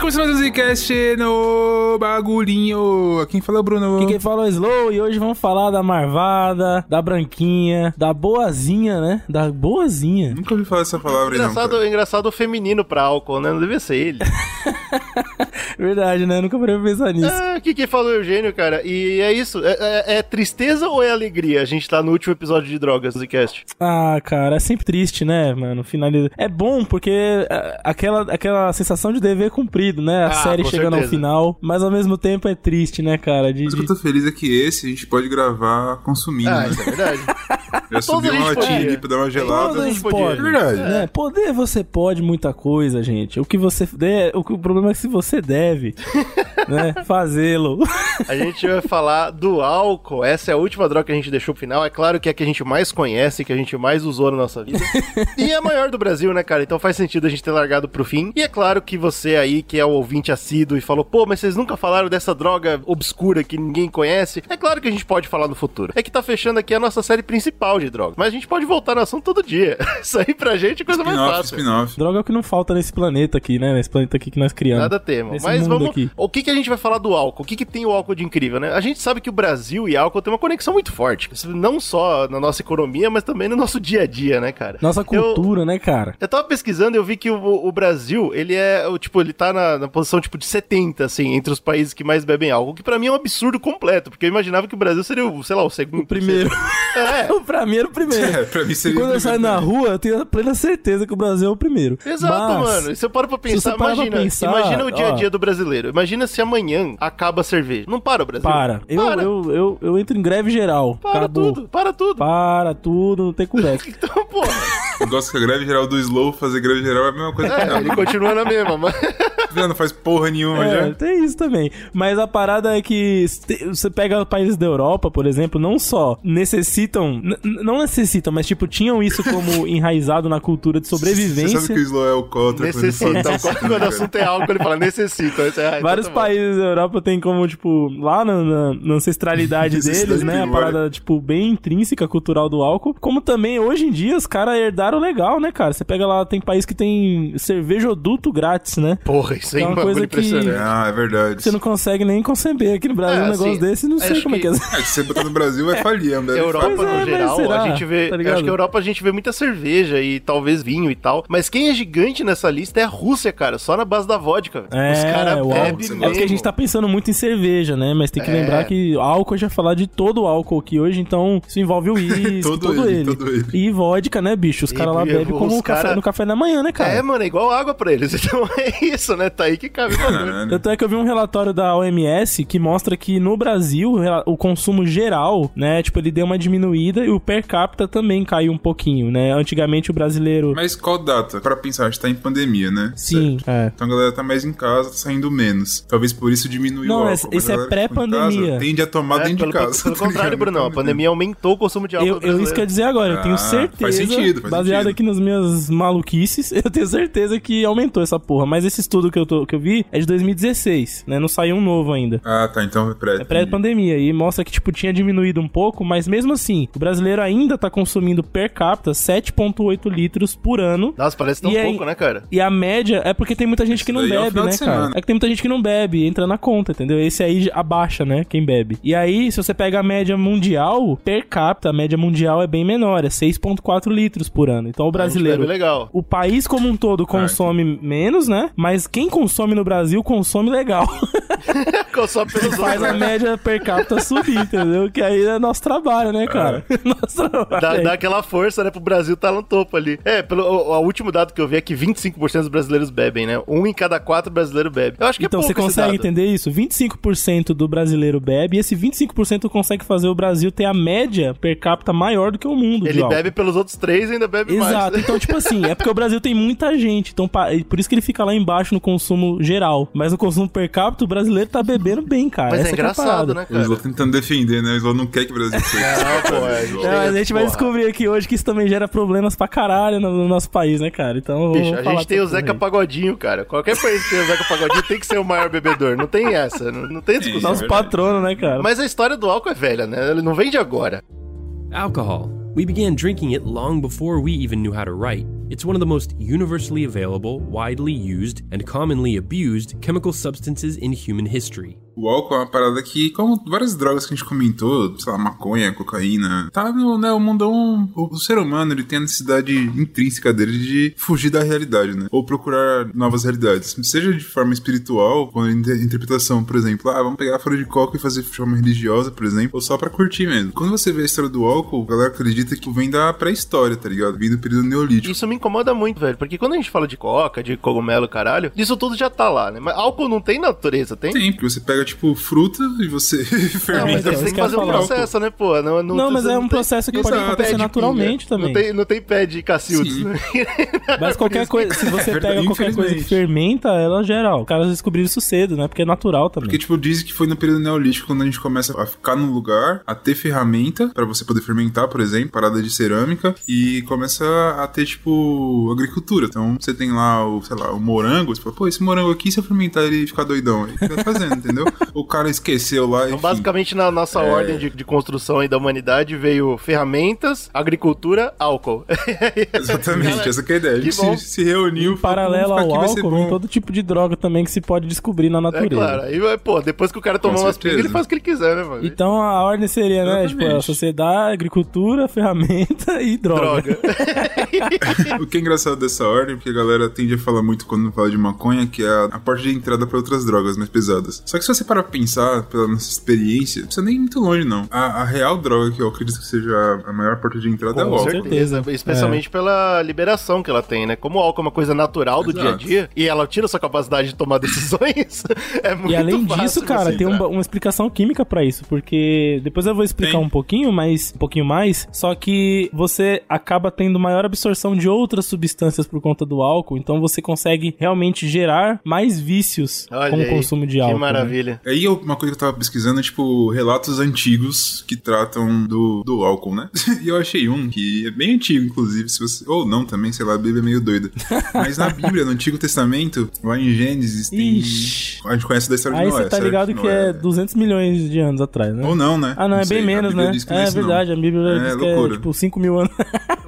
Começando mais um Zcast no bagulhinho. Quem fala é o Bruno. Aqui quem fala é o Slow e hoje vamos falar da Marvada, da Branquinha, da Boazinha, né? Da Boazinha. Nunca ouvi falar essa palavra aí, não. Engraçado, cara. engraçado o feminino pra álcool, né? Não devia ser ele. Verdade, né? Nunca parei pra pensar nisso. Ah, O que que falou o Eugênio, cara? E é isso. É, é- é tristeza ou é alegria? A gente tá no último episódio de drogas do cast. Ah, cara, é sempre triste, né, mano? Finaliza. É bom porque é, aquela, aquela sensação de dever cumprido, né? A Ah, série chegando ao certeza. final, mas ao mesmo tempo é triste, né, cara? De, Mas o que eu tô feliz é que esse a gente pode gravar consumindo, Ah, né? isso é verdade. Já subiu a gente uma latinha ali pra dar uma gelada. Todos a gente podia. pode. É verdade. né? Poder você pode muita coisa, gente. O que você der, o, que- o problema é se você deve, né, fazê-lo. A gente vai falar do álcool. Essa é a última droga que a gente deixou pro final. É claro que é a que a gente mais conhece, que a gente mais usou na nossa vida. e é a maior do Brasil, né, cara? Então faz sentido a gente ter largado pro fim. E é claro que você aí, que é o ouvinte assíduo e falou, pô, mas vocês nunca falaram dessa droga obscura que ninguém conhece. É claro que a gente pode falar no futuro. É que tá fechando aqui a nossa série principal de drogas. Mas a gente pode voltar no assunto todo dia. Isso aí pra gente é coisa mais fácil. Droga é o que não falta nesse planeta aqui, né? Nesse planeta aqui que nós criamos. Nada tema. Nesse Mas vamos. aqui. O que, que a gente vai falar do álcool? O que, que tem o álcool de incrível, né? A gente sabe que o Brasil e álcool tem uma conexão muito forte. Não só na nossa economia, mas também no nosso dia a dia, né, cara? Nossa Eu- cultura, né, cara? Eu tava pesquisando e eu vi que o, o Brasil, ele é, o, tipo, ele tá na, na posição, tipo, de 70, assim, entre os países que mais bebem álcool, que pra mim é um absurdo completo, porque eu imaginava que o Brasil seria, o, sei lá, o segundo. O primeiro. É, o pra mim era o primeiro. É, pra mim E seria quando o eu saio na primeiro rua, eu tenho a plena certeza que o Brasil é o primeiro. Exato, Mas, mano. E se eu paro pra pensar, parar pra imagina, pensar, imagina o dia a ó. dia do brasileiro. Imagina se amanhã acaba a cerveja. Não para o Brasil. Para. Eu, Para. Eu, eu, eu entro em greve geral. Para Acabou. tudo, para tudo. Para tudo, não tem conversa. Então, porra. Eu gosto que a greve geral do Slow fazer greve geral é a mesma coisa que É, não. ele continua na mesma, mas. Já não faz porra nenhuma É, já. tem isso também. Mas a parada é que você pega países da Europa, por exemplo, não só necessitam, não necessitam, mas tipo, tinham isso como enraizado na cultura de Você sobrevivência. sabe que o Slow é o contra Necessita. quando Quando, o assunto é álcool, ele fala necessita. Isso é- então Vários tá países da Europa tem como, tipo, lá na, na- na ancestralidade deles, né? A parada, tipo, bem intrínseca, cultural do álcool. Como também, hoje em dia, os caras herdaram legal, né, cara? Você pega lá, tem país que tem cervejoduto grátis, né? Porra, isso aí É é uma coisa coisa que- impressionante. Ah, é verdade. Você não consegue nem conceber aqui no Brasil É, um negócio assim, desse, não sei como é que é. que- É, se você botar no Brasil vai falir, é Europa, Pois é, no geral, será? a gente vê. Tá acho que a Europa a gente vê muita cerveja e talvez vinho e tal. Mas quem é gigante nessa lista é a Rússia, cara. Só na base da vodka. É, Os caras o bebem. É porque a gente tá pensando muito em cerveja, né? Mas tem que É. lembrar que álcool já falar de todo o álcool aqui hoje, então isso envolve o uísque, Todo todo, ele, ele. todo ele. E vodka, né, bicho? Os caras lá bebem como cara- café, no café da manhã, né, cara? É, mano, é igual água pra eles. Então é isso, né? Tá aí que cabe. Tanto é que eu vi um relatório da OMS que mostra que no Brasil o consumo geral, né, tipo, ele deu uma diminuída e o per capita também caiu um pouquinho, né? Antigamente o brasileiro. Mas qual data? Pra pensar, a gente tá em pandemia, né? Sim, é. Então a galera tá mais em casa, tá saindo menos. Talvez por isso diminuiu Não, o esse- álcool. Esse é pré-pandemia. Tende a tomar É, dentro pelo, de casa. pelo tá contrário? Bruno, a pandemia aumentou o consumo de álcool. Eu, eu isso que eu ia dizer agora, eu tenho Ah, certeza, faz sentido, faz baseado aqui nas minhas maluquices, eu tenho certeza que aumentou essa porra. Mas esse estudo que eu, tô, que eu vi é de 2016, né? Não saiu um novo ainda. Ah, tá. Então é pré. É pré-pandemia e mostra que, tipo, tinha diminuído um pouco, mas mesmo assim, o brasileiro ainda tá consumindo per capita 7,8 litros por ano. Nossa, parece tão E pouco, né, cara? E a média é porque tem muita gente que não é bebe, final né, cara? semana. É que tem muita gente que não bebe, entra na conta, entendeu? Esse aí abaixa, né, quem bebe. E aí, se você pega a média mundial, per capita, a média mundial é bem menor, é 6,4 litros por ano. Então o brasileiro. Gente bebe legal. O país como um todo consome menos, né? Mas quem consome no Brasil consome legal. Consome pelos Faz a outros. média per capita subir, entendeu? Que aí é nosso trabalho, né, cara? Nosso trabalho. Dá, dá aquela força, né, pro Brasil tá no topo ali. É, pelo o, o último dado que eu vi é que 25% dos brasileiros bebem, né? Um em cada quatro brasileiro bebe. Eu acho que Então, é você pouco esse consegue dado. entender isso? 25% do brasileiro bebe e esse 25% consegue fazer o Brasil ter a média per capita maior do que o mundo. Ele bebe pelos outros três e ainda bebe Exato, mais. então, tipo assim, é porque o Brasil tem muita gente, então por isso que ele fica lá embaixo no consumo geral. Mas no consumo per capita, o brasileiro brasileiro tá bebendo bem, cara. Mas Essa é que a engraçado, parada. né, O cara? Slow tentando defender, né? O Slow não quer que o Brasil seja. Não, pô, é, Não, mas a gente vai descobrir aqui hoje que isso também gera problemas pra caralho no, no nosso país, né, cara? Então. Bicho, a gente tem o Zeca aí. Pagodinho, cara. Qualquer país que tem o Zeca Pagodinho tem que ser o maior bebedor. Não tem essa, não, não tem discussão. Nosso verdade. patrono, né, cara? Mas a história do álcool é velha, né? Ele não vem de agora. Alcohol. We began drinking it long before we even knew how to write. It's one of the most universally available, widely used, and commonly abused chemical substances in human history. O álcool é uma parada que, como várias drogas que a gente comentou, sei lá, maconha, cocaína, tá no, né, o mundão, o, o ser humano, ele tem a necessidade intrínseca dele de fugir da realidade, né? Ou procurar novas realidades. Seja de forma espiritual, com a inter- interpretação, por exemplo, ah, vamos pegar a folha de coco e fazer de forma religiosa, por exemplo, ou só pra curtir mesmo. Quando você vê a história do álcool, a galera acredita que vem da pré-história, tá ligado? Vem do período neolítico. Isso me incomoda muito, velho. Porque quando a gente fala de coca, de cogumelo, caralho, isso tudo já tá lá, né? Mas álcool não tem natureza, tem? Tem, porque você pega, tipo, fruta e você Não, mas fermenta. é, você tem que fazer um processo, né, pô? Não, não, Não, mas é um tem- processo que pode Exato. acontecer pé de naturalmente pinga. também. Não tem, não tem pé de cacildes, Sim. né? Mas qualquer coisa, se você É verdade, pega qualquer coisa que fermenta, ela gera. ó, Os caras descobriram isso cedo, né? Porque é natural também. Porque, tipo, dizem que foi no período neolítico quando a gente começa a ficar num lugar, a ter ferramenta pra você poder fermentar, por exemplo, parada de cerâmica, e começa a ter, tipo, agricultura. Então, você tem lá o, sei lá, o morango, você fala, pô, esse morango aqui, se eu fermentar ele ficar doidão, aí fica fazendo, entendeu? O cara esqueceu lá, Então, enfim. basicamente, na nossa É. ordem de, de construção aí da humanidade, veio ferramentas, agricultura, álcool. Exatamente, essa que é a ideia. A gente se, se reuniu, Em paralelo ao "Vamos ficar aqui, vai ser álcool, vem bom." todo tipo de droga também que se pode descobrir na É natureza. claro. Aí, pô, depois que o cara tomou umas pingas, ele faz o que ele quiser, né, mano? Então a ordem seria, né? Exatamente. Tipo, a sociedade, agricultura, ferramenta e droga. Droga. O que é engraçado dessa ordem, porque a galera tende a falar muito quando fala de maconha, que é a, porta de entrada para outras drogas mais pesadas. Só que se você parar pra pensar, pela nossa experiência, não precisa nem ir muito longe, não. A, a real droga que eu acredito que seja a maior porta de entrada é o Com álcool. certeza. Especialmente pela liberação que ela tem, né? Como o álcool é uma coisa natural do Exato. dia a dia e ela tira sua capacidade de tomar decisões, é muito E além fácil disso, cara, tem uma, uma explicação química pra isso, porque depois eu vou explicar Tem. um pouquinho, mas um pouquinho mais, só que você acaba tendo maior absorção de outras substâncias por conta do álcool, então você consegue realmente gerar mais vícios Olha com o aí, consumo de que álcool. né? maravilha. Aí eu- uma coisa que eu tava pesquisando é, tipo, relatos antigos que tratam do, do álcool, né? E eu achei um que é bem antigo, inclusive, se você. Ou não também, sei lá, a Bíblia é meio doida. Mas na Bíblia, no Antigo Testamento, lá em Gênesis, tem. Ixi. A gente conhece da história Aí de Noé. você tá ligado que Noé- é 200 milhões de anos atrás, né? Ou não, né? Ah, não, é sei, bem menos, né? que não É isso, não. verdade, a Bíblia É, diz que loucura. é tipo 5 mil anos.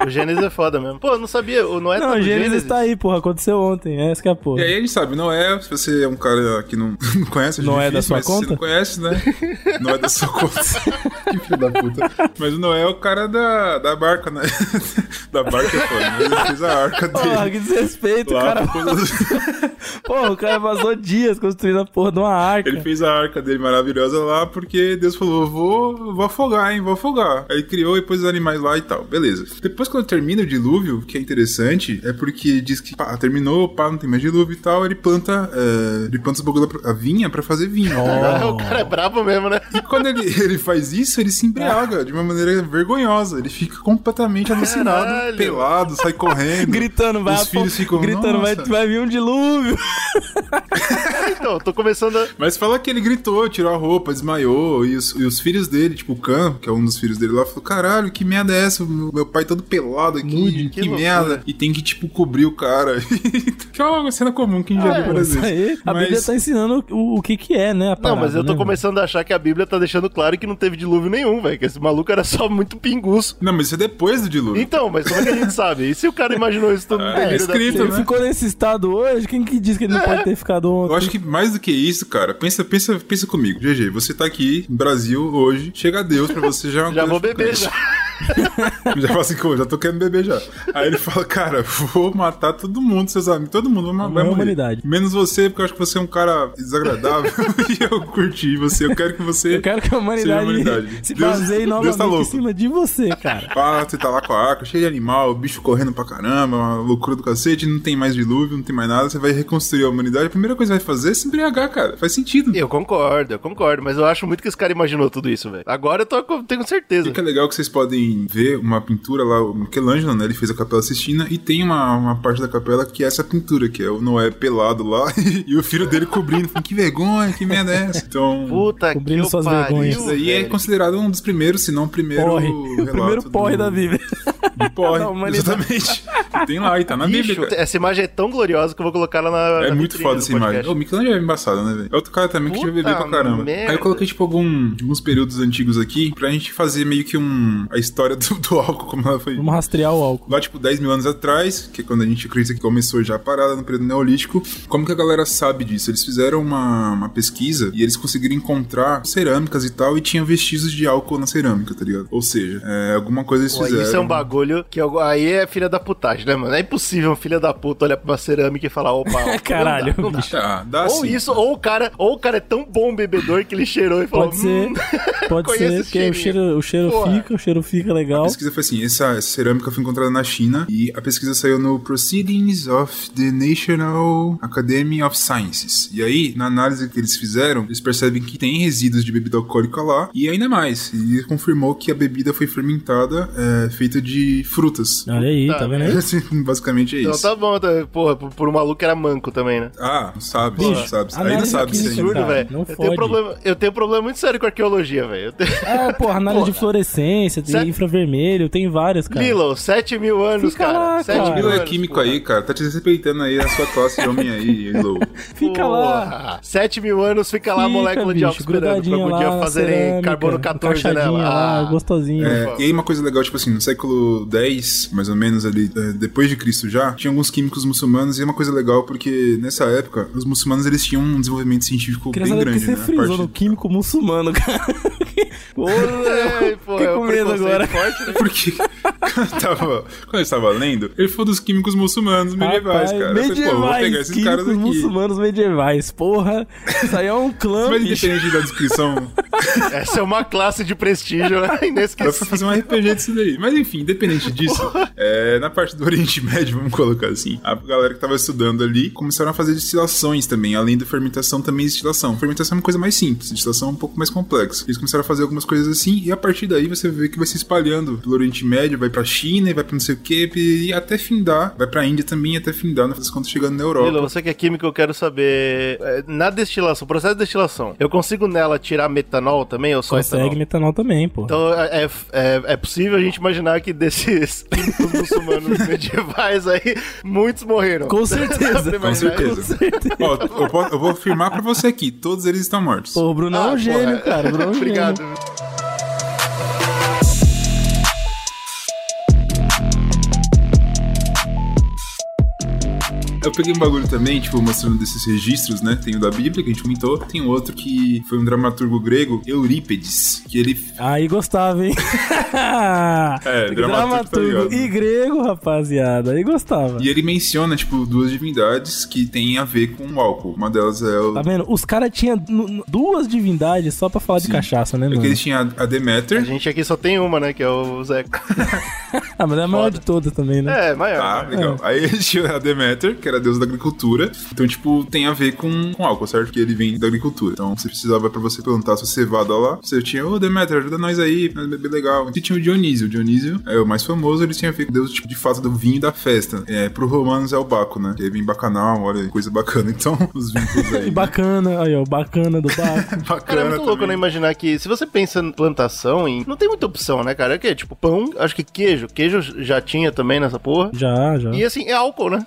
O Gênesis é foda mesmo. Pô, eu não sabia, o Noé tá Não, no o Gênesis Gênesis. tá aí, porra, aconteceu ontem, essa que é a porra. E aí a gente sabe, não é, se você é um cara que não, não conhece, Não é da difícil, sua mas conta? Se não conhece, né? Não é da sua conta. que filho da puta. Mas o Noé é o cara da, da barca, né? da barca é foda, mas ele fez a arca dele. Porra, que desrespeito, lá cara. Porra, o cara passou dias construindo a porra de uma arca. Ele fez a arca dele maravilhosa lá porque Deus falou: vou, vou afogar, hein, vou afogar. Aí criou e pôs os animais lá e tal. Beleza. Depois, quando termina o dilúvio, o que é interessante é porque diz que pá, terminou, pá, não tem mais dilúvio e tal. Ele planta, é, ele planta os bagulho, da- a vinha pra fazer vinho. O cara é brabo mesmo, né? E quando ele, ele faz isso, ele se embriaga de uma maneira vergonhosa. Ele fica completamente alucinado, Caralho. pelado, sai correndo. Gritando, vai, Os filhos ficam, gritando, vai, vai vir um dilúvio. Então, eu tô começando a... Mas fala que ele gritou, tirou a roupa, desmaiou. E os, e os filhos dele, tipo o Cam, que é um dos filhos dele lá, falou: Caralho, que merda é essa? Meu, pai todo pelado aqui. Nude, que que loucura. Merda. E tem que, tipo, cobrir o cara. que é uma cena comum que a gente já viu várias Isso vezes. aí, a Mas- Bíblia tá ensinando o, o que que é, né, a Não, parada, mas eu tô né, começando a achar que a Bíblia tá deixando claro que não teve dilúvio nenhum, velho. Que esse maluco era só muito pinguço. Não, mas isso é depois do dilúvio. Então, mas como é que a gente sabe? E se o cara imaginou isso tudo no É, delírio da escrito, Se ele né? ficou nesse estado hoje, quem que diz que ele não pode ter ficado ontem? Eu acho que mais do que isso, cara, pensa, pensa, pensa comigo. GG, você tá aqui no Brasil hoje, chega a Deus pra você já é Já vou beber já. já fala assim, "Pô, já tô querendo beber já. Aí ele fala, cara, vou matar todo mundo, seus amigos, todo mundo vai, vai é morrer. humanidade. Menos você, porque eu acho que você é um cara desagradável e eu curti você. Eu quero que você. Eu quero que a humanidade, seja a humanidade. se Deus- baseie Deus novamente tá em cima de você, cara. Pá, você tá lá com a arca, cheio de animal, o bicho correndo pra caramba, uma loucura do cacete, não tem mais dilúvio, não tem mais nada, você vai reconstruir a humanidade. A primeira coisa que vai fazer é se embriagar, cara. Faz sentido. Eu concordo, eu concordo, mas eu acho muito que esse cara imaginou tudo isso, velho. Agora eu tô, tenho certeza. O que é legal que vocês podem podem ver uma pintura lá, o Michelangelo, né? Ele fez a Capela Sistina e tem uma, uma parte da capela que é essa pintura, que é o Noé pelado lá e o filho dele cobrindo. Que vergonha, que merda é essa? Então, Puta Cobrindo que suas pariu, vergonhas. isso aí é considerado um dos primeiros, se não o primeiro Porre. relato O primeiro porre do- da Bíblia. do porre, exatamente. Tem lá e tá na Bíblia, cara. essa imagem é tão gloriosa que eu vou colocar ela na. É na muito foda essa imagem. O Michelangelo é embaçado, né, velho? É outro cara também que já Puta bebeu pra caramba. merda. Aí eu coloquei, tipo, algum, alguns períodos antigos aqui pra gente fazer meio que um. a história do, do álcool, como ela foi. Vamos rastrear o álcool. Lá, tipo, 10 mil anos atrás, que é quando a gente acredita que começou já a parada no período neolítico, como que a galera sabe disso? Eles fizeram uma, uma pesquisa e eles conseguiram encontrar cerâmicas e tal, e tinha vestígios de álcool na cerâmica, tá ligado? Ou seja, é, alguma coisa eles Pô, fizeram. isso é um bagulho que eu- aí é filha da putagem, né, mano? É impossível um filho da puta olhar pra uma cerâmica e falar, opa, ó, Caralho, não dá, não dá. Tá, dá Ou sim. isso, ou o cara, ou o cara é tão bom bebedor que ele cheirou e falou, Pode ser, "Hum, pode ser, porque o cheirinho." cheiro, o cheiro Porra. fica, o cheiro fica legal. A pesquisa foi assim: essa, essa cerâmica foi encontrada na China e a pesquisa saiu no Proceedings of the National Academy of Sciences. E aí, na análise que eles fizeram, eles percebem que tem resíduos de bebida alcoólica lá e ainda mais. E confirmou que a bebida foi fermentada, é, feita de frutas. Olha aí, Tá, tá vendo aí? Assim, Basicamente é Então isso. tá bom, tá, porra, por, por um maluco que era manco também, né? Ah, sabe, Bicho, sabe. Ainda sabe sim. Absurdo, velho. não Eu tenho, problema, eu tenho problema muito sério com arqueologia, velho. Tenho- É, porra, análise de fluorescência, tem infravermelho, tem várias, cara. Lilo, 7 mil anos, Fica cara. lá, 7 cara. mil é químico porra. aí, cara. Tá te respeitando aí a sua classe de homem aí, Lilo. Fica lá. Porra, 7 mil anos fica lá a Fica, molécula de bicho, álcool esperando pra algum lá dia fazerem cerâmica, carbono 14 encaixadinha nela. lá, Ah, gostosinho. É, e aí uma coisa legal, tipo assim, no século X, mais ou menos ali, é, depois de Cristo já, tinha alguns químicos muçulmanos e é uma coisa legal porque nessa época, os muçulmanos eles tinham um desenvolvimento científico Queria bem grande, né? você A frisou parte- no químico muçulmano, cara. Porra, É, pô, é com medo agora. forte, né? Porque quando eu, tava, quando eu estava lendo, ele falou dos químicos muçulmanos medievais, Rapaz, cara. Eu falei, pô, vou pegar esses químicos caras aqui. muçulmanos medievais. Porra, isso aí é um clã, Mas bicho. independente da descrição, Essa é uma classe de prestígio, né? Dá pra Inesquecível. fazer um RPG disso daí. Mas enfim, independente disso, é, na parte do Oriente Médio, vamos colocar assim, a galera que tava estudando ali começaram a fazer destilações também. Além da fermentação, também destilação. Fermentação é uma coisa mais simples, destilação é um pouco mais complexa. Eles começaram a fazer algumas coisas assim, e a partir daí você vê que vai se espalhando pelo Oriente Médio, vai pra China, e vai pra não sei o que, e até findar, vai pra Índia também, e até findar, no fim das contas, chegando na Europa. Lilo, você que é químico, eu quero saber. é, Na destilação, processo de destilação, eu consigo nela tirar metanol também ou só Consegue etanol? metanol também, pô. Então é, é, é possível a gente imaginar que desses muçulmanos medievais aí, muitos morreram. Com certeza. Com certeza. Com certeza. Ó, eu, po- eu vou afirmar pra você aqui, todos eles estão mortos. Pô, o Bruno é Ah, um gênio, porra. cara. Bruno é um Obrigado. Gênio. Eu peguei um bagulho também, tipo, mostrando desses registros, né? Tem o da Bíblia, que a gente comentou. Tem outro que foi um dramaturgo grego, Eurípedes, que ele... Aí gostava, hein? É, dramaturgo, tá Dramaturgo ligado? e grego, rapaziada. Aí gostava. E ele menciona, tipo, duas divindades que têm a ver com o álcool. Uma delas é o... Tá vendo? Os caras tinham duas divindades só pra falar de Sim. cachaça, né, É que mano? eles tinham a A Deméter. gente aqui só tem uma, né? Que é o Zeca. Ah, mas é a maior Foda. de todas também, né? É, maior. Tá, né? legal. Aí eles tinham a Deméter, que era a deusa da agricultura. Então, tipo, tem a ver com, com álcool, certo? Porque ele vem da agricultura. Então, você precisava pra você plantar sua cevada lá. Você tinha, ô Deméter, ajuda nós aí, pra beber legal. E tinha o Dionísio. O Dionísio é o mais famoso, ele tinha a ver com Deus, tipo, de fato, do vinho e da festa. É, pro romanos é o Baco, né? Que aí vem bacanal, olha, coisa bacana. Então, os vínculos aí. E bacana, aí, ó, bacana do Baco. bacana Cara, é muito louco, né? também. Imaginar que se você pensa em plantação, em... não tem muita opção, né, cara? É o quê? Tipo, pão, acho que queijo. Queijo já tinha também nessa porra. já, já. E assim, é álcool, né?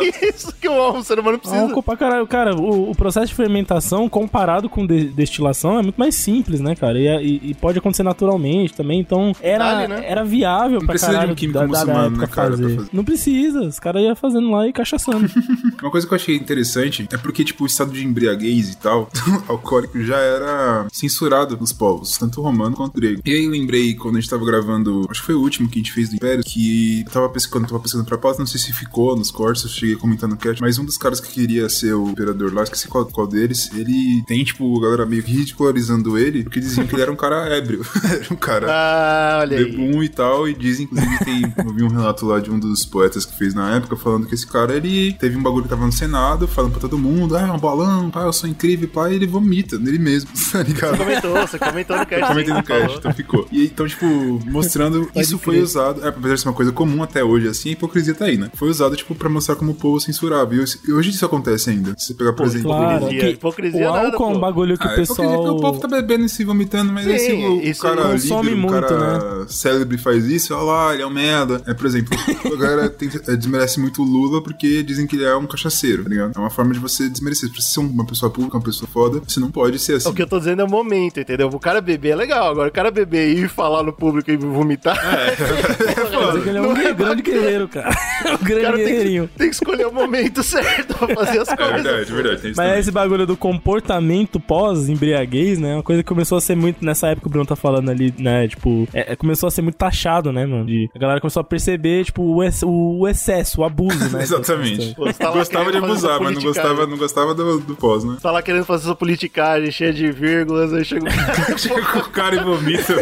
é isso que o ser humano precisa. Álcool pra caralho. Cara, o, o processo de fermentação, comparado com de- destilação, é muito mais simples, né, cara? E, e- e pode acontecer naturalmente também. Então, era, Dale, né? era viável pra precisa de um químico da, da muçulmano, época né, cara, pra fazer. fazer. Não precisa. Os caras iam fazendo lá e cachaçando. Uma coisa que eu achei interessante é porque, tipo, o estado de embriaguez e tal, alcoólico, já era censurado nos povos, tanto romano quanto grego. E aí lembrei, quando a gente tava gravando, acho que foi o último que a gente fez do Império, que eu tava pesquisando, tava pesquisando pra pauta, não sei se ficou nos cortes, eu cheguei cheguei a comentar no cast, mas um dos caras que queria ser o imperador lá, esqueci qual, qual deles, ele tem, tipo, a galera meio que ridicularizando ele, porque diziam que ele era um cara ébrio. era um cara Ah, olha aí. bebum e tal, e dizem, inclusive, tem, eu vi um relato lá de um dos poetas que fez na época, falando que esse cara, ele teve um bagulho que tava no Senado, falando pra todo mundo, ah, é um balão, pá, eu sou incrível, pá, e ele vomita nele mesmo, tá ligado? Comentou, você comentou no cast. Comentei no cast, então ficou. E então, tipo, mostrando isso foi usado, é, apesar de ser uma coisa comum até hoje, assim, a hipocrisia tá aí, né? Foi usado, tipo, pra mostrar como o povo censurava. E hoje- isso acontece ainda. Se você pegar, por exemplo, Claro, hipocrisia, que hipocrisia o nada, álcool é um pô. bagulho que Ah, o é pessoal... o povo tá bebendo e se vomitando, mas Sim, aí se o, isso cara consome líder, o muito, cara célebre faz isso, olha lá, ele é um merda. É, por exemplo, a galera tem- é, desmerece muito o Lula porque dizem que ele é um cachaceiro, tá ligado? É uma forma de você desmerecer. Pra você ser uma pessoa pública, uma pessoa foda, você não pode ser assim. O que eu tô dizendo é o momento, entendeu? O cara beber é legal, agora o cara beber e ir falar no público e vomitar. Quer dizer que ele é um grande guerreiro, cara. um O grande cara tem guerreirinho. que, tem que escolher o momento certo pra fazer as É coisas. verdade, é verdade. Tem isso Mas também. esse bagulho do comportamento pós-embriaguez, né? é Uma coisa que começou a ser muito. Nessa época que o Bruno tá falando ali, né? Tipo, é- é- começou a ser muito taxado, né, mano? De, a galera começou a perceber, tipo, o, ex- o excesso, o abuso, né? Exatamente. Pô, tá gostava de abusar, mas não gostava, não gostava do, do pós, né? Tá lá querendo fazer essa politicagem cheia de vírgulas, aí. Chega com o cara e vomita.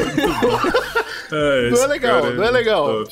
Muito bom. É, Não é legal, cara não é legal.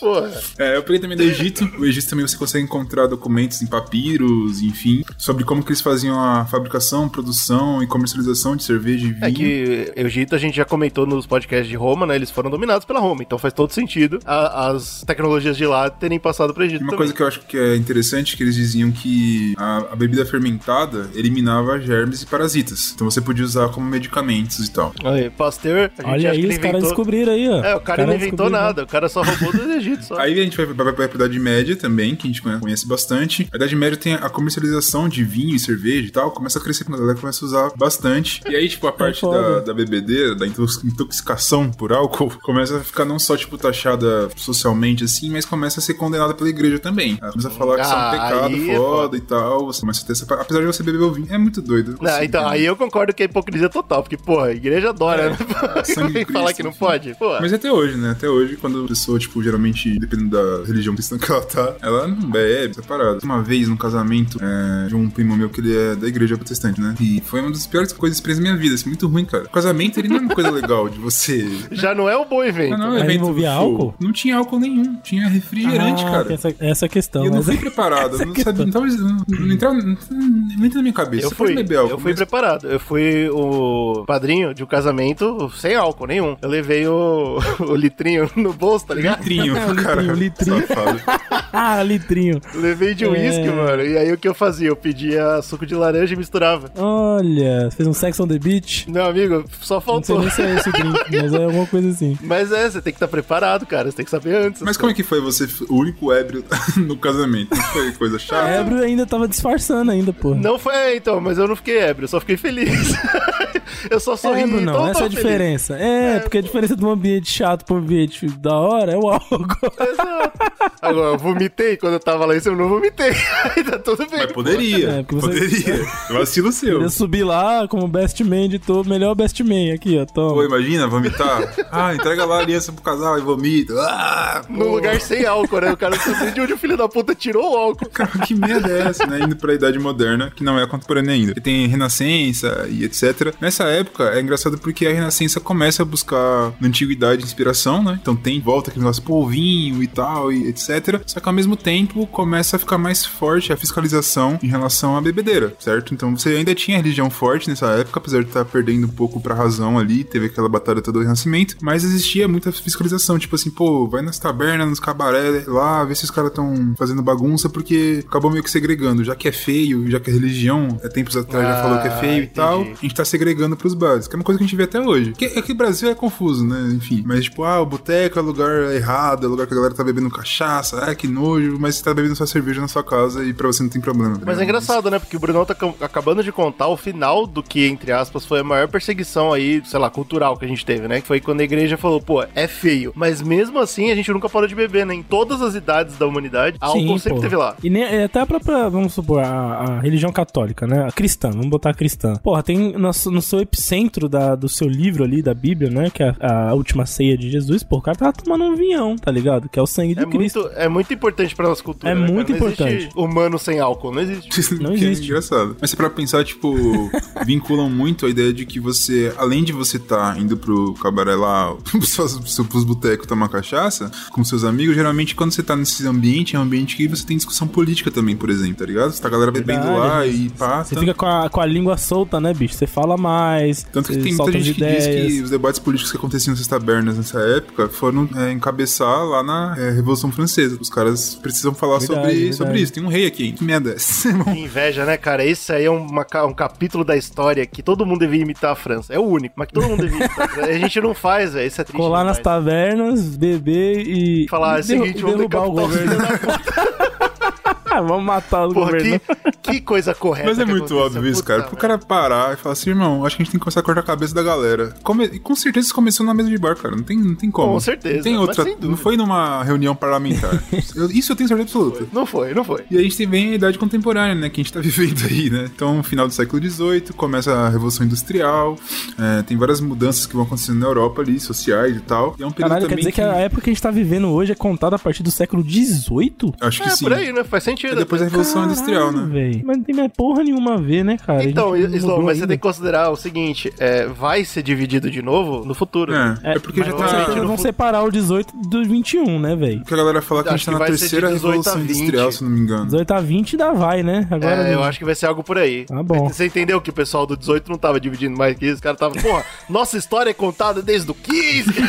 É, eu peguei também do Egito. O Egito também você consegue encontrar documentos em papiros, enfim, sobre como que eles faziam a fabricação, produção e comercialização de cerveja e vinho. É que Egito a gente já comentou nos podcasts de Roma, né? Eles foram dominados pela Roma, então faz todo sentido a- as tecnologias de lá terem passado pro Egito Uma também. coisa que eu acho que é interessante é que eles diziam que a, a bebida fermentada eliminava germes e parasitas. Então você podia usar como medicamentos e tal. Aí, Pasteur, a gente Olha acha aí, que os caras descobriram aí, ó. É, o cara não inventou né? nada, o cara só roubou do Egito, só. Aí a gente vai vai pra Idade Média também, que a gente conhece bastante. A Idade Média tem a comercialização de vinho e cerveja e tal, começa a crescer quando a galera começa a usar bastante. E aí, tipo, a parte foda. da, da bebedeira, da intox- intoxicação por álcool, começa a ficar não só, tipo, taxada socialmente assim, mas começa a ser condenada pela igreja também. Ela começa a falar que isso é um Ah, pecado aí é foda e tal. Você começa a ter essa. Apesar de você beber o vinho, é muito doido. Não, Assim, então, né? aí eu concordo que é hipocrisia total, porque, porra, a igreja adora, né? sangue Vem de falar Cristo, que não enfim. pode? Pô, Mas até hoje, né? Até hoje, quando a pessoa, tipo, geralmente, dependendo da religião cristã que ela tá, ela não bebe, separada. Uma vez, num casamento é, de um primo meu que ele é da igreja protestante, né? E foi uma das piores coisas experiências da minha vida, assim, muito ruim, cara. O casamento, ele não é uma coisa legal de você... já não é um bom evento. Não, não, Mas evento envolvia álcool? Não tinha álcool nenhum, tinha refrigerante, Ah, cara. Essa, essa questão. E eu não fui é- preparado, não sabia, não, tava, não, não entrava, entra na minha cabeça. Eu fui, beber álcool, eu fui mas- preparado. Eu fui o padrinho de um casamento sem álcool nenhum. Eu levei o, o litrinho no bolso, tá ligado? Litrinho, É, cara. litrinho, litrinho. Safado. ah, litrinho. Levei de É. uísque, mano. E aí o que eu fazia? Eu pedia suco de laranja e misturava. Olha, fez um Sex on the Beach. Meu amigo, só Não sei faltou. nem se é esse drink, mas é alguma coisa assim. Mas é, você tem que estar preparado, cara. Você tem que saber antes. Mas como é que foi você, o único ébrio no casamento? Não foi coisa chata? A Ébrio ainda tava disfarçando ainda, pô. Não foi, é, então, mas eu não fiquei ébrio, eu só fiquei feliz. eu só sorri, Ébrio então não, eu essa é a diferença. É, porque a diferença de um ambiente chato pra um ambiente da hora é o álcool. Exato. Agora, eu vomitei quando eu tava lá em cima, eu não vomitei. Aí tá tudo bem. Mas poderia. É, porque você- Poderia. Vacilo seu. Eu subi lá como best man de todo, melhor best man aqui, ó, Pô, toma. imagina, vomitar. Ah, entrega lá a aliança pro casal e vomita. Ah, pô. Num lugar sem álcool, né? O cara não sabe de onde o filho da puta tirou o álcool. Cara, que merda é essa, né? Indo pra idade moderna, que não é contemporânea ainda. E tem Renascença e etc. Nessa época, é engraçado porque a Renascença começa a buscar na antiguidade inspiração, né? Então tem volta aquele negócio, pô, vinho e tal, e etc. Só que ao mesmo tempo começa a ficar mais forte a fiscalização em relação à bebedeira, certo? Então você ainda tinha religião forte nessa época, apesar de estar perdendo um pouco pra razão ali, teve aquela batalha toda do Renascimento, mas existia muita fiscalização, tipo assim, pô, vai nas tabernas, nos cabaré lá, vê se os caras estão fazendo bagunça, porque acabou meio que segregando, já que é feio, já que a religião, há tempos atrás já Ah, falou que é feio e entendi. tal, a gente tá segregando pros bares, que é uma coisa que a gente vê até hoje. Que, é que o Brasil é confuso, né? Enfim, mas tipo, ah, o boteco é lugar errado, é lugar que a galera tá bebendo cachaça, ah, que nojo, mas você tá bebendo sua cerveja na sua casa e pra você não tem problema. tá Mas é engraçado, né? Porque o Brunão tá ca- acabando de contar o final do que, entre aspas, foi a maior perseguição aí, sei lá, cultural que a gente teve, né? Que foi quando a igreja falou, pô, é feio. Mas mesmo assim, a gente nunca parou de beber, né? Em todas as idades da humanidade, álcool sempre pô. teve lá. E nem, é até a própria, vamos supor, a, a religião católica, né? A cristã, vamos botar a cristã. Porra, tem no, no seu epicentro da, do seu livro ali, da Bíblia, né? Que é a, a última ceia de Jesus, pô, o cara tava tomando um vinhão, tá ligado? Que é o sangue de É Cristo. muito, é muito importante pra nossa cultura. É né, cara? muito importante. humano sem álcool, não existe. Não que existe. É engraçado. Mas se pra pensar, tipo, vinculam muito a ideia de que você, além de você tá indo pro cabaré lá, pros, pros botecos tomar cachaça, com seus amigos, geralmente quando você tá nesse ambiente, é um ambiente que você tem discussão política também, por exemplo, tá ligado? Você tá a galera bebendo Verdade, lá e pá. Você fica com a, com a língua solta, né, bicho? Você fala mais. Tanto que tem muita gente as que diz ideias. que os debates políticos que aconteciam nessas tabernas nessa época foram é, encabeçar lá na é, Revolução Francesa. Os caras precisam falar Verdade, sobre, verdade. sobre isso. Tem um rei aqui, hein? Que merda é essa, irmão? Que inveja, né, cara? Esse aí é uma um capítulo da história que todo mundo devia imitar a França. É o único, mas que todo mundo devia imitar a França. A gente não faz, velho. Isso é triste. Colar nas tavernas, beber e. Falar, é o seguinte, vamos derrubar o governo. Ah, vamos matar o Porra, governo. que, que coisa correta. Mas é que muito óbvio isso, cara. Pro cara parar e falar assim, irmão, acho que a gente tem que começar a cortar a cabeça da galera. Come- E com certeza isso começou na mesa de bar, cara. Não tem, não tem como. Com certeza, Não tem mas outra. Não foi numa reunião parlamentar. Eu- isso eu tenho certeza absoluta. Não foi, não foi. E a gente tem bem a idade contemporânea, né? Que a gente tá vivendo aí, né? Então, final do século XVIII, começa a Revolução Industrial, é, tem várias mudanças que vão acontecendo na Europa ali, sociais e tal. E é um período Caralho, quer dizer que... a época que a gente tá vivendo hoje é contada a partir do século XVIII? Acho que É, sim. por aí, né? Faz sentido. É depois da Revolução Industrial, né? Véi. Mas não tem mais porra nenhuma a ver, né, cara? Então, Slow, mas você ainda. tem que considerar o seguinte: é, vai ser dividido de novo no futuro. É, é, porque já tá. no vão separar o 18 do 21, né, velho? Porque a galera fala que a gente Acho tá na terceira 18 a Revolução 20. Industrial, se não me engano. 18 a 20 dá vai, né? Agora É, eu acho que vai ser algo por aí. Tá bom. Você entendeu que o pessoal do 18 não tava dividindo mais que isso? Os caras tava, porra, nossa história é contada desde o 15.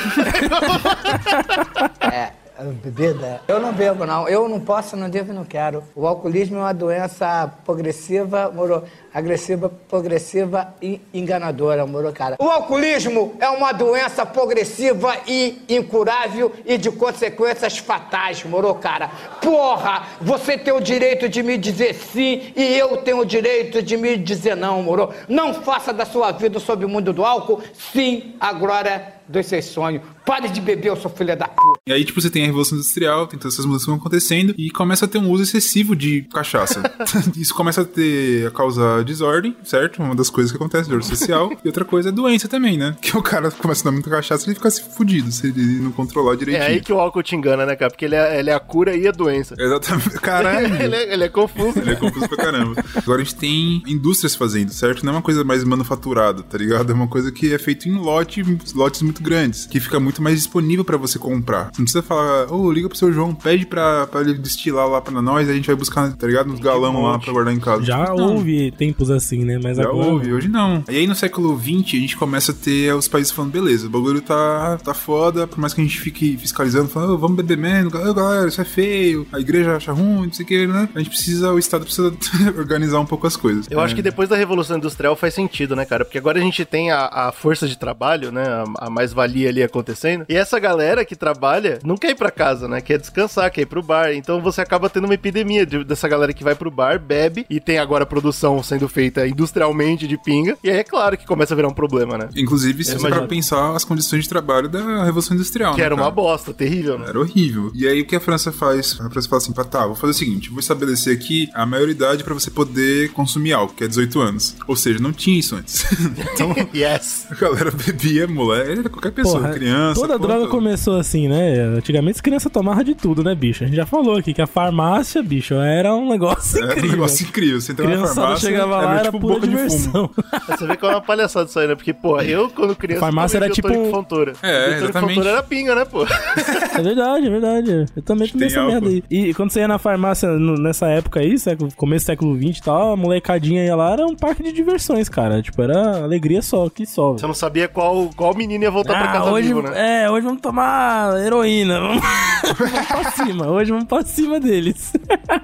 É, bebida? Eu não bebo, não. Eu não posso, não devo e não quero. O alcoolismo é uma doença progressiva, moro, agressiva, progressiva e enganadora, moro, cara. O alcoolismo é uma doença progressiva e incurável e de consequências fatais, moro, cara. Porra, você tem o direito de me dizer sim e eu tenho o direito de me dizer não, moro. Não faça da sua vida sobre o mundo do álcool, sim, a glória dos seus sonhos. Pare de beber, eu sou filha da puta. E aí, tipo, você tem a Revolução Industrial, tem todas essas mudanças que vão acontecendo, e começa a ter um uso excessivo de cachaça. Isso começa a ter, a causar desordem, certo? Uma das coisas que acontece, desordem social. e outra coisa é doença também, né? Que o cara começa a dar muita cachaça e ele fica se fudido, se ele não controlar é direitinho. aí que o álcool te engana, né, cara? Porque ele é, ele é a cura e a doença. Exatamente. Caralho. ele, é, ele é confuso. Ele é confuso pra caramba. Agora a gente tem indústrias fazendo, certo? Não é uma coisa mais manufaturada, tá ligado? É uma coisa que é feita em lote, lotes muito grandes, que fica muito mais disponível pra você comprar. Você não precisa falar, ô, liga pro seu João, pede pra, pra ele destilar lá pra nós, a gente vai buscar, tá ligado? Nos galão lá pra guardar em casa. Já Tipo, não. houve tempos assim, né? Mas Já agora. houve, hoje não. E aí no século XX a gente começa a ter os países falando, beleza, o bagulho tá, tá foda, por mais que a gente fique fiscalizando, falando, "Ô, vamos beber menos, Ô, galera, isso é feio, a igreja acha ruim, não sei o que, né? A gente precisa, o Estado precisa organizar um pouco as coisas. Eu acho É. que depois da Revolução Industrial faz sentido, né, cara? Porque agora a gente tem a, a força de trabalho, né? A, a mais-valia ali acontecendo. E essa galera que trabalha não quer ir pra casa, né? Quer descansar, quer ir pro bar. Então você acaba tendo uma epidemia de- dessa galera que vai pro bar, bebe e tem agora produção sendo feita industrialmente de pinga. E aí é claro que começa a virar um problema, né? Inclusive, se você para pensar as condições de trabalho da Revolução Industrial, Que né, era uma cara? bosta, terrível, né? Era horrível. E aí o que a França faz? A França fala assim, tá, vou fazer o seguinte, vou estabelecer aqui a maioridade pra você poder consumir álcool, que é 18 anos. Ou seja, não tinha isso antes. então, Yes. a galera bebia, moleque, era qualquer pessoa, Porra, criança. Toda porra droga toda. começou assim, né? Antigamente as crianças tomavam de tudo, né, bicho? A gente já falou aqui que a farmácia, bicho, era um negócio Era um incrível. negócio incrível. Você entrava na farmácia, chegava lá, meio era tipo pura boca de fumo. diversão. Você vê que é uma palhaçada isso aí, né? Porque, pô, eu quando criança. Farmácia tomei era tipo um- Fontoura. É, exatamente. Fontoura era pinga, né, pô? É verdade, é verdade. Eu também tomei essa merda aí. E quando você ia na farmácia no- nessa época aí, século, começo do século XX e tal, a molecadinha ia lá, era um parque de diversões, cara. Tipo, era alegria só, que só. Você não sabia qual, qual menino ia voltar pra Ah, casa hoje, vivo, né? é, hoje vamos tomar heroína. Vamos, vamos pra cima. Hoje vamos pra cima deles.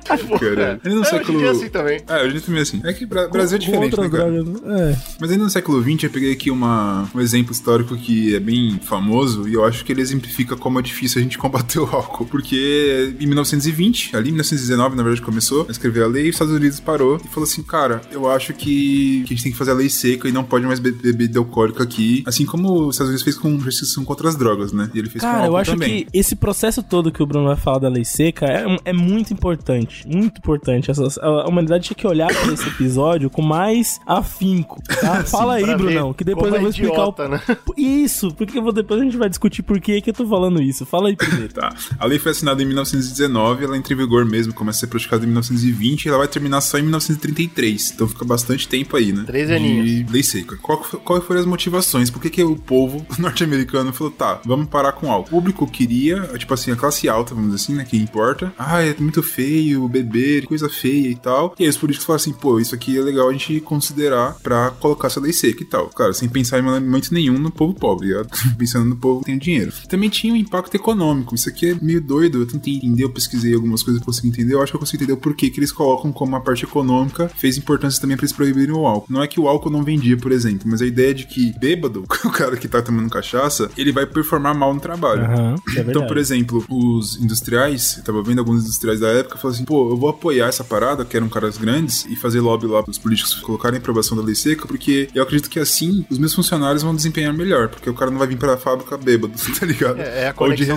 Cara, ainda no É, hoje século... dia é assim também. É, hoje também é assim. É que Bra- Brasil é diferente, né, cara? né? É. Mas ainda no século XX eu peguei aqui uma, um exemplo histórico que é bem famoso e eu acho que ele exemplifica como é difícil a gente combater o álcool. Porque em 1920, ali em 1919, na verdade, começou a escrever a lei e os Estados Unidos parou e falou assim: cara, eu acho que, que a gente tem que fazer a lei seca e não pode mais beber bebida alcoólica aqui. Assim como os Estados Unidos fez com restrição contra as drogas, né? E ele fez com Cara, eu álcool acho também. que esse processo todo que o Bruno vai falar da lei seca é, é muito importante. Muito importante. Essa- a humanidade tinha que olhar pra esse episódio com mais afinco. Tá? Fala aí, pra ver Brunão, que depois eu vou é explicar idiota, o. né? Isso, porque eu vou, depois a gente vai discutir por que, que eu tô falando isso. Fala aí primeiro. Tá. A lei foi assinada em 1919, ela entra em vigor mesmo, começa a ser praticada em 1920 e ela vai terminar só em 1933. Então fica bastante tempo aí, né? Três de aninhos. lei seca. Qual, qual foram as motivações? Por que, que o povo norte-americano falou, tá, vamos parar com álcool? O público queria, tipo assim, a classe alta, vamos dizer assim, né? Que importa. Ah, é muito feio, beber, coisa feia e tal. E aí os políticos falaram assim, pô, isso aqui é legal a gente considerar pra colocar essa lei seca e tal. Claro, sem pensar em momento nenhum no povo pobre, ligado? pensando no povo que tem dinheiro. Também tinha um impacto econômico. Isso aqui é meio doido. Eu tentei entender, eu pesquisei algumas coisas eu consegui entender. Eu acho que eu consegui entender o porquê que eles colocam como a parte econômica fez importância também pra eles proibirem o álcool. Não é que o álcool não vendia, por exemplo, mas a ideia de que bêbado, o cara que tá tomando cachaça, ele vai performar mal no trabalho. Isso é. Então, por exemplo, os industriais, eu tava vendo alguns industriais da época, falaram assim, pô, eu vou apoiar essa parada, que eram caras grandes, e fazer lobby lá pros políticos colocarem aprovação da lei seca, porque eu acredito que assim os meus funcionários vão desempenhar melhor, porque o cara não vai vir pra fábrica bêbado, tá ligado? É, é a Ou de conexão que eu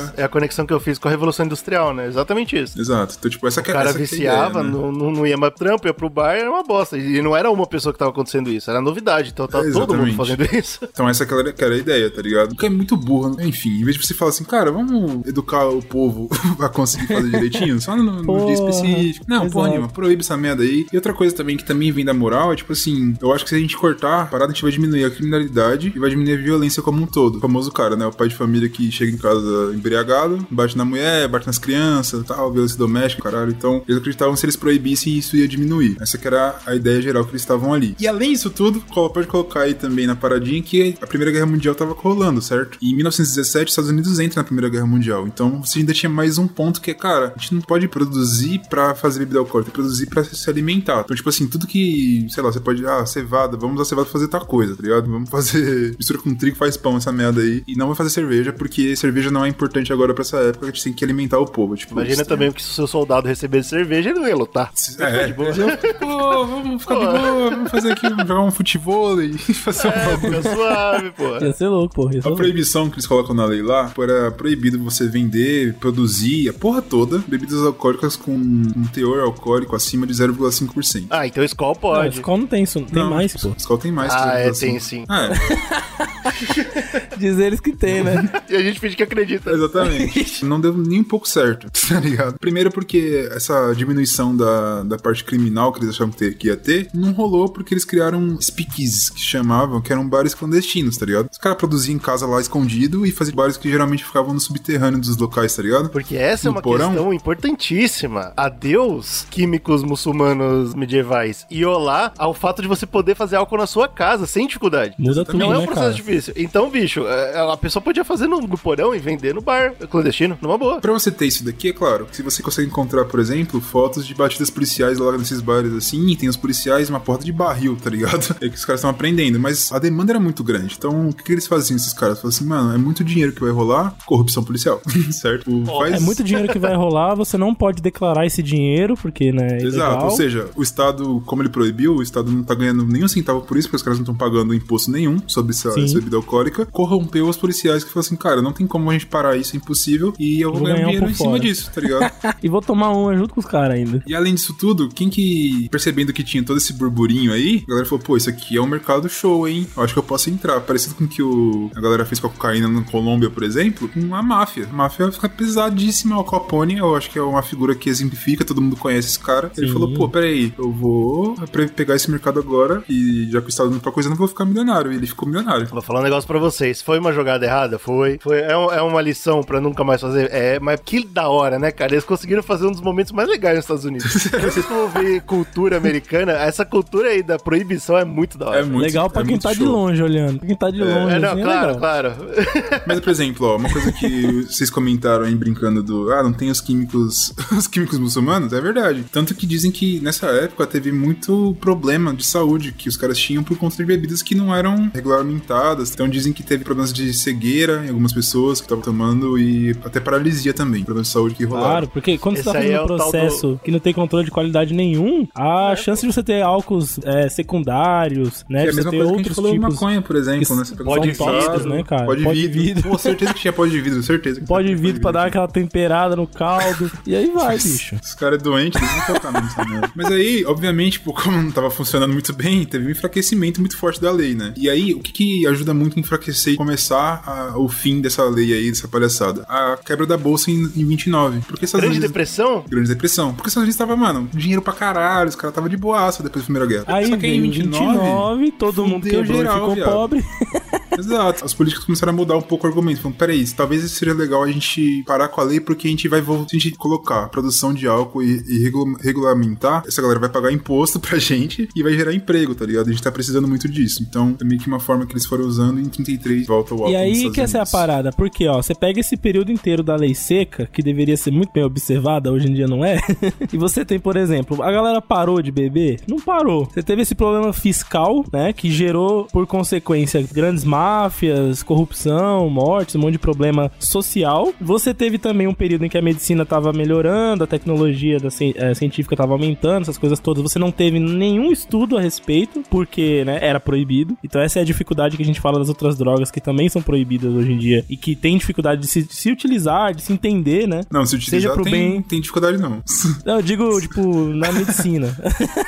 ressaca. fiz, é a conexão que eu fiz com a Revolução Industrial, né? Exatamente isso. Exato. Então, tipo, essa que O é cara é viciava, ideia, né? não, não, ia mais pro trampo, ia pro bar, era uma bosta. E não era uma pessoa que tava acontecendo isso, era novidade. Então tava É, todo mundo exatamente. fazendo isso. Então essa que era, que era a ideia, tá ligado? Porque é muito burro. né? Enfim, em vez de você falar assim, cara, vamos educar o povo a conseguir fazer direitinho, só no, no Porra, dia específico. Não, porra exato. nenhuma, proíbe essa merda aí. E outra coisa também que também vem da moral é tipo assim, eu acho que se a gente cortar a parada, a gente vai diminuir a criminalidade e vai diminuir a violência como um todo. O famoso cara, né? O pai de família que chega em casa embriagado, bate na mulher, bate nas crianças, tal, violência doméstica, caralho. Então, eles acreditavam que se eles proibissem, isso ia diminuir. Essa que era a ideia geral que eles estavam ali. E além disso tudo, pode colocar aí também na paradinha que a Primeira Guerra Mundial tava rolando, certo? E em 1917, os Estados Unidos entram na Primeira Guerra Mundial. Então, você ainda tinha mais um ponto que é, cara, a gente não pode produzir pra fazer bebida alcoólica, tem que produzir pra se alimentar. Então, tipo assim, tudo que, sei lá, você pode, ah, cevada, vamos usar cevada pra fazer tal coisa, tá ligado? Vamos fazer mistura com trigo, faz pão, essa merda aí. E não vai fazer cerveja, porque cerveja não é importante agora pra essa época, a gente tem que alimentar o povo. Tipo, Imagina também que se o seu soldado recebesse cerveja, ele não ia lutar. É, pô, vamos ficar de boa, vamos fazer aqui, jogar um futebol e fazer É, um fica suave, pô. Ia ser louco, porra. Ser A louco. proibição que eles colocam na lei lá era proibido você vender, produzir a porra toda bebidas alcoólicas com um teor alcoólico acima de 0,5%. Ah, então Skol Não, pode. Skol não tem isso, tem Não, mais, pô. Skol tem mais. Ah, é, 0,5. tem sim. Ah, Diz eles que tem, né? E a gente finge que acredita. é, exatamente. Não deu nem um pouco certo, tá ligado? Primeiro porque essa diminuição da, da parte criminal que eles achavam que, ter- que ia ter, não rolou porque eles criaram speakeasies, que chamavam, que eram bares clandestinos, tá ligado? Os caras produziam em casa lá escondido e faziam bares que geralmente ficavam no subterrâneo dos locais, tá ligado? Porque essa é No uma porão? questão importantíssima. Adeus, químicos muçulmanos medievais. E olá ao fato de você poder fazer álcool na sua casa, sem dificuldade. Tudo, Não é um né, processo difícil. Então, bicho, é, a pessoa podia fazer no, no porão e vender no bar clandestino, numa boa. Pra você ter isso daqui, é claro, se você consegue encontrar, por exemplo, fotos de batidas policiais lá nesses bares assim, e tem os policiais uma porta de barril, tá ligado? É que os caras estão aprendendo, mas a demanda era muito grande. Então, o que, que eles faziam, esses caras? Falaram assim, mano, é muito dinheiro que vai rolar, corrupção policial, certo? O- faz- É muito dinheiro que vai rolar, você não pode declarar esse dinheiro, porque, né, é Exato, ilegal. ou seja, o Estado, como ele proibiu, o Estado não tá ganhando nenhum centavo por isso, porque os caras não estão pagando imposto nenhum sobre essa, essa bebida alcoólica, corrompeu os policiais que falaram assim, cara, não tem como a gente parar isso, é impossível, e eu vou, Vou ganhar ganhar um dinheiro em cima fora. disso, tá ligado? E vou tomar uma junto com os caras ainda. E além disso tudo, quem que, percebendo que tinha todo esse burburinho aí, a galera falou, pô, isso aqui é um mercado show, hein? Eu acho que eu posso entrar. Parecido com o que o, a galera fez com a cocaína na Colômbia, por exemplo, com a máfia. A máfia fica pesadíssima. O Capone, eu acho que é uma figura que exemplifica, todo mundo conhece esse cara. Ele Sim. falou, pô, peraí, eu vou pegar esse mercado agora e já que o Estado não tá coisa, eu não vou ficar milionário. E ele ficou milionário. Vou falar um negócio pra vocês. Foi uma jogada errada? Foi. Foi é, um- é uma lição pra nunca mais fazer? É, mas que da hora, né, cara? Eles conseguiram fazer um dos momentos mais legais nos Estados Unidos. Vocês vão ver cultura americana, essa cultura aí da proibição é muito da hora. É muito legal pra é quem muito tá de show. longe olhando. Pra quem tá de longe, É, não, assim, é claro, legal. claro. Mas, por exemplo, ó, uma coisa que vocês comentaram aí brincando do ah, não tem os químicos, os químicos muçulmanos, é verdade. Tanto que dizem que nessa época teve muito problema de saúde que os caras tinham por conta de bebidas que não eram regulamentadas. Então dizem que teve problema problemas de cegueira em algumas pessoas que estavam tomando e até paralisia também, problemas de saúde que rolaram. Claro, porque quando Esse você tá fazendo é um processo que não tem controle de qualidade nenhum, a É, chance de você ter álcools é, secundários, né? Que é a de você mesma ter coisa que a gente outros falou tipos. maconha, por exemplo, que né? Você pode vidro, né, cara? Pode, Pode vidro. vidro. Pô, certeza que tinha pode de vidro, certeza. que Pó de vidro pra dar aquela temperada no caldo. E aí vai, bicho. Os caras doentes, eles vão colocar nessa merda. Mas aí, obviamente, tipo, como não tava funcionando muito bem, teve um enfraquecimento muito forte da lei, né? E aí, o que, que ajuda muito a enfraquecer e começar a- o fim dessa lei aí, dessa palhaçada? A quebra da bolsa em, em 29. Porque essas Grande leis- depressão? Grande depressão. Porque os Estados Unidos tava, mano, dinheiro pra caralho, os caras tava de boaça depois da Primeira Guerra. Aí Só que aí veio 29, todo mundo quebrou e geral, ficou viado. pobre. Exato. Os políticos começaram a mudar um pouco o argumento. Falando, peraí, talvez seria legal a gente parar com a lei porque a gente vai a gente colocar produção de álcool e, e regula- regulamentar, essa galera vai pagar imposto pra gente e vai gerar emprego, tá ligado? A gente tá precisando muito disso. Então, é meio que uma forma que eles foram usando em 33 volta o álcool. E aí que essa é a parada, porque ó, você pega esse período inteiro da lei seca, que deveria ser muito bem observada, hoje em dia não é, e você tem, por exemplo, a galera parou de beber? Não parou. Você teve esse problema fiscal, né, que gerou, por consequência, grandes máfias, corrupção, mortes, um monte de problema social. Você teve também um período em que a medicina tava melhorando, a tecnologia da eh, científica tava aumentando, essas coisas todas. Você não teve nenhum estudo a respeito, porque, né, era proibido. Então essa é a dificuldade que a gente fala das outras drogas que também são proibidas hoje em dia e que tem dificuldade de se, de se utilizar, de se entender, né? Não, se utilizar Seja pro tem, bem. tem dificuldade não. Não, eu digo, tipo, na medicina.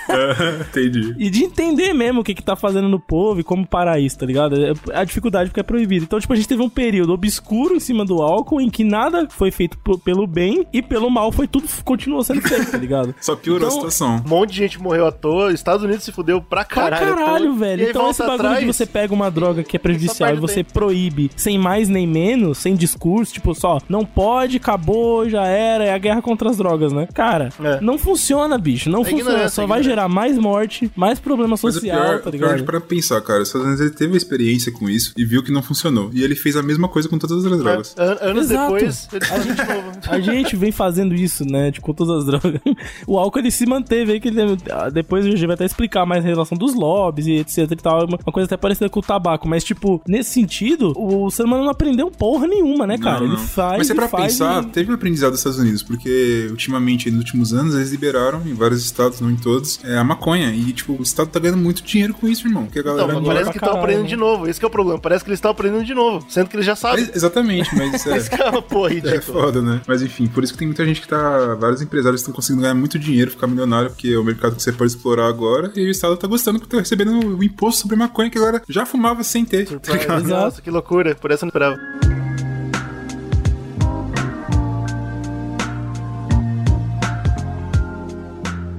Entendi. e de entender mesmo o que que tá fazendo no povo e como parar isso, tá ligado? É A dificuldade porque é proibido. Então, tipo, a gente teve um período obscuro em cima do álcool em que nada foi feito pelo bem e pelo mal foi tudo, continuou sendo feito, tá ligado? Só piorou a Então, situação. Um monte de gente morreu à toa, Estados Unidos se fudeu pra Pra caralho. caralho, à toa, velho. e Então esse bagulho atrás, de você pega uma droga que é prejudicial e você tempo. proíbe sem mais nem menos, sem discurso, tipo, só, não pode, acabou, já era, é a guerra contra as drogas, né? Cara, É. não funciona, bicho, não É funciona. Só é vai gerar mais morte, mais problema Mas o social, pior, tá o pior ligado? de para pensar, cara, os Estados Unidos teve uma experiência com isso e viu que não funcionou. E ele fez a mesma coisa com todas as outras drogas. An- anos Exato. depois, ele de novo. A gente vem fazendo isso, né? Tipo, com todas as drogas. O álcool ele se manteve aí, que ele, ah, depois a gente vai até explicar mais a relação dos lobbies e etc e tal. Uma uma coisa até parecida com o tabaco. Mas, tipo, nesse sentido, o ser humano não aprendeu porra nenhuma, né, cara? Não, Ele não. faz. Mas se é pra faz pensar, e- teve um aprendizado dos Estados Unidos, porque ultimamente, nos últimos anos, eles liberaram em vários estados, não em todos, é, a maconha. E, tipo, o estado tá ganhando muito dinheiro com isso, irmão. Porque a Então, galera. mas agora- parece que estão caralho, aprendendo né? de novo. Esse que é o problema. Parece que eles estão aprendendo de novo. Sendo que eles já sabem. Mas- Exatamente, mas é. Esse que é uma porra É ridícula. foda, né? Mas enfim, por isso que tem muita gente que tá. Vários empresários estão conseguindo ganhar muito dinheiro, ficar milionário, porque é o mercado que você pode explorar agora. E o Estado tá gostando porque tá recebendo o imposto sobre maconha que agora já fumava sem ter. tá? Nossa, que loucura. Por essa eu não esperava.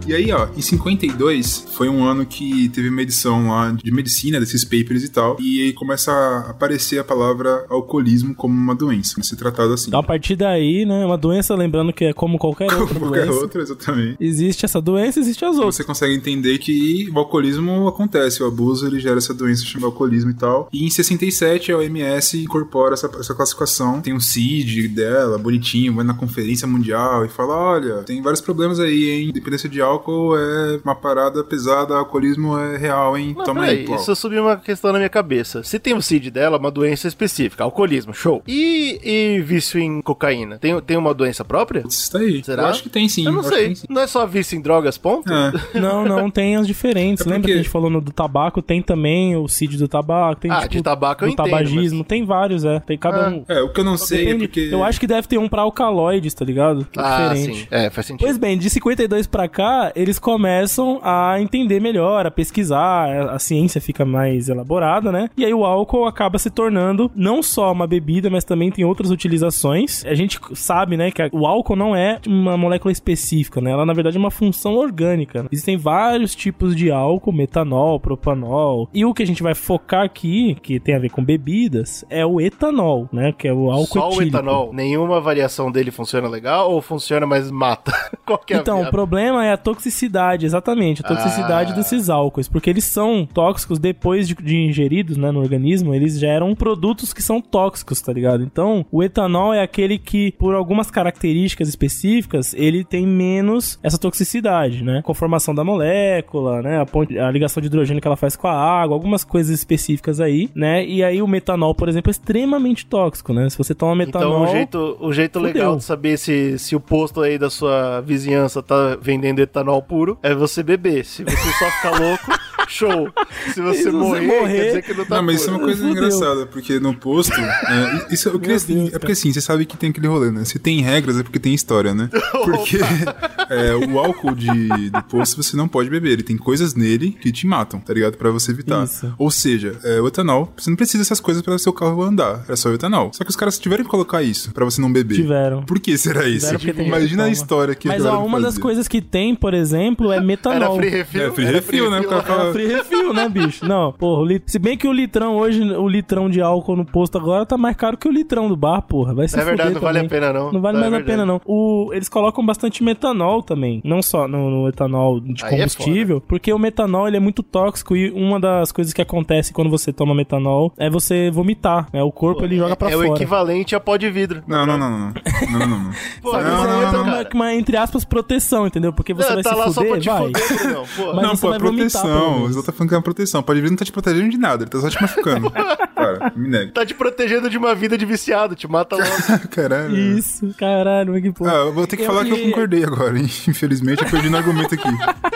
E aí, ó, em 52 foi um ano que teve uma edição lá de medicina, desses papers e tal, e aí começa a aparecer a palavra alcoolismo como uma doença, ser tratado assim. Então, a partir daí, né, uma doença, lembrando que é como qualquer outra Como qualquer doença. outra, exatamente. Existe essa doença, existe as outras. Você consegue entender que o alcoolismo acontece, o abuso ele gera essa doença chamada alcoolismo e tal. E em 67 a OMS incorpora essa, essa classificação, tem um CID dela, bonitinho, vai na conferência mundial e fala: olha, tem vários problemas aí, hein? Dependência de álcool é uma parada pesada, alcoolismo é real, hein? Mas Toma aí, isso subiu uma questão na minha cabeça. Se tem o CID dela, uma doença específica, alcoolismo, show. E, e vício em cocaína? Tem, tem uma doença própria? Isso tá aí. Será? Eu acho que tem sim. Eu não que sei. tem sim. Não é só vício em drogas, ponto? É. Não, não, tem as diferentes. É porque- Lembra que a gente falou no do tabaco? Tem também o CID do tabaco, tem Ah, tipo, de tabaco eu do entendo, tabagismo, tem vários, é. Tem cada Ah, um. É, o que eu não sei Depende. é porque. Eu acho que deve ter um pra alcaloides, tá ligado? Que é Ah, diferente. sim. É, faz sentido. Pois bem, de 52 pra cá, eles começam a entender melhor, a pesquisar, a- ciência fica mais elaborada, né? E aí o álcool acaba se tornando não só uma bebida, mas também tem outras utilizações. A gente sabe, né, que o álcool não é uma molécula específica, né? Ela na verdade é uma função orgânica. Existem vários tipos de álcool, metanol, propanol. E o que a gente vai focar aqui, que tem a ver com bebidas, é o etanol, né? Que é o álcool Só o etílico. etanol. Nenhuma variação dele funciona legal ou funciona, mas mata? Qual que é Então, o problema é a toxicidade, exatamente, a toxicidade Ah. desses álcoois, porque eles são tóxicos depois de, de ingeridos, né, no organismo, eles geram produtos que são tóxicos, tá ligado? Então, o etanol é aquele que, por algumas características específicas, ele tem menos essa toxicidade, né? Com a formação da molécula, né, a, ponte- a ligação de hidrogênio que ela faz com a água, algumas coisas específicas aí, né? E aí o metanol, por exemplo, é extremamente tóxico, né? Se você toma metanol... Então o jeito, o jeito legal de saber se, se o posto aí da sua vizinhança tá vendendo etanol puro é você beber. Se você só ficar louco, show. Se você, Se você morrer, morrer- quer dizer que não tá Não, mas isso é uma coisa Fudeu. engraçada, porque no posto. né, isso eu queria, Deus, é porque assim, você sabe que tem aquele rolê, né? Se tem regras é porque tem história, né? Porque é, o álcool de, do posto você não pode beber. Ele tem coisas nele que te matam, tá ligado? Pra você evitar. Isso. Ou seja, é, o etanol, você não precisa dessas coisas pra seu carro andar. É só o etanol. Só que os caras tiveram que colocar isso pra você não beber. Tiveram. Por que será isso? Tem Imagina a história que Mas ó, uma das coisas que tem, por exemplo, é Era metanol. free refil? É, free Era refil, né? O cara lá. fala- Era free refil, né, bicho? Não, porra, o lit... se bem que o litrão hoje, o litrão de álcool no posto agora tá mais caro que o litrão do bar, porra. Vai ser É verdade, não vale a pena, não. Não vale É mais a verdade. pena, não. O... Eles colocam bastante metanol também. Não só no, no etanol de é combustível, porque o metanol ele é muito tóxico e uma das coisas que acontece quando você toma metanol é você vomitar. Né? O corpo ele joga pra é o fora. equivalente a pó de vidro. Não, não, não, não. Não, não, não. não. Pô, que não, não, não, ter uma, uma, entre aspas, proteção, entendeu? Porque você Não, vai tá lá só pra fuder, te vai. Brunão. Pô. Mas não, você pô, é vomitar, pelo proteção. menos. O tá falando que é uma proteção. Pode vir, não tá te protegendo de nada, ele tá só te machucando. Cara, me nega. Tá te protegendo de uma vida de viciado, te mata logo. Caralho. Isso, caralho, mas que porra. Ah, eu vou ter que Eu falar que eu concordei agora, hein? Infelizmente, eu perdi no argumento aqui.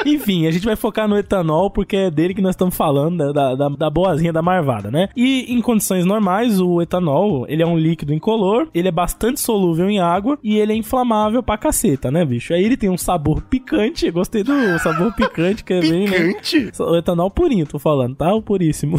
Enfim, a gente vai focar no etanol porque é dele que nós estamos falando, da, da, da- da boazinha da marvada, né? E em condições normais, o etanol, ele é um líquido incolor, ele é bastante solúvel em água e ele é inflamável pra caceta, né, bicho? Aí ele tem um sabor picante, eu gostei do sabor picante, que é bem, né? Picante? O etanol purinho, tô falando, tá? O puríssimo.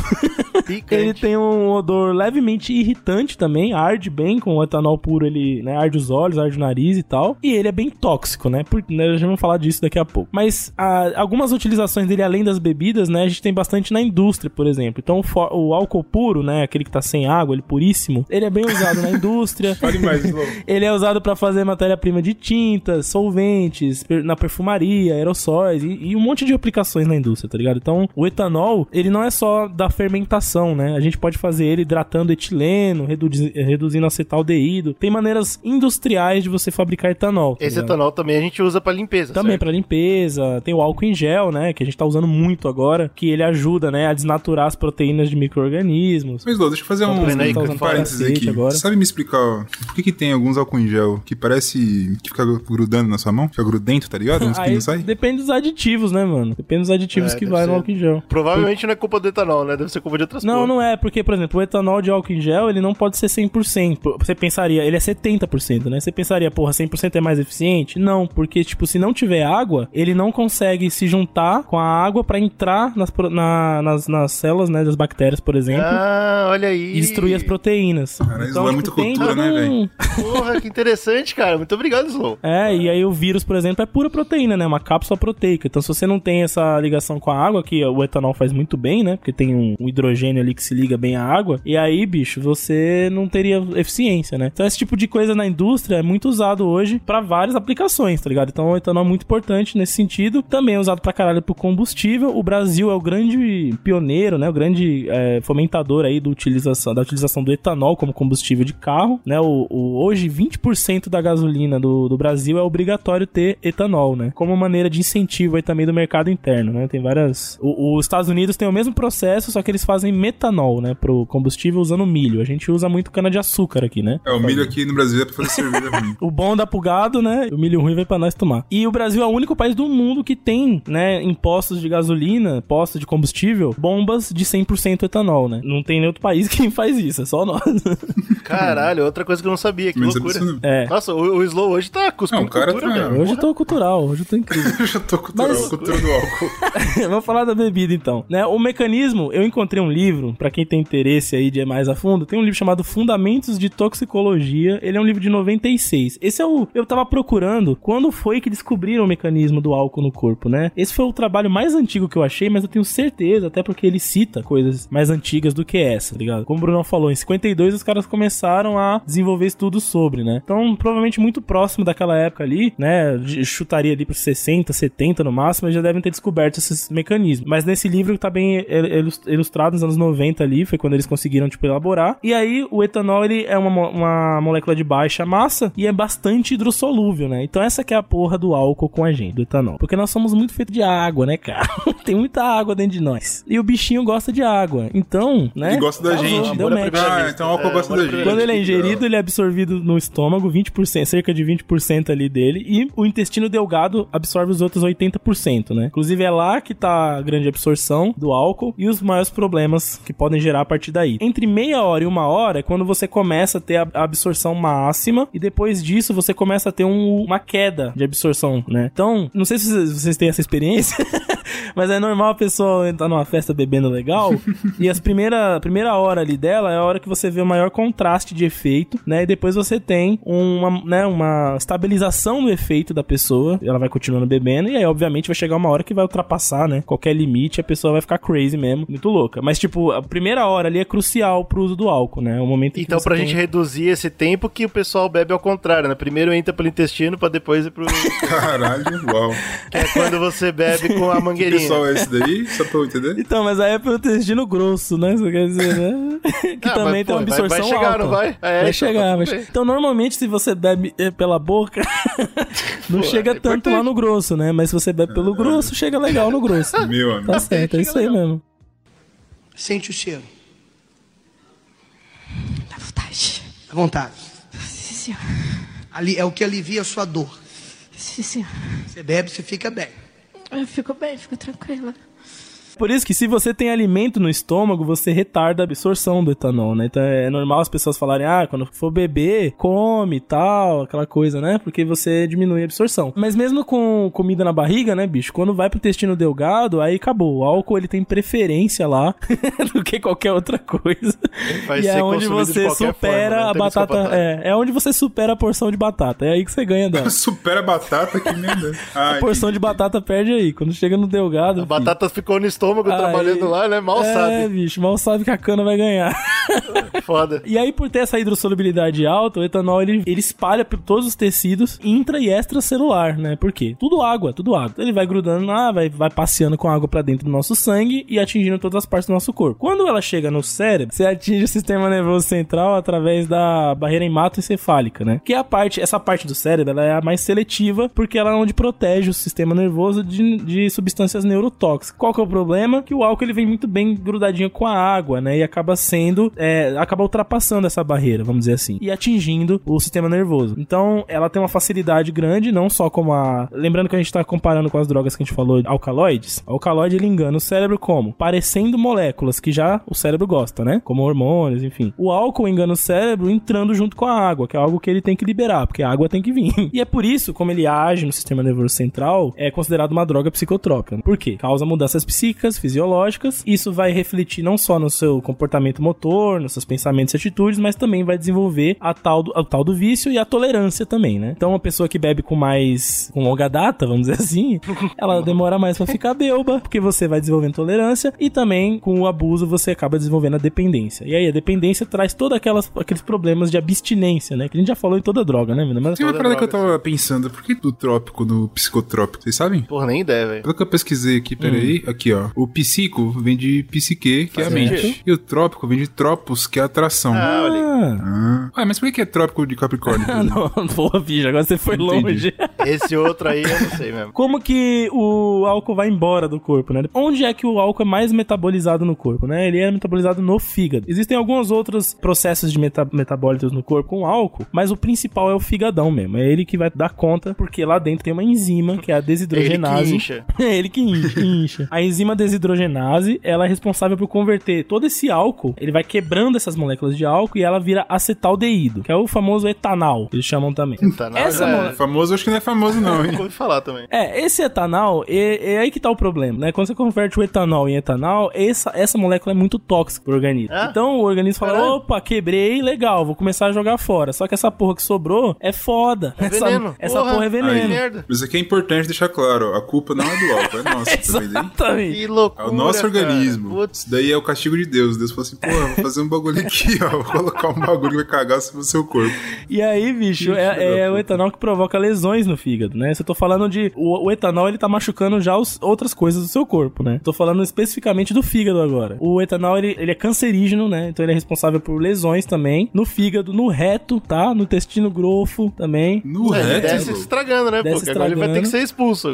Picante. Ele tem um odor levemente irritante também, arde bem com o etanol puro, ele né, arde os olhos, arde o nariz e tal. E ele é bem tóxico, né? Por, né, já vamos falar disso daqui a pouco. Mas ah, algumas utilizações dele, além das bebidas, né? A gente tem bastante na indústria, por exemplo. Então o, o álcool puro, né? Aquele que tá sem água, ele puríssimo, ele é bem usado na indústria. Fale mais, Slow. Ele é usado pra fazer matéria-prima de tintas, solventes, per- na perfumaria, aerossóis e, e um monte de aplicações na indústria, tá ligado? Então, o etanol, ele não é só da fermentação, né? A gente pode fazer ele hidratando etileno, reduzi- reduzindo acetaldeído. Tem maneiras industriais de você fabricar etanol. tá Esse ligado? etanol também a gente usa pra limpeza, Também pra limpeza, tem o álcool em gel, né, que a gente tá usando muito agora, que ele ajuda, né, a desnaturar as proteínas de micro-organismos. Mas, Slow, deixa eu fazer um, vendo aí um eu parênteses aqui. agora. Você sabe me explicar ó, por que, que tem alguns álcool em gel que parece que fica grudando na sua mão? Fica grudento, tá ligado? não sai? depende dos aditivos, né, mano? Depende dos aditivos É, que vai no ser. álcool em gel. Provavelmente não é culpa do etanol, né? Deve ser culpa de outras Não, coisas. não é, porque, por exemplo, o etanol de álcool em gel, ele não pode ser 100%. Você pensaria, ele é 70%, né? Você pensaria, porra, 100% é mais eficiente? Não, porque, tipo, se não tiver água, ele não consegue se juntar com a água pra entrar nas, na- nas, nas células, né, das bactérias, por exemplo, Ah, olha aí. e destruir as proteínas. Cara, isso é muita cultura, né, velho? Porra, que interessante, cara. Muito obrigado, Slow. É, e aí o vírus, por exemplo, é pura proteína, né? Uma cápsula proteica. Então, se você não tem essa ligação com a água, que o etanol faz muito bem, né? Porque tem um, um hidrogênio ali que se liga bem à água. E aí, bicho, você não teria eficiência, né? Então, esse tipo de coisa na indústria é muito usado hoje pra várias aplicações, tá ligado? Então, o etanol é muito importante nesse sentido. Também é usado pra caralho pro combustível. O Brasil é o grande pioneiro, né? O grande é, fomentador aí do utilização, da utilização do etanol como combustível de carro, né? O, o- hoje, 20% da gasolina do, do Brasil é obrigatório ter etanol, né? Como maneira de incentivo aí também do mercado interno, né? Tem várias... O- os Estados Unidos tem o mesmo processo, só que eles fazem metanol, né? Pro combustível usando milho. A gente usa muito cana-de-açúcar aqui, né? É, o milho aqui no Brasil é pra fazer cerveja ruim. O bom dá pro gado, né? O milho ruim vai pra nós tomar. E o Brasil é o único país do mundo que tem, né, em postos de gasolina, postos de combustível, bombas de 100% etanol, né? Não tem nenhum outro país que faz isso, é só nós. Caralho, outra coisa que eu não sabia. Que não loucura. É. Noje o, o Slow hoje tá cuspindo Não, o cara cultura, tá-. Hoje eu tô cultural, hoje eu tô incrível. Eu já tô cultural, Mas- cultura do álcool. Vamos falar da bebida então, né? O mecanismo, eu encontrei um livro, pra quem tem interesse aí de ir mais a fundo, tem um livro chamado Fundamentos de Toxicologia. Ele é um livro de 96. Esse é o. Eu tava procurando quando foi que descobriram o mecanismo do álcool no corpo, né? Esse foi o trabalho mais antigo que eu achei, mas eu tenho certeza, até porque ele cita coisas mais antigas do que essa, tá ligado? Como o Bruno falou, em 52 os caras começaram a desenvolver estudos sobre, né? Então, provavelmente muito próximo daquela época ali, né? Chutaria ali pros 60, 70 no máximo, eles já devem ter descoberto esses mecanismos. Mas nesse livro tá bem il- ilus- ilustrado nos anos 90 ali, foi quando eles conseguiram, tipo, elaborar. E aí, o etanol, ele é uma, uma molécula de baixa massa e é bastante hidrossolúvel, né? Então essa que é a porra do álcool com a gente, do etanol. Porque nós somos muito feitos de água, né, cara? Tem muita água dentro de nós. E o bichinho gosta de água. Então, né? Ele gosta da Casou, gente. deu match. Ah, então o álcool É, gosta da gente. Quando ele é ingerido, ele é absorvido no estômago, 20%, cerca de 20% ali dele, e o intestino delgado absorve os outros 80%, né? Inclusive é lá que tá a grande absorção do álcool e os maiores problemas que podem gerar a partir daí. Entre meia hora e uma hora é quando você começa a ter a absorção máxima e depois disso você começa a ter um- uma queda de absorção, né? Então, não sei se vocês têm essa experiência, mas é normal a pessoa entrar numa festa bebendo legal e as primeira, a primeira hora ali dela é a hora que você vê o maior contraste de efeito, né? E depois você tem uma, né, uma estabilização do efeito da pessoa, ela vai continuando bebendo e aí obviamente vai chegar uma hora que vai ultrapassar, né? Qualquer limite, a pessoa vai ficar crazy mesmo, muito louca. Mas tipo, a primeira hora ali é crucial pro uso do álcool, né? É o momento Então, pra tem- gente reduzir esse tempo que o pessoal bebe ao contrário, né? Primeiro entra pelo intestino pra depois ir pro. Caralho, uau. que é quando você bebe com a mangueirinha. pessoal é esse daí? Só pra eu entender? Então, mas aí é pelo intestino grosso, né? Isso quer dizer, né? que Ah, também mas, tem uma pô, vai- absorção vai chegar, alta. não vai? É, vai então, chegar, tá vai tudo che- bem. Então, normalmente, se você bebe eh, pela boca, não Pô, chega é tanto importante. lá no grosso, né? Mas se você bebe pelo grosso, chega legal no grosso. Meu amigo. Tá certo, é isso aí mesmo. Sente o cheiro. Dá vontade. À vontade. Sim, senhor. Ali é o que alivia a sua dor. Sim, senhor. Você bebe, você fica bem. Eu fico bem, fico tranquila. Por isso que se você tem alimento no estômago, você retarda a absorção do etanol, né? Então é normal as pessoas falarem, ah, quando for beber, come e tal, aquela coisa, né? Porque você diminui a absorção. Mas mesmo com comida na barriga, né, bicho? Quando vai pro intestino delgado, aí acabou. O álcool, ele tem preferência lá do que qualquer outra coisa. Vai e ser é onde você supera forma, né? a batata. É, é onde você supera a porção de batata. É aí que você ganha dela. Supera a batata, que merda. Ah, A porção de batata perde aí. Quando chega no delgado. A batata ficou no estômago Aí- trabalhando lá, né? Mal é, sabe. bicho, mal sabe que a cana vai ganhar. Foda. E aí, por ter essa hidrossolubilidade alta, o etanol ele, ele espalha por todos os tecidos intra e extracelular, né? Por quê? Tudo água, tudo água. Ele vai grudando lá, vai, vai passeando com água pra dentro do nosso sangue e atingindo todas as partes do nosso corpo. Quando ela chega no cérebro, você atinge o sistema nervoso central através da barreira hematoencefálica, né? Que é a parte, essa parte do cérebro, ela é a mais seletiva porque ela é onde protege o sistema nervoso de, de substâncias neurotóxicas. Qual que é o problema? Que o álcool ele vem muito bem grudadinho com a água, né? E acaba sendo, é, acaba ultrapassando essa barreira, vamos dizer assim, e atingindo o sistema nervoso. Então, ela tem uma facilidade grande, não só como a. Lembrando que a gente tá comparando com as drogas que a gente falou, alcaloides. O alcaloide ele engana o cérebro como? Parecendo moléculas que já o cérebro gosta, né? Como hormônios, enfim. O álcool engana o cérebro entrando junto com a água, que é algo que ele tem que liberar, porque a água tem que vir. E é por isso, como ele age no sistema nervoso central, é considerado uma droga psicotrópica. Por quê? Causa mudanças psíquicas, fisiológicas. Isso vai refletir não só no seu comportamento motor, nos seus pensamentos e atitudes, mas também vai desenvolver a tal do, a tal do vício e a tolerância também, né? Então, uma pessoa que bebe com mais. com longa data, vamos dizer assim, ela demora mais pra ficar belba, porque você vai desenvolvendo tolerância e também com o abuso você acaba desenvolvendo a dependência. E aí a dependência traz todos aqueles problemas de abstinência, né? Que a gente já falou em toda droga, né? Mas Tem uma parada que eu tava pensando, por que do trópico no psicotrópico? Vocês sabem? Porra, nem ideia, velho. Pelo que eu pesquisei aqui, peraí, aqui ó. O psico vem de psique, que é a Faz mente. sentido. E o trópico vem de tropos, que é a atração. Ah, olha aí. Ah. Ué, mas por que é trópico de Capricórnio? Ah, não, porra, bicho, agora você foi Entendi. longe. Esse outro aí eu não sei mesmo. Como que o álcool vai embora do corpo, né? Onde é que o álcool é mais metabolizado no corpo, né? Ele é metabolizado no fígado. Existem alguns outros processos de meta metabólitos no corpo com álcool, mas o principal é o figadão mesmo. É ele que vai dar conta, porque lá dentro tem uma enzima, que é a desidrogenase. Ele que incha. É ele que incha, incha. A enzima desidrogenase, ela é responsável por converter todo esse álcool, ele vai quebrando essas moléculas de álcool e ela vira acetaldeído, que é o famoso etanal, que eles chamam também. Etanal Essa mole- é- Famoso, acho que não é famoso, não, hein? Ouvi falar também. É, esse etanal, é, é aí que tá o problema, né? Quando você converte o etanol em etanol, essa, essa molécula é muito tóxica pro organismo. Ah? Então o organismo fala, Caralho. opa, quebrei, legal, vou começar a jogar fora. Só que essa porra que sobrou é foda. É essa, veneno. Essa porra, é Que veneno. merda. Mas aqui é importante deixar claro, a culpa não é do álcool, é nossa, tá aí? Exatamente. Loucura, É o nosso cara. organismo. Putz. Isso daí é o castigo de Deus. Deus falou assim, pô, eu vou fazer um bagulho aqui, ó. Vou colocar um bagulho que vai cagar sobre o seu corpo. E aí, bicho, é, é o etanol que provoca lesões no fígado, né? Se eu tô falando de. O, o etanol, ele tá machucando já os, outras coisas do seu corpo, né? Tô falando especificamente do fígado agora. O etanol, ele, ele é cancerígeno, né? Então ele é responsável por lesões também. No fígado, no reto, tá? No intestino grofo também. No É, ele reto, desce estragando, né? Desce Porque agora ele vai ter que ser expulso.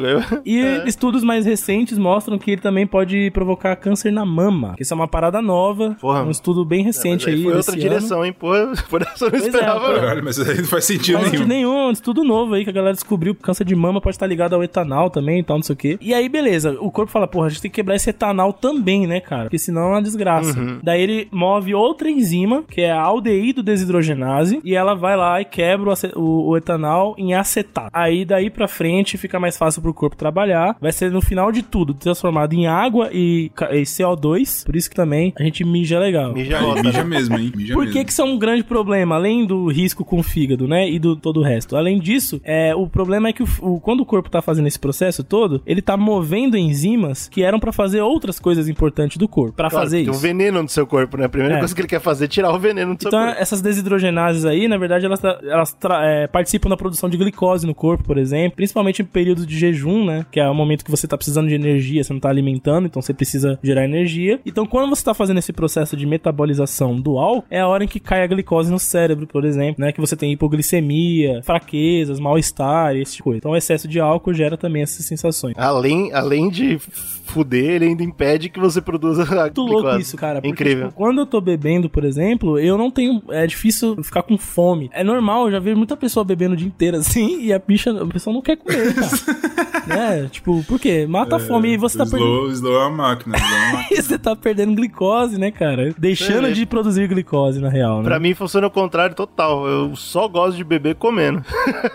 E É. estudos mais recentes mostram que ele também pode provocar câncer na mama. Isso é uma parada nova. Porra. Um estudo bem recente Mas aí. Foi outra ano. direção, hein? Pô, por essa eu não Pois é, esperava. não. Caralho, mas aí não faz sentido Não faz nenhum. um estudo novo aí que a galera descobriu que câncer de mama pode estar ligado ao etanol também e tal, não sei o quê. E aí, beleza, o corpo fala, porra, a gente tem que quebrar esse etanol também, né, cara? Porque senão é uma desgraça. Daí ele move outra enzima, que é a aldeído desidrogenase, e ela vai lá e quebra o, o- o etanol em acetato. Aí daí pra frente fica mais fácil pro corpo trabalhar. Vai ser no final de tudo transformado em água e, e CO2. Por isso que também a gente mija legal. Mija rota, mija né? mesmo, hein? Mija Por mesmo. que que isso é um grande problema, além do risco com o fígado, né, e do todo o resto? Além disso, é, o problema é que o, o- quando o corpo tá fazendo esse processo todo, ele tá movendo enzimas que eram pra fazer outras coisas importantes do corpo, Pra Claro, fazer Tem um isso. veneno no seu corpo, né? A primeira É. coisa que ele quer fazer é tirar o veneno do seu Então, corpo. essas desidrogenases aí, na verdade, elas, elas é, participam da produção de glicose no corpo, por exemplo, principalmente em períodos de jejum, né? Que é o momento que você tá precisando de energia, você não tá alimentando, então você precisa gerar energia. Então, quando você tá fazendo esse processo de metabolização do álcool, é a hora em que cai a glicose no cérebro, por exemplo, né? Que você tem hipoglicemia, fraquezas, mal-estar e esse tipo de coisa. Então, o excesso de álcool gera também essas sensações. Além, além de fuder, ele ainda impede que você produza a muito louco glicose. isso, cara. Porque, Incrível. tipo, quando eu tô bebendo, por exemplo, eu não tenho. É difícil ficar com fome. É normal, eu já vejo muita pessoa bebendo o dia inteiro assim e a bicha, a pessoa não quer comer, cara. né? Tipo, por quê? Mata a fome e você tá o perdendo. Slow, slow é uma máquina. slow é uma máquina. Você tá perdendo glicose, né, cara? Deixando É, de produzir glicose, na real, né? Pra mim funciona o contrário total. Eu só gosto de beber comendo.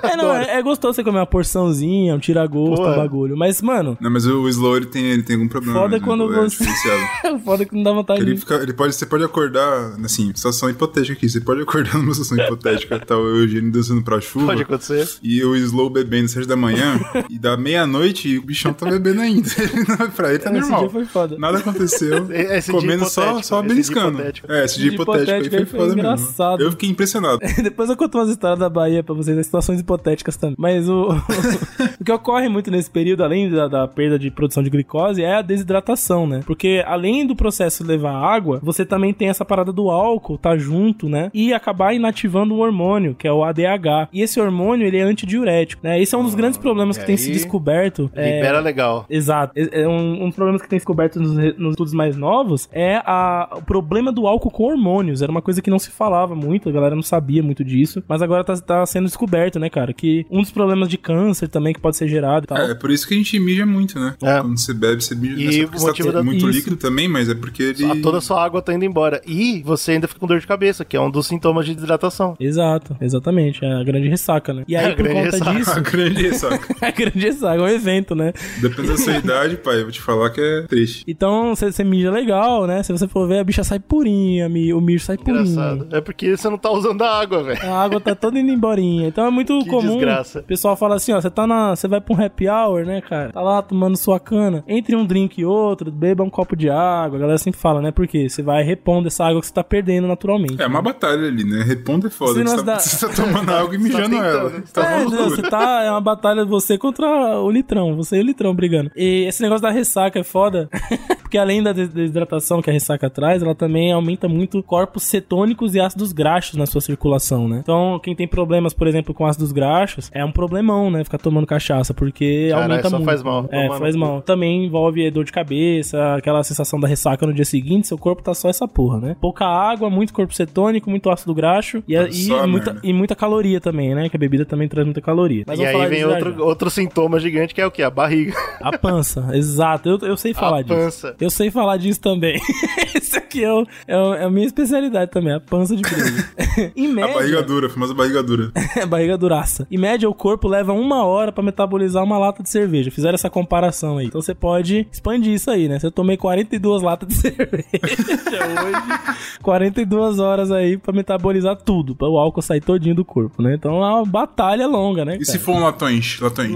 É, não, é, é gostoso você comer uma porçãozinha, um tira-gosto, um é. bagulho. Mas, mano, Não, mas o slow ele tem, ele tem algum problema. Foda né? quando É você- diferenciado. foda é que não dá vontade Ele, de. fica, ele pode, você pode acordar, assim, situação hipotética aqui. Você pode acordar numa situação hipotética, tá o Eugênio dançando pra chuva. Pode acontecer. E o Slow bebendo às sete da manhã, e da meia-noite e o bichão tá bebendo ainda. Ele não- pra ele tá Esse normal. dia foi foda. Nada aconteceu. Esse dia comendo só, só beliscando. É, esse dia hipotético, hipotético aí foi foi foda engraçado. mesmo. Eu fiquei impressionado. Depois eu conto umas histórias da Bahia pra vocês, as situações hipotéticas também. Mas o, o que ocorre muito nesse período, além da, da perda de produção de glicose, é a desidratação, né? Porque além do processo de levar água, você também tem essa parada do álcool, tá junto, né? E acabar inativando um hormônio, que é o ADH. E esse hormônio, ele é antidiurético, né? Esse é um dos grandes problemas que tem se descoberto. é, Libera legal. Exato. É é um, um dos problemas que tem descoberto nos, nos estudos mais novos é a, o problema do álcool com hormônios. Era uma coisa que não se falava muito, a galera não sabia muito disso. Mas agora tá, tá sendo descoberto, né, cara? Que um dos problemas de câncer também que pode ser gerado e tal. É, é por isso que a gente mija muito, né? É. Quando você bebe, você mija. E não é só o porque você motivo tá da- muito Isso. líquido também, mas é porque ele... A- Toda a sua água tá indo embora. E você ainda fica com dor de cabeça, que é um dos sintomas de desidratação. Exato, exatamente. É a grande ressaca, né? E aí, É a por grande conta ressaca. A disso. grande ressaca. a grande ressaca, é um evento, né? Depende da sua idade, pai, eu vou te falar que é triste. Então, você você mija legal, né? Se você for ver, a bicha sai purinha, o mijo sai purinho. Engraçado. É porque você não tá usando a água, velho. A água tá toda indo emborinha. Então é muito Que comum. desgraça. O pessoal fala assim, ó, você tá na. Você vai pra um happy hour, né, cara? Tá lá tomando sua cana. Entre um drink e outro, beba um copo de água. A galera sempre fala, né? Porque você vai repondo essa água que você tá perdendo naturalmente. É uma batalha ali, né? Reponda é foda. Você tá, dá- você tá tomando água e mijando ela. Tá É, não, você tá. É uma batalha você contra o litrão. Você e o litrão brigando. E esse negócio da ressaca é foda. Porque além da des- desidratação que a ressaca traz, ela também aumenta muito corpos cetônicos e ácidos graxos na sua circulação, né? Então, quem tem problemas, por exemplo, com ácidos graxos, é um problemão, né? Ficar tomando cachaça, porque Caralho, aumenta só muito. faz mal. É, faz mal. Também envolve dor de cabeça, aquela sensação da ressaca no dia seguinte, seu corpo tá só essa porra, né? Pouca água, muito corpo cetônico, muito ácido graxo e, a- e muita, e muita caloria também, né? Que a bebida também traz muita caloria. Mas e aí vem outro, já. outro sintoma gigante que é o quê? A barriga. A pança, exato. Eu, eu sei falar a disso. pança. Eu sei falar disso também. Esse aqui é, o- é, o- é a minha especialidade também, a pança de briga. em A média, barriga dura, a famosa barriga dura. barriga duraça. Em média, o corpo leva uma hora pra metabolizar uma lata de cerveja. Fizeram essa comparação aí. Então você pode expandir isso aí, né? Se eu tomei 42 latas de cerveja hoje, 42 horas aí pra metabolizar tudo, pra o álcool sair todinho do corpo, né? Então é uma batalha longa, né? E se cara? for um latões? Latões.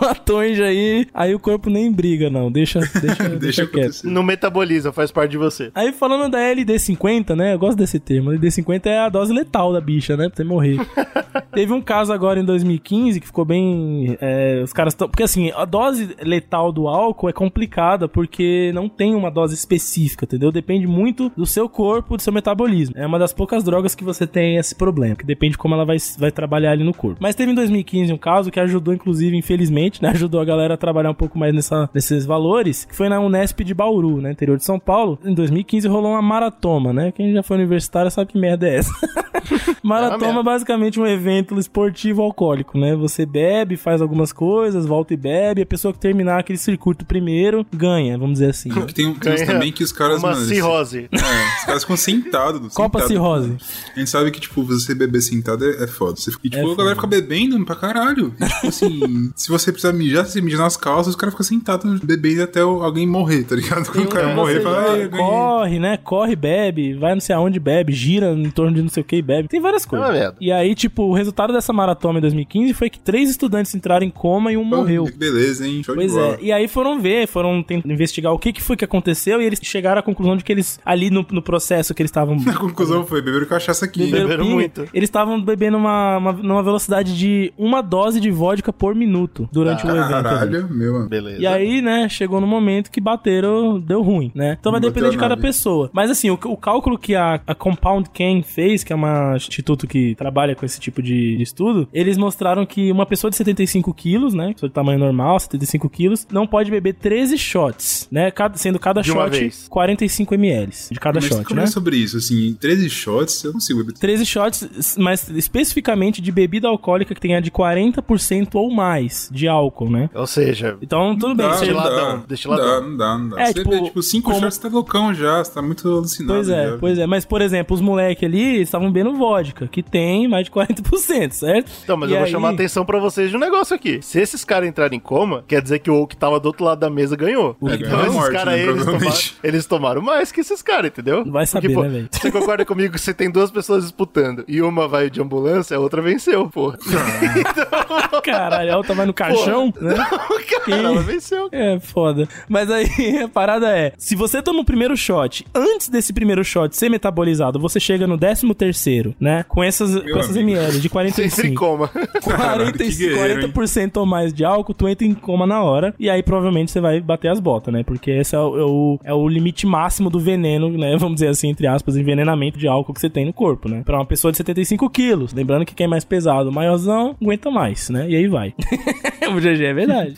Latões aí, aí o corpo nem briga, não. Deixa, deixa, deixa, quieto. Não metaboliza, faz parte de você. Aí falando da LD50, né? Eu gosto desse termo. LD50 é a dose letal da bicha, né? Pra você morrer. Teve um caso agora em 2015 que ficou bem. é, os caras estão. Porque assim, a dose letal do álcool é complicada porque não tem uma dose específica, entendeu? Depende muito do seu corpo, do seu metabolismo. É uma das poucas drogas que você tem esse problema, que depende de como ela vai, vai trabalhar ali no corpo. Mas teve em 2015 um caso que ajudou, inclusive, infelizmente, né? Ajudou a galera a trabalhar um pouco mais nessa, nesses valores, que foi na Unesp de Bauru, né? Interior de São Paulo. Em 2015 rolou uma maratoma, né? Quem já foi universitário sabe que merda é essa. Maratoma merda. é basicamente um evento esportivo alcoólico, né? Você bebe, faz algumas coisas, volta e bebe, a pessoa que terminar aquele circuito primeiro ganha, vamos dizer assim. né? Que tem, tem também que os caras, Uma mano, eles- cirrose. É, os caras ficam sentados. Copa sentado. cirrose. A gente sabe que, tipo, você beber sentado é, é foda. Você, e, tipo, É a galera fica bebendo pra caralho. E, tipo assim, se você precisar mijar, você mija nas calças, os caras ficam sentados bebendo até alguém morrer, tá ligado? Quando o cara Então morrer, fala, "Ah, eu ganhei." corre, né? Corre, bebe, vai não sei aonde bebe, gira em torno de não sei o que e bebe. Tem várias coisas. uma merda. E aí, tipo, o resultado dessa maratona em 2015 foi que três estudantes entraram em coma e um morreu. Que Beleza, hein? Show Pois de bola. é, e aí foram ver, foram tentar investigar o que, que foi que aconteceu e eles chegaram à conclusão de que eles, ali no, no processo que eles estavam A conclusão foi, beberam cachaça aqui. beberam Beberam pinga, muito. eles estavam bebendo uma, uma, numa velocidade de uma dose de vodka por minuto durante o evento. ali. Caralho, meu, mano. Beleza. E aí, né, chegou no momento que bateram, deu ruim, né? Então vai Não depender de cada nada. pessoa. Mas assim, o, o cálculo que a, a Compound Can fez, que é instituto que trabalha com esse tipo de, de estudo, eles mostraram que uma pessoa de 75 quilos, né? Pessoa de tamanho normal, 75 quilos, não pode beber 13 shots, né? Cada- sendo cada De shot vez. 45 ml de cada Mas shot, como né? é sobre isso? Assim, 13 shots, eu não consigo beber. 13 shots, mas especificamente de bebida alcoólica que tenha de 40% ou mais de álcool, né? Ou seja, Então, tudo bem. Dá, você- não dá. Destiladão, Não dá, não dá, não dá. É, Você tipo, bebe, tipo, 5 como- shots, você tá loucão já, você tá muito alucinado. Pois é, já. pois é. Mas, por exemplo, os moleques ali estavam bebendo vodka, que tem mais de 40%, certo? Então, mas E eu vou aí- chamar a atenção pra vocês de um negócio aqui. Se esses caras entrarem em coma, quer dizer que o que tava do outro lado da mesa ganhou. É, então ganhou a esses morte, caras né, aí, eles tomaram, eles tomaram mais que esses caras, entendeu? Vai saber, pô, né, velho? Você concorda comigo que você tem duas pessoas disputando e uma vai de ambulância, a outra venceu, porra. Caralho, a outra vai no caixão, né? Cara, ela venceu. É foda. Mas aí a parada é: se você toma o primeiro shot, antes desse primeiro shot ser metabolizado, você chega no décimo terceiro, né? Com essas, com essas amigo. ml de Você entra em 45. coma. Caralho, que 45, guerreiro, hein? 40% ou mais de álcool, tu entra em coma na hora. E aí provavelmente você vai bater as botas, né? Porque esse é o, é o, é o limite máximo do veneno, né? Vamos dizer assim, entre aspas, envenenamento de álcool que você tem no corpo, né? Pra uma pessoa de 75 quilos. Lembrando que quem é mais pesado, maiorzão, aguenta mais, né? E aí vai. o GG é verdade.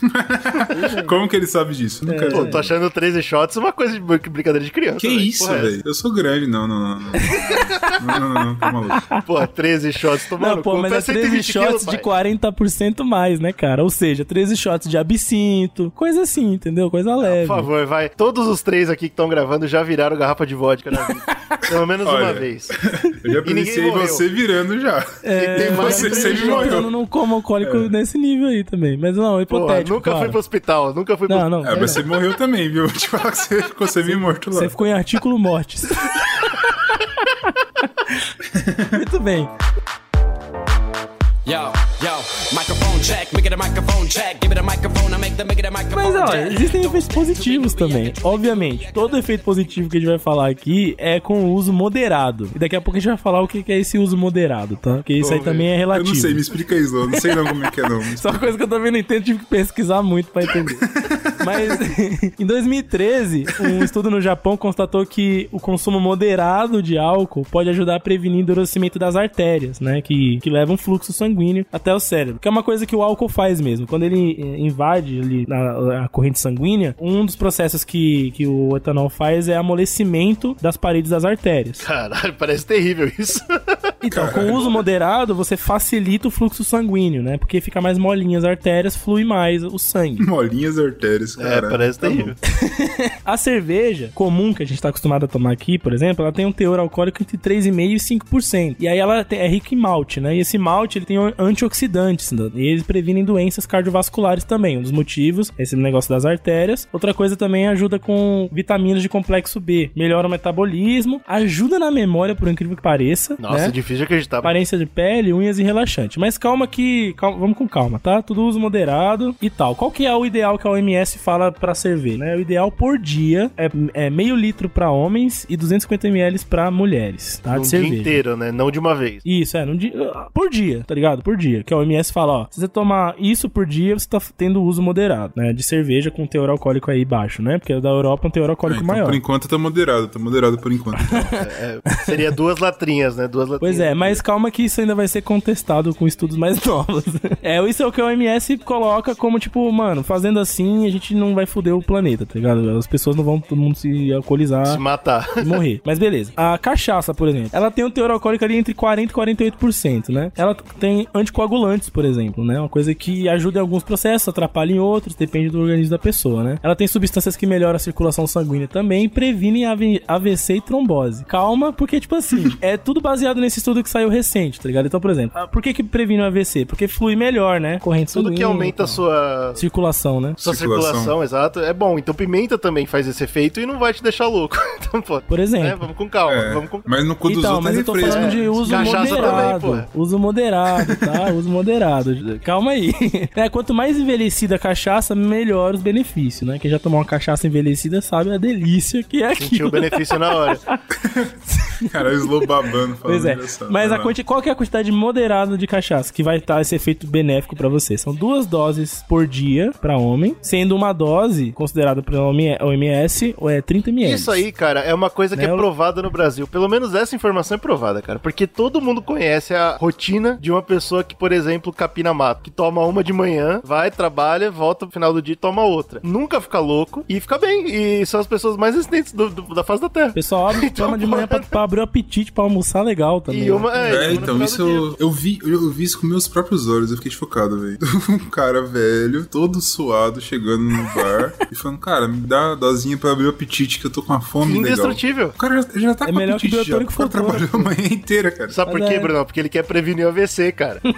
Como que ele sabe disso? É. Pô, tô achando 13 shots uma coisa de br- brincadeira de criança. Que isso, é velho? Eu sou grande. Não, não, não. Não, não, não, não, não tá maluco. Pô, 13 shots tomando Não, pô, mas é 13 shots de 40% mais, né, cara? Ou seja, 13 shots de absinto, coisa assim, entendeu? Coisa leve. Por favor, vai. Todos os três aqui que estão gravando já viraram garrafa de vodka na vida. Pelo menos Olha, uma vez. Eu já E ninguém presenciei morreu. você virando já. É, tem mais você sempre 13 morreu. Eu não como alcoólico nesse nível aí também. Mas não, Porra, hipotético. nunca claro. fui pro hospital, nunca fui pro Não, não. É, mas você morreu também, viu? Vou te falar que você ficou semi-morto lá. Você ficou em artículo mortis. Muito bem. Yo, yo, microphone check, make it a microphone check, give it a microphone, I make the make it a microphone Mas ó, existem efeitos positivos também. Obviamente, todo efeito positivo que a gente vai falar aqui é com o uso moderado. E daqui a pouco a gente vai falar o que é esse uso moderado, tá? Porque isso aí também é relativo. Eu não sei, me explica isso, eu não sei não como é que é não. Só uma coisa que eu também não entendo, tive que pesquisar muito pra entender. Mas em 2013, um estudo no Japão constatou que o consumo moderado de álcool pode ajudar a prevenir o endurecimento das artérias, né? Que, que levam fluxo sanguíneo até o cérebro. Que é uma coisa que o álcool faz mesmo. Quando ele eh, invade ali na, a corrente sanguínea, um dos processos que, que o etanol faz é amolecimento das paredes das artérias. Caralho, parece terrível isso. Então, com o uso moderado, você facilita o fluxo sanguíneo, né? Porque fica mais molinha as artérias, flui mais o sangue. Molinhas artérias, É, cara. parece terrível. A cerveja comum que a gente tá acostumado a tomar aqui, por exemplo, ela tem um teor alcoólico entre 3,5% e 5%. E aí ela é rica em malte, né? E esse malte, ele tem antioxidantes, né? e eles previnem doenças cardiovasculares também. Um dos motivos, esse negócio das artérias. Outra coisa também ajuda com vitaminas de complexo B. Melhora o metabolismo, ajuda na memória, por incrível que pareça. Nossa, né? é difícil de acreditar. Aparência de pele, unhas e relaxante. Mas calma que. calma- vamos com calma, tá? Tudo uso moderado e tal. Qual que é o ideal que a OMS fala pra servir, né? O ideal por dia é, é meio litro pra homens e 250 ml pra mulheres, tá? Um De dia cerveja. inteiro, né? Não de uma vez. Isso, é, num dia, por dia, tá ligado? Por dia. Que a OMS fala, ó, se você tomar isso por dia, você tá tendo uso moderado, né? De cerveja com teor alcoólico aí baixo, né? Porque a da Europa é um teor Ah, alcoólico então, maior. por enquanto tá moderado, tá moderado por enquanto. É, seria duas latrinhas, né? Duas latrinhas. Pois é, mas calma que isso ainda vai ser contestado com estudos mais novos. é, isso é o que a OMS coloca como, tipo, mano, fazendo assim a gente não vai foder o planeta, tá ligado? As pessoas não vão todo mundo se alcoolizar Se matar. e morrer. Mas beleza. A cachaça, por exemplo, ela tem um teor alcoólico ali entre 40% e 48%, né? Ela tem anticoagulantes, por exemplo, né? Uma coisa que ajuda em alguns processos, atrapalha em outros, depende do organismo da pessoa, né? Ela tem substâncias que melhoram a circulação sanguínea também e previnem AV AVC e trombose. Calma, porque, tipo assim, é tudo baseado nesse estudo que saiu recente, tá ligado? Então, por exemplo, ah, por que que previne o AVC? Porque flui melhor, né? Corrente Tudo sanguínea. que aumenta a sua, Circulação, né? sua Circulação. circulação. exato, é bom. Então pimenta também faz esse efeito e não vai te deixar louco. Então, pô, Por exemplo. né, vamos com calma. É, Vamos com... mas no cu dos Então, outros mas é eu tô refresco. falando de uso Cachaça moderado. também, uso moderado, tá? uso moderado. Calma aí. É, quanto mais envelhecida a cachaça, melhor os benefícios, né? Quem já tomou uma cachaça envelhecida sabe a delícia que é Sentiu aquilo. o benefício na hora. Cara, o Slow babando falando Pois é. Mas a lá. quanti... qual que é a quantidade moderada de cachaça que vai estar esse efeito benéfico pra você? São duas doses por dia pra homem, sendo uma dose considerada pela OMS ou é 30 ml. Isso aí, cara, é uma coisa que Né, é eu- provada no Brasil. Pelo menos essa informação é provada, cara. Porque todo mundo conhece a rotina de uma pessoa que, por exemplo, capina mato. Que toma uma de manhã, vai, trabalha, volta no final do dia e toma outra. Nunca fica louco e fica bem. E são as pessoas mais resistentes do- do- da face da Terra. O pessoal abre, Então, toma de manhã pra, pra abrir o apetite, pra almoçar legal também. E uma. É, uma no então, isso eu, eu vi, eu, eu vi isso com meus próprios olhos, eu fiquei chocado, velho. Um cara velho, todo suado, chegando no bar e falando, cara, me dá uma dosinha pra abrir o apetite que eu tô com uma fome legal. Indestrutível. O cara já, já tá É com melhor que apetite já, biotônico o cara trabalhou a manhã inteira, cara. Sabe por quê, é. Bruno? Porque ele quer prevenir o AVC, cara.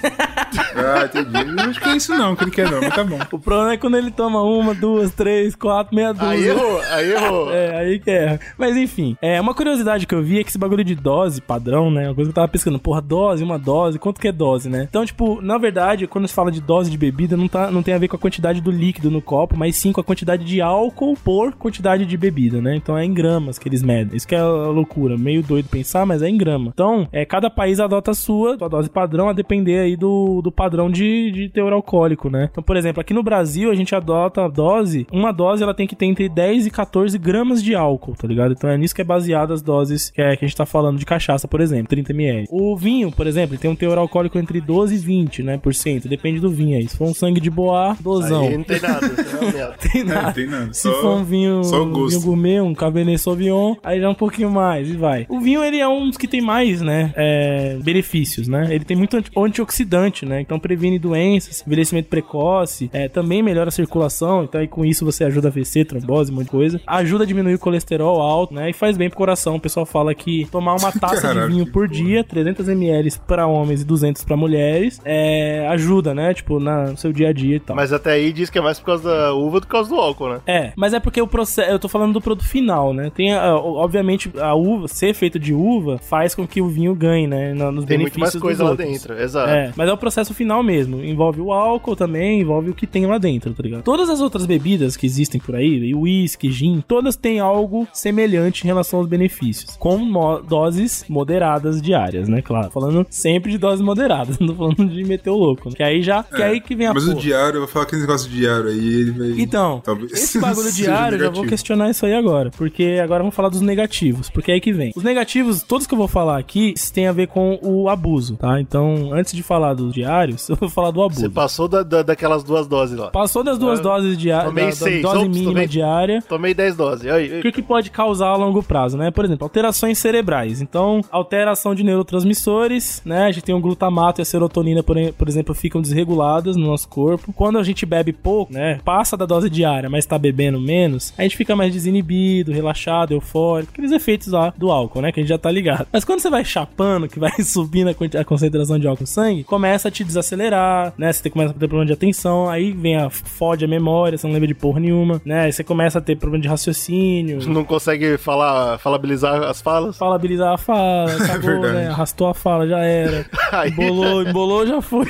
Ah, entendi. Eu acho que é isso não, que ele quer não, mas tá bom. O problema é quando ele toma uma, duas, três, quatro, meia dúzia. Aí errou, aí errou. É, aí que erra. Mas enfim, é uma curiosidade que eu vi é que esse bagulho de dose padrão, né? Uma coisa que eu tava pesquisando, porra, dose, uma dose, quanto que é dose, né? Então, tipo, na verdade, quando se fala de dose de bebida, não, tá, não tem a ver com a quantidade do líquido no copo, mas sim com a quantidade de álcool por quantidade de bebida, né? Então é em gramas que eles medem. Isso que é a loucura, meio doido pensar, mas é em grama. Então, é, cada país adota a sua, sua dose padrão, a depender aí do, do padrão de, de teor alcoólico, né? Então, por exemplo, aqui no Brasil, a gente adota a dose, uma dose ela tem que ter entre 10 e 14 gramas de álcool, tá ligado? Então é nisso que é baseado as doses que, é, que a gente tá falando de cachaça, por exemplo, 30 ml. O vinho, por exemplo, ele tem um teor alcoólico entre 12 e 20, né, por cento, depende do vinho aí. Se for um sangue de boa, dozão. Aí não tem nada. é. Tem É, nada. não tem nada. Se Só, for um vinho, só o gosto. vinho gourmet, um Cabernet Sauvignon, aí já é um pouquinho mais e vai. O vinho, ele é um dos que tem mais, né, é, benefícios, né? Ele tem muito anti- antioxidante, né? Então previne doenças, envelhecimento precoce, é, também melhora a circulação, então aí com isso você ajuda a AVC, trombose, um monte de coisa. Ajuda a diminuir o colesterol alto, né? E faz bem pro coração. O pessoal fala que tomar uma taça Caralho, de vinho por porra. dia, 300 ml para homens e 200 para mulheres, é, ajuda, né? Tipo, na- no seu dia a dia e tal. Mas até aí diz que é mais por causa da uva do que por causa do álcool, né? É, mas é porque o processo. Eu tô falando do produto final, né? Tem, a- obviamente, a uva, ser feito de uva, faz com que o vinho ganhe, né? Nos Tem muito benefícios mais coisa lá dentro, exato. É, mas é o processo final mesmo. Envolve o álcool também, envolve o que tem lá dentro, tá ligado? Todas as outras bebidas que existem por aí, uísque, gin, todas têm algo semelhante em relação aos benefícios, com mo- doses moderadas diárias. né? Claro. Falando sempre de doses moderadas, não tô falando de meter o louco. né? Que aí já, que aí que vem a Mas o porra. diário, eu vou falar aquele negócio de diário aí, ele vai. Então, talvez esse bagulho diário, eu já vou questionar isso aí agora. Porque agora vamos falar dos negativos. Porque é aí que vem. Os negativos, todos que eu vou falar aqui, tem a ver com o abuso, tá? Então, antes de falar dos diários, eu vou falar do abuso. Você passou da, da- daquelas duas doses lá. Passou das duas Ah, doses diárias, tomei da, da seis. dose Ops, mínima tomei- diária. Tomei 10 doses. O que, que pode causar a longo prazo, né? Por exemplo, alterações cerebrais. Então, alteração de neurotransmissores, né? A gente tem o glutamato e a serotonina, por, por exemplo, ficam desreguladas no nosso corpo. Quando a gente bebe pouco, né? Passa da dose diária, mas tá bebendo menos, a gente fica mais desinibido, relaxado, eufórico. Aqueles efeitos lá do álcool, né? Que a gente já tá ligado. Mas quando você vai chapando, que vai subindo a concentração de álcool no sangue, começa a te desacelerar, né? Você começa a ter problema de atenção, aí vem a fode a memória, você não lembra de porra nenhuma, né? Aí você começa a ter problema de raciocínio, Não consegue falar, falabilizar as falas? falabilizar a fala, acabou, verdade. né? Arrastou a fala, já era. Aí- Embolou, embolou, já foi.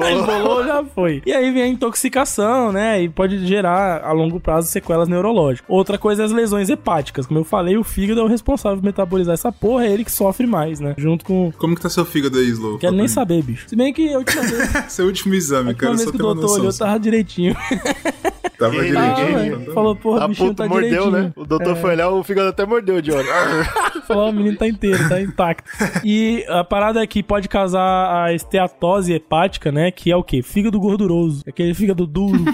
embolou, já foi. E aí vem a intoxicação, né? E pode gerar a longo prazo sequelas neurológicas. Outra coisa é as lesões hepáticas. Como eu falei, o fígado é o responsável por metabolizar essa porra, é ele que sofre mais, né? Junto com. Como que tá seu fígado aí, Slow? Quero nem saber, bicho. Se bem que última vez, Seu último exame, cara, só que o doutor noção. olhou, tava direitinho. Tava Ele- Ah, direitinho. ele- velho. Falou, porra, A o bichinho tá mordeu, direitinho. né? O doutor foi olhar, o fígado até mordeu de olho. Falou, o menino tá inteiro, tá intacto. E a parada é que pode causar a esteatose hepática, né? Que é o quê? Fígado gorduroso. Aquele fígado duro,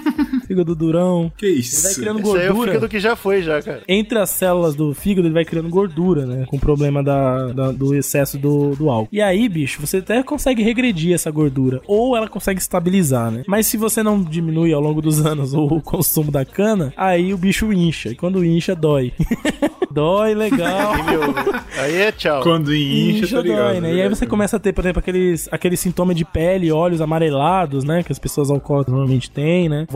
fígado durão. Que Ele vai isso? criando Isso aí é o gordura. fígado que já foi, já, cara. Entre as células do fígado, ele vai criando gordura, né? Com o problema da, da- do excesso do, do álcool. E aí, bicho, você até consegue regredir essa gordura. Ou ela consegue estabilizar, né? Mas se você não diminui ao longo dos anos o consumo da cana, aí o bicho incha. E quando incha, dói. dói, legal. Aí, é tchau. Quando incha, tá ligado? dói, né? E aí você começa a ter, por exemplo, aqueles, aqueles sintomas de pele, olhos amarelados, né? Que as pessoas alcoólicas normalmente têm, né?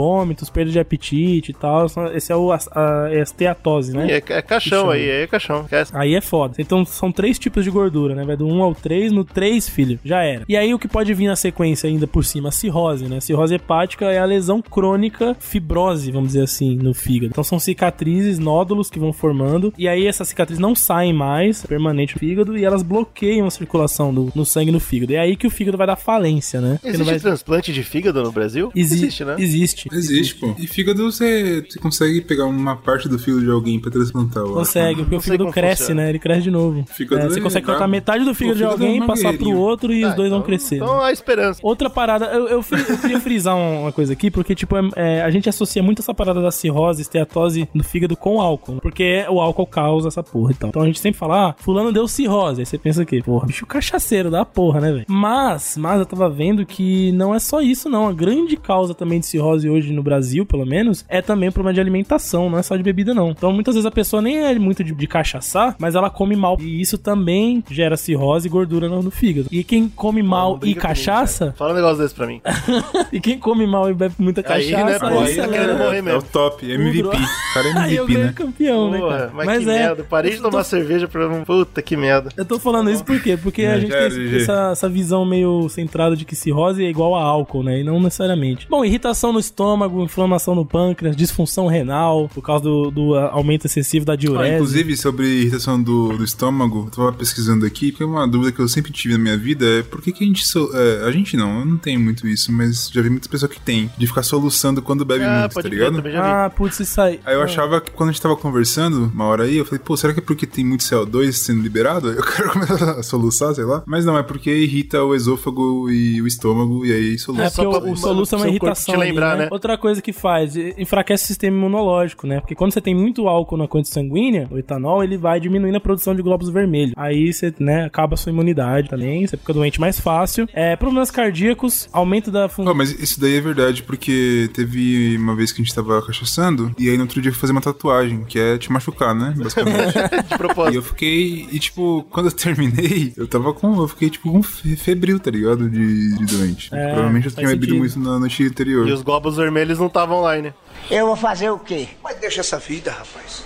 Vômitos, perda de apetite e tal. Esse é o, a, a, é a esteatose, né? É, é caixão aí, aí é caixão. Esquece. Aí é foda. Então são três tipos de gordura, né? Vai do 1 ao 3, no 3, filho, já era. E aí o que pode vir na sequência ainda por cima? A cirrose, né? Cirrose hepática é a lesão crônica, fibrose, vamos dizer assim, no fígado. Então são cicatrizes, nódulos que vão formando. E aí essas cicatrizes não saem mais, permanente no fígado, e elas bloqueiam a circulação do, no sangue no fígado. É aí que o fígado vai dar falência, né? Existe não vai... transplante de fígado no Brasil? Exi- Existe, né? Existe. Existe, pô. E fígado, você, você consegue pegar uma parte do fígado de alguém pra transplantar, acho. Consegue, porque o fígado cresce, funciona. né? Ele cresce de novo. Fígado É, você é consegue cortar metade do fígado de é alguém, uma passar pro outro e os Ah, dois vão então- crescer. né? Então há esperança. Outra parada, eu, eu, fri- eu queria frisar um- uma coisa aqui, porque, tipo, é- é, a gente associa muito essa parada da cirrose, esteatose no fígado com álcool, né? porque o álcool causa essa porra e tal. Então a gente sempre fala, ah, fulano deu cirrose. Aí você pensa o quê? Porra, bicho cachaceiro da porra, né, velho? Mas, mas eu tava vendo que não é só isso, não. A grande causa também de cirrose hoje no Brasil, pelo menos, é também o problema de alimentação, não é só de bebida, não. Então muitas vezes a pessoa nem é muito de, de cachaçar, mas ela come mal. E isso também gera cirrose e gordura no, no fígado. E quem come mal e cachaça, Fala um negócio desse pra mim. e quem come mal e bebe muita Aí, cachaça, né, aí, pô, aí tá acelera. querendo morrer É o mesmo. top, MVP. O cara é Aí eu MVP, ganho né? campeão, né, Porra, cara? mas, que é. merda. Parei de eu tô- tomar cerveja pra não. Puta que merda. Eu tô falando isso por quê? Porque a É, gente tem esse- essa, essa visão meio centrada de que cirrose é igual a álcool, né? E não necessariamente. Bom, irritação no estômago, inflamação no pâncreas, disfunção renal, por causa do, do, ah, aumento excessivo da Ah, diurese. inclusive, sobre irritação do, do estômago, eu tava pesquisando aqui, porque uma dúvida que eu sempre tive na minha vida é por que, que a gente. So, é, a gente não, eu não tenho muito isso, mas já vi muitas pessoas que tem, de ficar soluçando quando bebe Ah, muito, pode tá ligado? vi. Ah, putz, isso aí. Aí eu achava que quando a gente tava conversando, uma hora aí, eu falei, pô, será que é porque tem muito CO2 sendo liberado? Eu quero começar a soluçar, sei lá. Mas não, é porque irrita o esôfago e o estômago, e aí soluça. É só porque o, o soluço é uma irritação te lembrar, ali, né? né? Outra coisa que faz, e- enfraquece o sistema imunológico, né? Porque quando você tem muito álcool na corrente sanguínea, o etanol, ele vai diminuindo a produção de glóbulos vermelhos. Aí você, né, acaba a sua imunidade também, você fica doente mais fácil. É, problemas cardíacos, aumento da função... mas isso daí é verdade, porque teve uma vez que a gente tava cachaçando, e aí no outro dia eu fui fazer uma tatuagem, que é te machucar, né? Basicamente. De E propósito. eu fiquei, e tipo, quando eu terminei, eu tava com, eu fiquei tipo com fe- febril, tá ligado? De, de doente. É, Provavelmente eu tinha bebido muito na noite anterior. E os globos vermelhos não estavam online, né? Eu vou fazer o quê? Mas deixa essa vida, rapaz.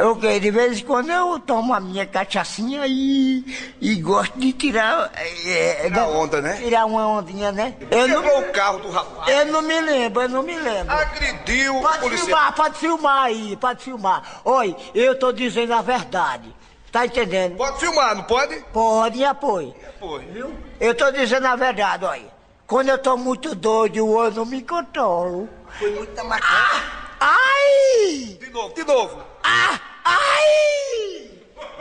O quê? De vez em quando eu tomo a minha cachaçinha e, e gosto de tirar... É, Tirar onda, né? Tirar uma ondinha, né? Eu não, Quebrou o carro do rapaz. eu não me lembro, eu não me lembro. Agrediu o Pode policial. filmar, pode filmar aí, pode filmar. Oi, eu tô dizendo a verdade. Tá entendendo? Pode filmar, não pode? Pode e apoio. Pode. Viu? Eu tô dizendo a verdade, olha. Quando eu tô muito doido, eu não me controlo. Foi muita maconha. Ai! De novo, de novo. Ah! Ai!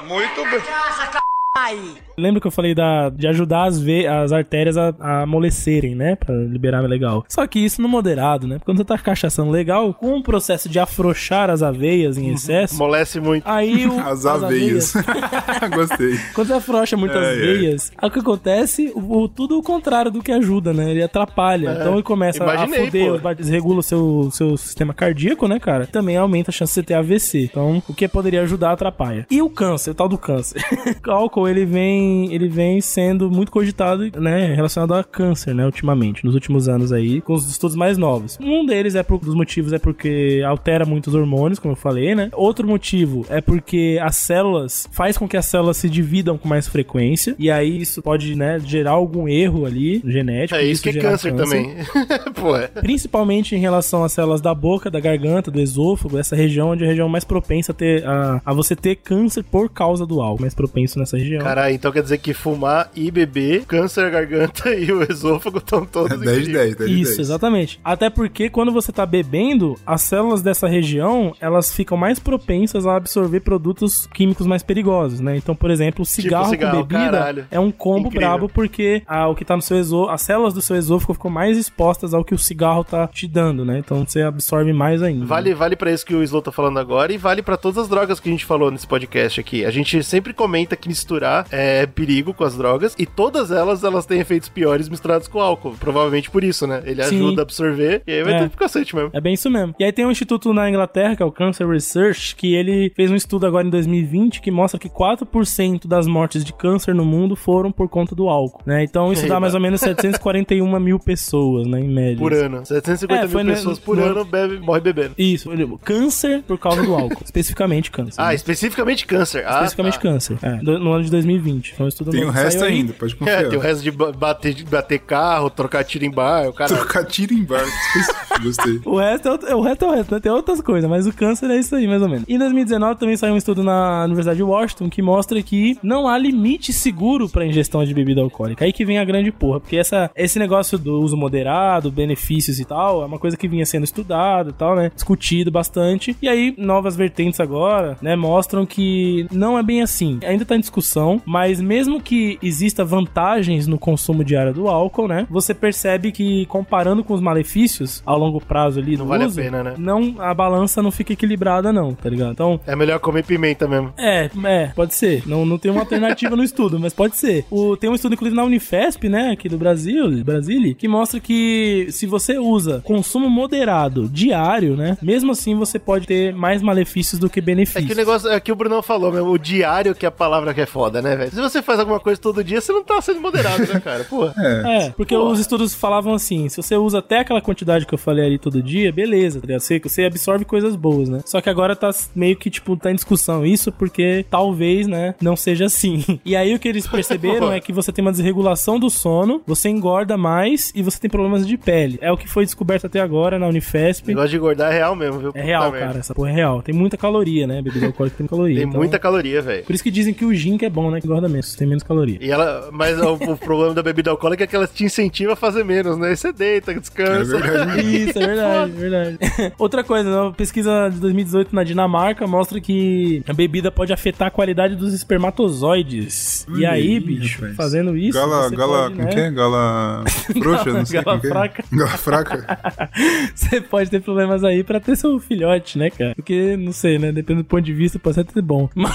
Muito bem. Cachaça, c... aí. Lembra que eu falei da, de ajudar as, ve as artérias a, a amolecerem, né? Pra liberar legal. Só que isso no moderado, né? Quando você tá cachaçando legal, com o processo de afrouxar as aveias em excesso, Amolece muito. aí o, As aveias. Gostei. Quando você afrouxa muito as É, é. veias, aí o que acontece? O, o- tudo o contrário do que ajuda, né? Ele atrapalha. então ele começa imaginei, a foder, pô. desregula o seu, seu sistema cardíaco, né, cara? Também aumenta a chance de você ter AVC. Então, o que poderia ajudar atrapalha. E o câncer, o tal do câncer. o álcool, ele vem, ele vem sendo muito cogitado, né, relacionado a câncer, né, ultimamente, nos últimos anos aí, com os estudos mais novos. Um deles é por, dos motivos é porque altera muito os hormônios, como eu falei, né? Outro motivo é porque as células faz com que as células se dividam com mais frequência e aí isso pode, né, gerar algum erro ali genético. É isso que é gerar câncer, também. Pô, é. Principalmente em relação às células da boca, da garganta, do esôfago, essa região onde é a região mais propensa a, ter, a, a você ter câncer por causa do álcool, mais propenso nessa região. Caralho, então quer dizer que fumar e beber, câncer, garganta e o esôfago estão todos É 10 de 10, 10 de Isso, 10. exatamente. Até porque quando você tá bebendo, as células dessa região, elas ficam mais propensas a absorver produtos químicos mais perigosos, né? Então, por exemplo, o cigarro, cigarro, com bebida caralho. é um combo Incrível. brabo porque ah, o que tá no seu esôfago, as células do seu esôfago ficam mais expostas ao que o cigarro tá te dando, né? Então você absorve mais ainda. Vale, vale para isso que o Slow tá falando agora e vale pra todas as drogas que a gente falou nesse podcast aqui. A gente sempre comenta que misturar é perigo com as drogas e todas elas elas têm efeitos piores misturados com álcool. Provavelmente por isso, né? Ele Sim. ajuda a absorver e aí vai É. tudo pro cacete mesmo. É bem isso mesmo. E aí tem um instituto na Inglaterra, que é o Cancer Research, que ele fez um estudo agora em 2020 que mostra que 4% das mortes de câncer no mundo foram por conta do álcool, né? Então isso dá mais ou menos 741 mil pessoas, né, em média. Por ano. 750 É, mil no- pessoas por no- ano bebe, morre bebendo. Isso, câncer por causa do álcool. especificamente câncer. Ah, né? especificamente câncer. Ah, especificamente tá. câncer. É, no ano de 2020. Tem o resto saiu aí. ainda, pode É, confiar. tem o resto de ba- bater, de bater carro, trocar tiro em bar, o cara. Trocar tiro em barco. Gostei. O resto, é o, resto é o resto, né? Tem outras coisas, mas o câncer é isso aí, mais ou menos. Em 2019 também saiu um estudo na Universidade de Washington que mostra que não há limite seguro pra ingestão de bebida alcoólica. Aí que vem a grande porra, porque essa, esse negócio do uso moderado, benefícios e tal, é uma coisa que vinha sendo estudado e tal, né? Discutido bastante. E aí, novas vertentes agora, né, mostram que não é bem assim. Ainda tá em discussão, mas mesmo que exista vantagens no consumo diário do álcool, né? Você percebe que comparando com os malefícios ao longo prazo ali Não vale a uso, pena, né? não a balança não fica equilibrada não, tá ligado? Então, É melhor comer pimenta mesmo. é, é, pode ser. Não, não tem uma alternativa no estudo, mas pode ser. O, tem um estudo, inclusive, na Unifesp, né, aqui do Brasil, Brasília, que mostra que se você usa consumo moderado diário, né, mesmo assim você pode ter mais malefícios do que É benefícios. que o negócio, é que o Brunão falou mesmo, o diário que é a palavra que é foda, né, velho? Se você faz alguma coisa todo dia, você não tá sendo moderado, né, cara? Porra. É, porque os estudos falavam assim: se você usa até aquela quantidade que eu falei ali todo dia, beleza, tá ligado? Você, você absorve coisas boas, né? Só que agora tá meio que, tipo, tá em discussão isso, porque talvez, né, não seja assim. E aí o que eles perceberam é que você tem uma desregulação do sono, você engorda mais e você tem problemas de pele. É o que foi descoberto até agora na O Unifesp. negócio de engordar é real mesmo, viu? É real, Puta merda. cara, essa porra é real. Tem muita caloria, né? Bebida alcoólica tem caloria. Tem então- muita caloria, velho. Por isso que dizem que o gin que é bom, né? Que engorda menos, tem menos caloria. E ela, mas o, o problema da bebida alcoólica é que ela te incentiva a fazer menos, né? Você deita, descansa. É verdade. Isso, é verdade, verdade. Outra coisa, né, uma pesquisa de 2018 na Dinamarca mostra que a bebida pode afetar a qualidade dos espermatozoides. e Olha aí, bicho, rapaz. fazendo isso. Gala, você gala, pode, como né, que é? Gala frouxa, não sei Gala é. fraca. Gala fraca. Você pode ter problemas aí pra ter seu filhote, né, cara? Porque, não sei, né? Dependendo do ponto de vista, pode até ser bom. Mas.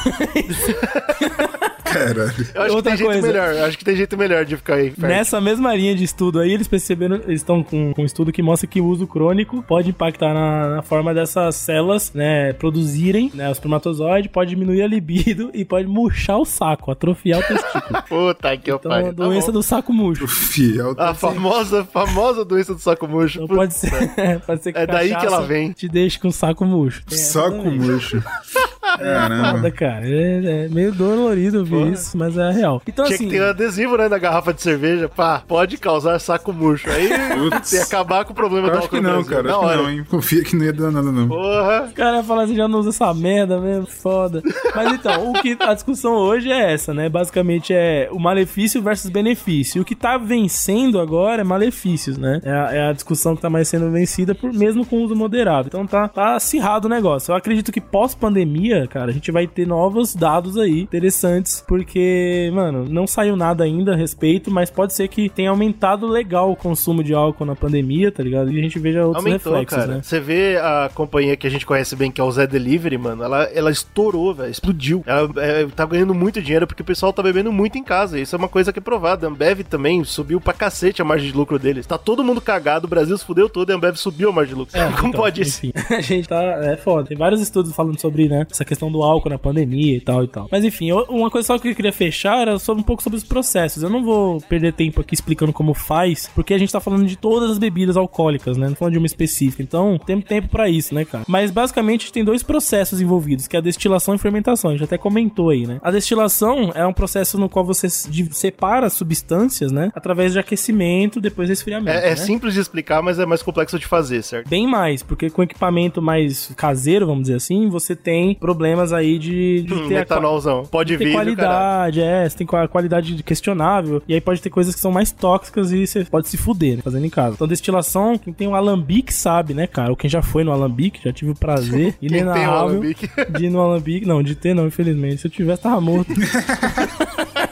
Caralho. Eu acho Outra que tem jeito coisa. melhor. Eu acho que tem jeito melhor de ficar aí. perto. Nessa mesma linha de estudo aí, eles perceberam, eles estão com, com um estudo que mostra que o uso crônico pode impactar na, na forma dessas células, né, produzirem, né, o espermatozoide, pode diminuir a libido e pode murchar o saco, atrofiar o testículo. Puta que Então, pariu. Tá doença bom. do saco murcho. Fiel. A famosa, famosa doença do saco murcho. Então pode ser, pode ser que É daí que ela vem. Te deixe com o saco murcho. Tem Saco murcho. Caramba. Cara. É, é meio dolorido ouvir isso, mas é real. Então, Tinha assim. que ter um adesivo, né, na garrafa de cerveja. Pá, pode causar saco murcho. Aí ia acabar com o problema Eu do acho que não, Brasil. cara. Na Acho que não, hein? Confia que não ia dar nada, não. Porra. O cara fala assim, já não usa essa merda mesmo, foda. Mas então, o que a discussão hoje é essa, né? Basicamente é o malefício versus benefício. E o que tá vencendo agora é malefícios, né? É a, é a discussão que tá mais sendo vencida por mesmo com uso moderado. Então tá, tá acirrado o negócio. Eu acredito que pós-pandemia, cara, a gente vai ter novos dados aí interessantes, porque, mano, não saiu nada ainda a respeito, mas pode ser que tenha aumentado legal o consumo de álcool na pandemia, tá ligado? E a gente veja outros Aumentou, reflexos, cara. né? Você vê a companhia que a gente conhece bem, que é o Zé Delivery, mano, ela, ela estourou, velho, explodiu. Ela é, tá ganhando muito dinheiro porque o pessoal tá bebendo muito em casa. Isso é uma coisa que é provada. A Ambev também subiu pra cacete a margem de lucro deles. Tá todo mundo cagado, o Brasil se fudeu todo e a Ambev subiu a margem de lucro. Como então, pode isso? A gente tá. É foda. Tem vários estudos falando sobre, né? Essa questão do álcool na pandemia e tal e tal. Mas enfim, uma coisa só que eu queria fechar era sobre um pouco sobre os processos. Eu não vou perder tempo aqui explicando como faz, porque a gente tá falando de todas as bebidas alcoólicas, né? Não falando de uma específica. Então, tem tempo pra isso, né, cara? Mas basicamente tem dois processos envolvidos, que é a destilação e fermentação. A gente até comentou aí, né? A destilação é um processo no qual você separa substâncias, né? Através de aquecimento, depois resfriamento. É, é né? simples de explicar, mas é mais complexo de fazer, certo? Bem mais, porque com equipamento mais caseiro, vamos dizer assim, você tem problemas aí de, de Hum, ter metanolzão. Pode ter vir, qualidade, é, você tem qua- qualidade questionável, e aí pode ter coisas que são mais tóxicas e você pode se fuder, né, fazendo em casa. Então, destilação, quem tem um alambique sabe, né, cara? Ou quem já foi no alambique, já tive o prazer um inenarrável alambique. de ir no alambique. Não, de ter não, infelizmente. Se eu tivesse, tava morto.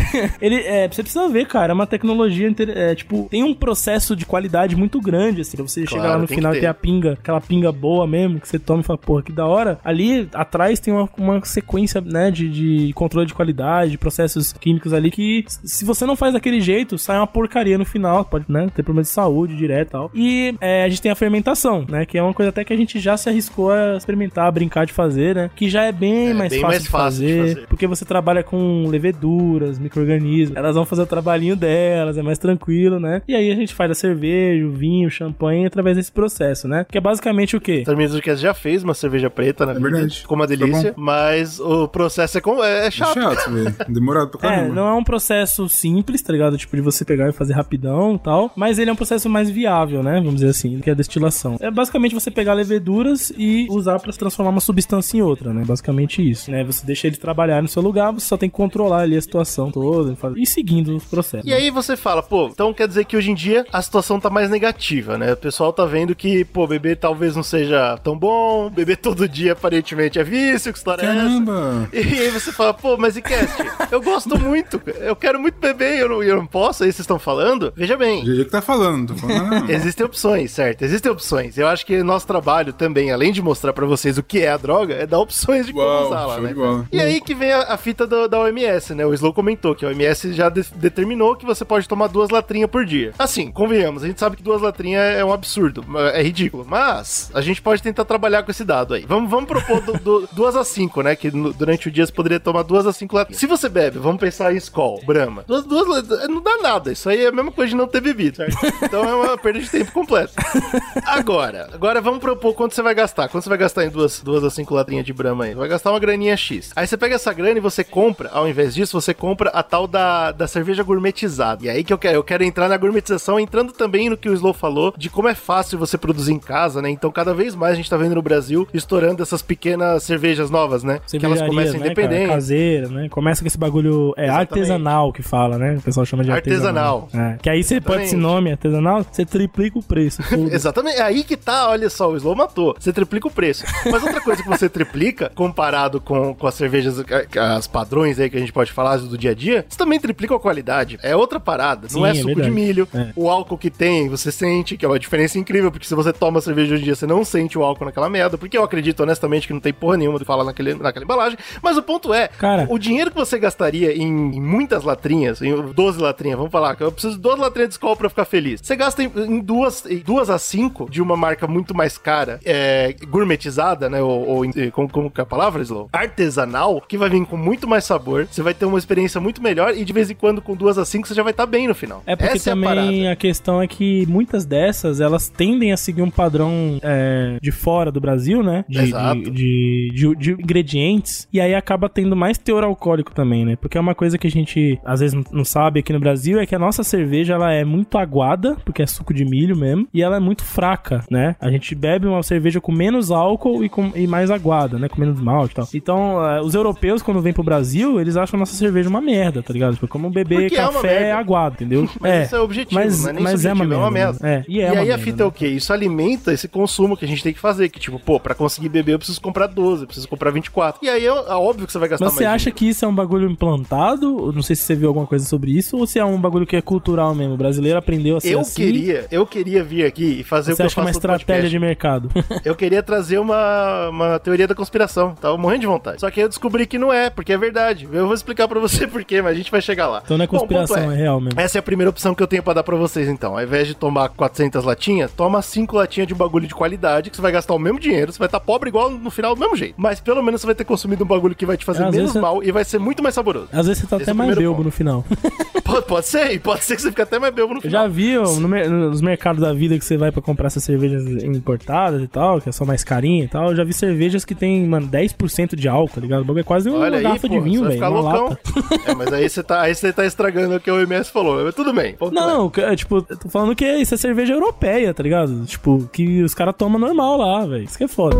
Ele, é, você precisa ver, cara, é uma tecnologia, é, tipo, tem um processo de qualidade muito grande, assim, você chegar lá no tem final e ter a pinga, aquela pinga boa mesmo, que você toma e fala, porra, que da hora. Ali atrás tem uma, uma sequência, né, de, de controle de qualidade, de processos químicos ali, que se você não faz daquele jeito, sai uma porcaria no final, pode, né, ter problema de saúde direto e tal. E é, a gente tem a fermentação, né, que é uma coisa até que a gente já se arriscou a experimentar, a brincar de fazer, né, que já é bem É, mais bem fácil, mais de, fácil de fazer, fazer. porque você trabalha com leveduras, micro-organismos, elas vão fazer o trabalhinho delas, é mais tranquilo, né? E aí a gente faz a cerveja, o vinho, o champanhe através desse processo, né? Que é basicamente o quê? Terminos do Cast já fez uma cerveja preta na vida, verdade. ficou uma Foi delícia, bom. mas o processo é, com- é, é chato. Chato, velho. Demorado pra É, caramba. não é um processo simples, tá ligado? Tipo, de você pegar e fazer rapidão e tal. Mas ele é um processo mais viável, né? Vamos dizer assim, que é a destilação. É basicamente você pegar leveduras e usar pra transformar uma substância em outra, né? Basicamente isso, né? Você deixa ele trabalhar no seu lugar, você só tem que controlar ali a situação toda e e seguindo os processos. E aí você fala, pô, então quer dizer que hoje em dia a situação tá mais negativa, né? O pessoal tá vendo que, pô, beber talvez não seja tão bom, beber todo dia aparentemente é vício, que história Caramba! é essa? E aí você fala, pô, mas e cast? Eu gosto muito, eu quero muito beber e eu não, eu não posso, aí vocês estão falando? Veja bem, GG que tá falando, tô falando. Existem opções, certo? Existem opções. Eu acho que nosso trabalho também, além de mostrar pra vocês o que é a droga, é dar opções de como usar lá, né? E aí que vem a, a fita do- da OMS, né? O Slow comentou que a OMS já de- determinou que você pode tomar duas latrinhas por dia. Assim, convenhamos, a gente sabe que duas latrinhas é um absurdo, é ridículo. Mas a gente pode tentar trabalhar com esse dado aí. Vamos, vamos propor do- do- duas a cinco, né? Que no- durante o dia você poderia tomar duas a cinco latrinhas. Se você bebe, vamos pensar em Skol, Brahma. Duas, duas lat- não dá nada. Isso aí é a mesma coisa de não ter bebido, certo? Então é uma perda de tempo completa. Agora, agora vamos propor quanto você vai gastar. Quanto você vai gastar em duas, duas a cinco latrinhas de Brahma aí? Vai gastar uma graninha X. Aí você pega essa grana e você compra, ao invés disso, você compra a tal da, da cerveja gourmetizada. E aí que eu quero, eu quero entrar na gourmetização, entrando também no que o Slow falou, de como é fácil você produzir em casa, né? Então, cada vez mais a gente tá vendo no Brasil estourando essas pequenas cervejas novas, né? Que elas começam né, independentes. Caseira, né? Começa com esse bagulho é Exatamente. artesanal que fala, né? O pessoal chama de artesanal. Artesanal. É. Que aí você põe esse nome artesanal, você triplica o preço. Exatamente, é aí que tá, olha só, o Slow matou. Você triplica o preço. Mas outra coisa que você triplica, comparado com, com as cervejas, eh, as padrões aí que a gente pode falar do dia a dia, você também triplica a qualidade. É outra parada. não Sim, é é suco verdade. de milho. É. O álcool que tem, você sente, que é uma diferença incrível, porque se você toma cerveja hoje em dia, você não sente o álcool naquela merda, porque eu acredito honestamente que não tem porra nenhuma de falar naquele, naquela embalagem. Mas o ponto é, Cara. o dinheiro que você gastaria em, em muitas latrinhas, em 12 latrinhas, vamos falar, que eu preciso de 12 latrinhas de Skol pra ficar feliz. Você gasta em, em duas, em duas a cinco de uma marca muito mais cara, é, gourmetizada, né? Ou, ou como, como que é a palavra, Slow? Artesanal, que vai vir com muito mais sabor. Você vai ter uma experiência muito melhor e de vez em quando com duas a cinco você já vai estar bem no final. É porque Essa é a também a, questão é que muitas dessas, elas tendem a seguir um padrão é, de fora do Brasil, né? De, Exato. de, de, de- ingredientes. E aí acaba tendo mais teor alcoólico também, né? Porque é uma coisa que a gente às vezes não- não sabe aqui no Brasil, é que a nossa cerveja, ela é muito aguada, porque é suco de milho mesmo, e ela é muito fraca, né? A gente bebe uma cerveja com menos álcool e, com, e mais aguada, né? Com menos malte e tal. Então, é, os europeus, quando vêm pro Brasil, eles acham a nossa cerveja uma merda, tá ligado? Tipo, como beber Porque é uma café merda. aguado, entendeu? Mas isso é o objetivo, mas, não é nem mas é uma merda. é uma merda. É, e é e uma aí a merda, fita é né? o quê? Isso alimenta esse consumo que a gente tem que fazer. Que tipo, pô, pra conseguir beber eu preciso comprar 12, eu preciso comprar 24. E aí é, é óbvio que você vai gastar Mas você mais acha que isso é um bagulho implantado? Eu Não sei se você viu alguma coisa sobre isso, ou se é um bagulho que é cultural mesmo. O brasileiro aprendeu a ser Eu assim. queria, eu queria vir aqui e fazer o Você que eu acha que é uma faço no estratégia de mercado? Eu queria trazer uma, uma teoria da conspiração. Tava morrendo de vontade. Só que eu descobri que não é, porque é verdade. Eu vou explicar pra você por quê, mas a gente vai chegar lá. Então não é Bom, o ponto conspiração, é real mesmo. Essa é a primeira opção que eu tenho pra dar pra vocês, então. Ao invés de tomar 400 latinhas, toma 5 latinhas de um bagulho de qualidade, que você vai gastar o mesmo dinheiro, você vai estar pobre igual no final do mesmo jeito. Mas pelo menos você vai ter consumido um bagulho que vai te fazer menos você- mal e vai ser muito mais saboroso. Às vezes você tá Esse até é o mais belbo no final. Pode, pode ser, pode ser que você fique até mais belbo no Eu final. já vi ó, no nos mercados da vida que você vai pra comprar essas cervejas importadas e tal, que são mais carinhas e tal. Eu já vi cervejas que tem, mano, 10% de álcool, tá ligado? O bagulho é quase uma Olha aí, garrafa pô, de vinho, você vai velho. É, mas aí você tá, aí você tá estragando o que o OMS falou. Mas tudo bem. ponto. Não, que- é, tipo, eu tô falando que isso é cerveja europeia, tá ligado? Tipo, que os caras tomam normal lá, velho. Isso que é foda.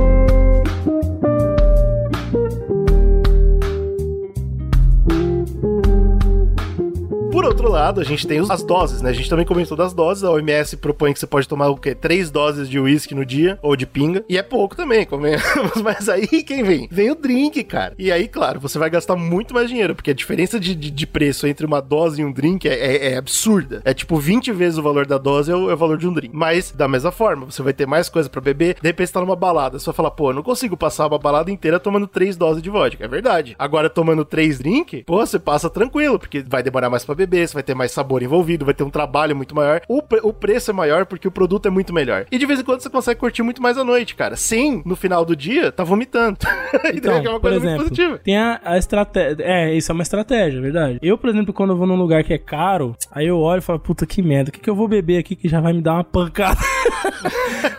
Por outro lado, a gente tem as doses, né? A gente também comentou das doses. A OMS propõe que você pode tomar o quê? Três doses de uísque no dia, ou de pinga. E é pouco também, convenhamos. Mas aí quem vem? Vem o drink, cara. E aí, claro, você vai gastar muito mais dinheiro, porque a diferença de, de, de preço entre uma dose e um drink é, é- é absurda. É tipo 20 vezes o valor da dose é o, é o valor de um drink. Mas, da mesma forma, você vai ter mais coisa pra beber. De repente você tá numa balada. Você vai falar, pô, eu não consigo passar uma balada inteira tomando três doses de vodka. É verdade. Agora, tomando três drink, pô, você passa tranquilo, porque vai demorar mais pra beber, você vai ter mais sabor envolvido, vai ter um trabalho muito maior. O, pre- o preço é maior porque o produto é muito melhor. E de vez em quando você consegue curtir muito mais a noite, cara. Sem, no final do dia, tá vomitando. Entendeu? Que é uma por coisa muito exemplo, positiva. tem a, a estratégia. É, isso é uma estratégia, é verdade. Eu, por exemplo, quando eu vou num lugar que é caro, aí eu olho e falo, puta que merda, o que, que eu vou beber aqui que já vai me dar uma pancada?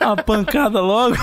uma pancada logo.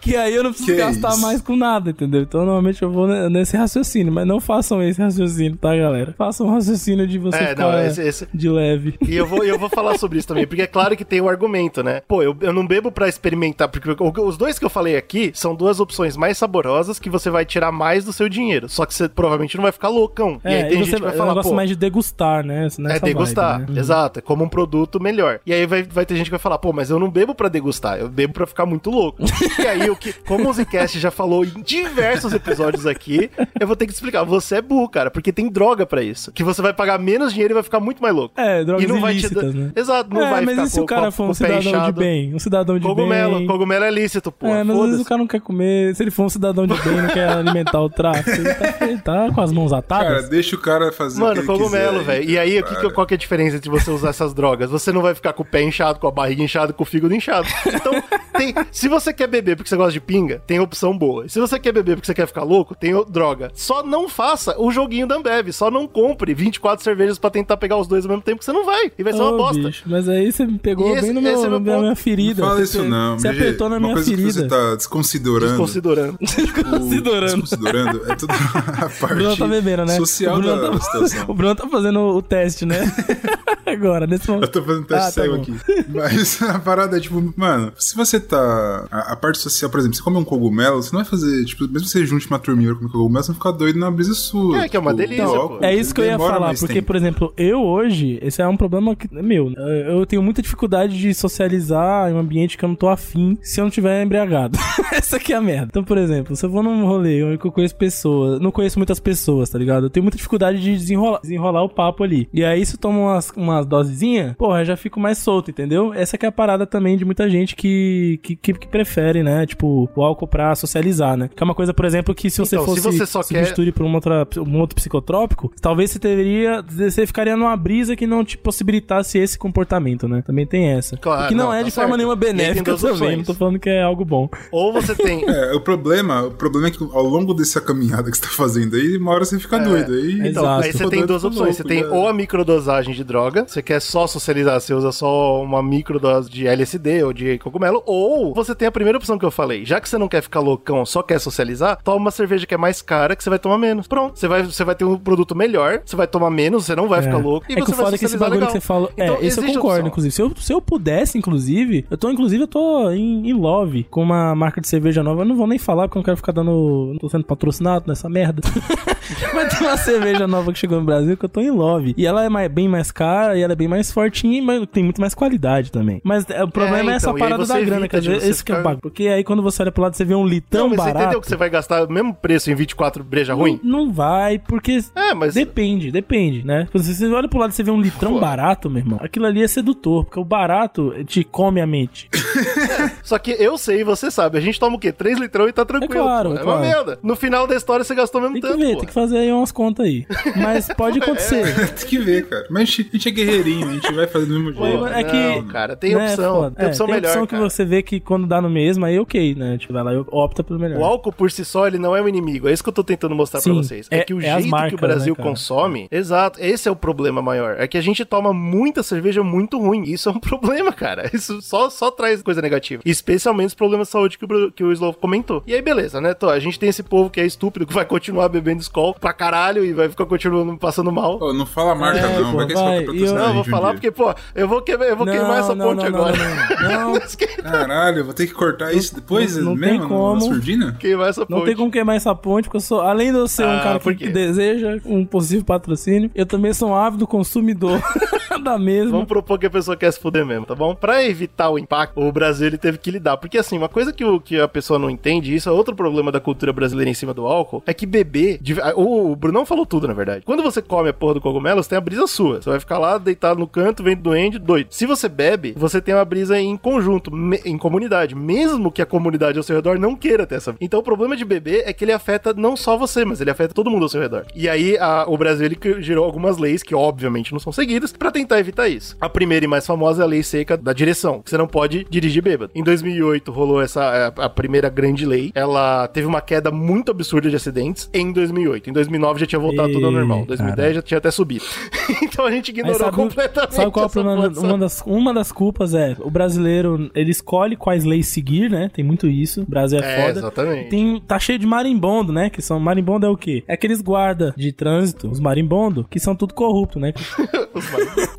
que aí eu não preciso Que gastar isso? mais com nada, entendeu? Então, normalmente eu vou ne- nesse raciocínio, mas não façam esse raciocínio, tá, galera? Façam um raciocínio de você É, ficar não, esse- esse- de leve. E eu vou, eu vou falar sobre isso também, porque é claro que tem o argumento, né? Pô, eu, eu não bebo pra experimentar, porque o- os dois que eu falei aqui são duas opções mais saborosas que você vai tirar mais do seu dinheiro. Só que você provavelmente não vai ficar loucão. e aí É, tem e gente que vai é um falar, negócio pô, mais de degustar, né? é degustar, vibe, né? exato, é como um produto melhor. E aí vai, vai ter gente que vai falar, pô, mas eu não bebo pra degustar, eu bebo pra ficar muito louco. e aí, o que, como o Zcast já falou em diversos episódios aqui, eu vou ter que te explicar, você é burro, cara, porque tem droga pra isso. Que você vai pagar menos dinheiro e vai ficar muito mais louco. É, drogas e não vai te ilícitas, né? Exato, não é, vai mas ficar e se o cara for um cidadão de inchado? bem? Um cidadão de Cogumelo, bem. cogumelo é lícito, pô. é, mas às vezes o cara não quer comer. Se ele for um cidadão de bem e não quer alimentar o tráfico, ele tá, ele tá com as mãos Cara, atadas. deixa o cara fazer o que Mano, cogumelo, velho. E aí, o que, que- para. qual que é a diferença entre você usar essas drogas? Você não vai ficar com o pé inchado, com a barriga inchada, com o fígado inchado. Então, tem- se você quer beber porque você gosta de pinga, tem opção boa. Se você quer beber porque você quer ficar louco, tem droga. Só não faça o joguinho da Ambev. Só não compre 24 cervejas pra tentar pegar os dois ao mesmo tempo que você não vai. E vai ser uma Ô, bosta. bicho, mas aí você me pegou E esse- bem no meu, é meu na minha ferida. Não fala Você- isso não. Você apertou na Uma minha coisa que ferida. você tá desconsiderando. Desconsiderando. Desconsiderando. Desconsiderando é toda a parte O Bruno tá bebendo, né? social o Bruno da tá, situação. O Bruno tá fazendo o teste, né? Agora, nesse momento. Eu tô fazendo teste Ah, tá cego bom. aqui. Mas a parada é tipo, mano, se você tá. A, a parte social, por exemplo, você come um cogumelo, você não vai fazer, tipo, mesmo que você junte uma turminha pra comer cogumelo, você vai ficar doido na brisa sua. É, que é uma Tipo, delícia, álcool, É isso que eu ia falar, porque, tempo. por exemplo, eu hoje, esse é um problema que, meu, eu tenho muita dificuldade de socializar em um ambiente que eu não tô afim se eu não tiver embriagado. Essa aqui é a merda. Então, por exemplo, se eu vou num rolê onde eu conheço pessoas, não conheço muitas pessoas, tá ligado? Eu tenho muita dificuldade de desenrolar, desenrolar o papo ali. E aí, se eu tomo umas, umas dosezinhas, porra, já fico mais solto, entendeu? Essa que é a parada também de muita gente que, que, que, que prefere, né? Tipo, o álcool pra socializar, né? Que é uma coisa, por exemplo, que se você Então, se fosse você só quer- substituir por uma outra, um outro psicotrópico, talvez você teria. Você ficaria numa brisa que não te possibilitasse esse comportamento, né? Também tem essa. Claro, que não, não, é tá de forma certo. nenhuma aí tem benéfica também. opções. Não tô falando que é algo bom. Ou você tem. É, o problema, o problema é que ao longo dessa caminhada que você tá fazendo aí, uma hora você fica doido. Aí, Então, Exato. aí você tem duas opções. Você louco, tem já. ou a microdosagem de droga, você quer só socializar, você usa só uma microdose de LSD ou de cogumelo, ou você tem a primeira opção que eu falei. Já que você não quer ficar loucão, só quer socializar, toma uma cerveja que é mais cara, que você vai tomar menos. Pronto. Você vai, você vai ter um produto melhor, você vai tomar menos, você não vai ficar louco e é que você o foda é que esse bagulho legal. que você falou. Então, é, esse eu concordo, opção. inclusive. Se eu, se eu pudesse, inclusive, eu tô, inclusive, eu tô em, em love com uma marca de cerveja nova. Eu não vou nem falar porque eu não quero ficar dando. Não tô sendo patrocinado nessa merda. Mas tem uma cerveja nova que chegou no Brasil que eu tô em love. E ela é mais- bem mais cara e ela é bem mais fortinha, mas tem muito mais qualidade também. Mas é, o problema é, essa então, e aí parada você da grana, que você esse que é o ficar- bagulho. Porque aí quando você olha pro lado, você vê um litrão Não, mas você barato. entendeu que você vai gastar o mesmo preço em 24 breja ruim? Não, não vai, porque. É, mas- Depende, depende, né? Se você olha pro lado e você vê um litrão barato, meu irmão, aquilo ali é sedutor, porque o barato te come a mente. Só que eu sei e você sabe, a gente toma o quê? 3 litrão e tá tranquilo. É claro, pô. é é uma claro. merda. No final da história você gastou o mesmo Tem que tanto. ver, pô. tem que fazer aí umas contas aí. Mas pode acontecer. tem que ver, cara. Mas a gente, a gente é guerreirinho, a gente vai fazer do mesmo jeito. é que. Não, cara, tem né, opção. Tem É, opção tem melhor, opção que cara. você vê que quando dá no mesmo, aí ok, né? Tipo, vai lá e opta pelo melhor. O álcool por si só, ele não é um inimigo. É isso que eu tô tentando mostrar pra Sim, vocês. É, é- que o é jeito marcas, que o Brasil né, consome. Exato, esse é o problema maior. É que a gente toma muita cerveja muito ruim. Isso é um problema, cara. Isso só, só traz coisa negativa. Especialmente os problemas de saúde que o, que o Slow comentou. E aí, beleza, né? Tô, a gente tem esse povo que é estúpido, que vai continuar bebendo Skol pra caralho e vai ficar continuando passando mal. Ô, não fala marca, É, não. pô, vai que vai, esse e eu- Não, vou um falar dia. porque, pô, eu vou, queimar, eu vou Não, queimar essa não, ponte não, não, agora. não, não. Caralho, vou ter que cortar isso depois não tem mesmo? como. Na surdina? queimar essa ponte. Não tem como queimar essa ponte, porque eu sou, além de eu ser um Ah, cara por que, deseja um possível patrocínio, eu também sou um ávido consumidor da mesma. Vamos propor que a pessoa quer se fuder mesmo, tá bom? Pra evitar o impacto, o Brasil ele teve que lidar. Porque assim, uma coisa que, o, que a pessoa não entende, e isso é outro problema da cultura brasileira em cima do álcool, é que beber. de- O, o Brunão falou tudo, na verdade. Quando você come a porra do cogumelo, você tem a brisa sua. Você vai ficar lá deitado no canto, vendo doente, doido. Se você bebe, você tem uma brisa em conjunto, em comunidade. Mesmo que a comunidade ao seu redor não queira ter essa. Então o problema de beber é que ele afeta não só você, mas ele afeta todo mundo ao seu redor. E aí a- o Brasil ele gerou algumas leis que obviamente não são seguidas pra tentar evitar isso. A primeira e mais famosa é a lei seca da direção, que você não pode dirigir bêbado. Em 2008 rolou essa a, a primeira grande lei. Ela teve uma queda muito absurda de acidentes em 2008. Em 2009 já tinha voltado Ih, tudo ao normal. Em 2010 cara. já tinha até subido. então a gente ignorou sabe, completamente sabe qual é o problema? Uma das, uma das culpas é o brasileiro, ele escolhe quais leis seguir, né? Tem muito isso. O Brasil é, É, foda. exatamente. Tem, tá cheio de marimbondo, né? Que são marimbondo é o quê? É aqueles guarda de trânsito, os marimbondo, que são tudo corrupto, né?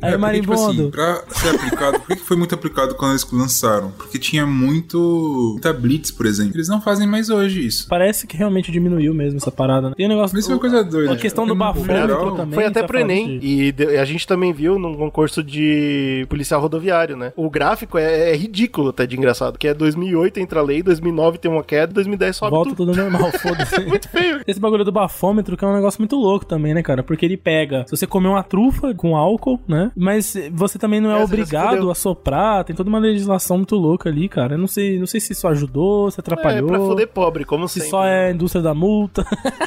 Aí É, o porque, tipo assim, marimbondo. pra ser aplicado, por que foi muito aplicado quando eles lançaram? Porque tinha muito. muita blitz, por exemplo. Eles não fazem mais hoje isso. Parece que realmente diminuiu mesmo essa parada. Né? Tem um negócio. Isso é uma coisa doida. A questão do Porque no bafômetro também. Foi até tá pro Enem. de- E a gente também viu num concurso de policial rodoviário, né? O gráfico é, é ridículo até de engraçado. Que é 2008 entra a lei, 2009 tem uma queda, 2010 sobe Volta tudo. tudo normal, foda-se. Muito feio. Esse bagulho do bafômetro que é um negócio muito louco também, né, cara? Porque ele pega. Se você comer uma trufa com álcool, né? Mas você também não é, É, obrigado a soprar. Tem toda uma legislação muito louca ali, cara. Eu não sei, não sei se isso ajudou, se É, atrapalhou. pra foder pobre, como se sempre. só é a indústria da multa.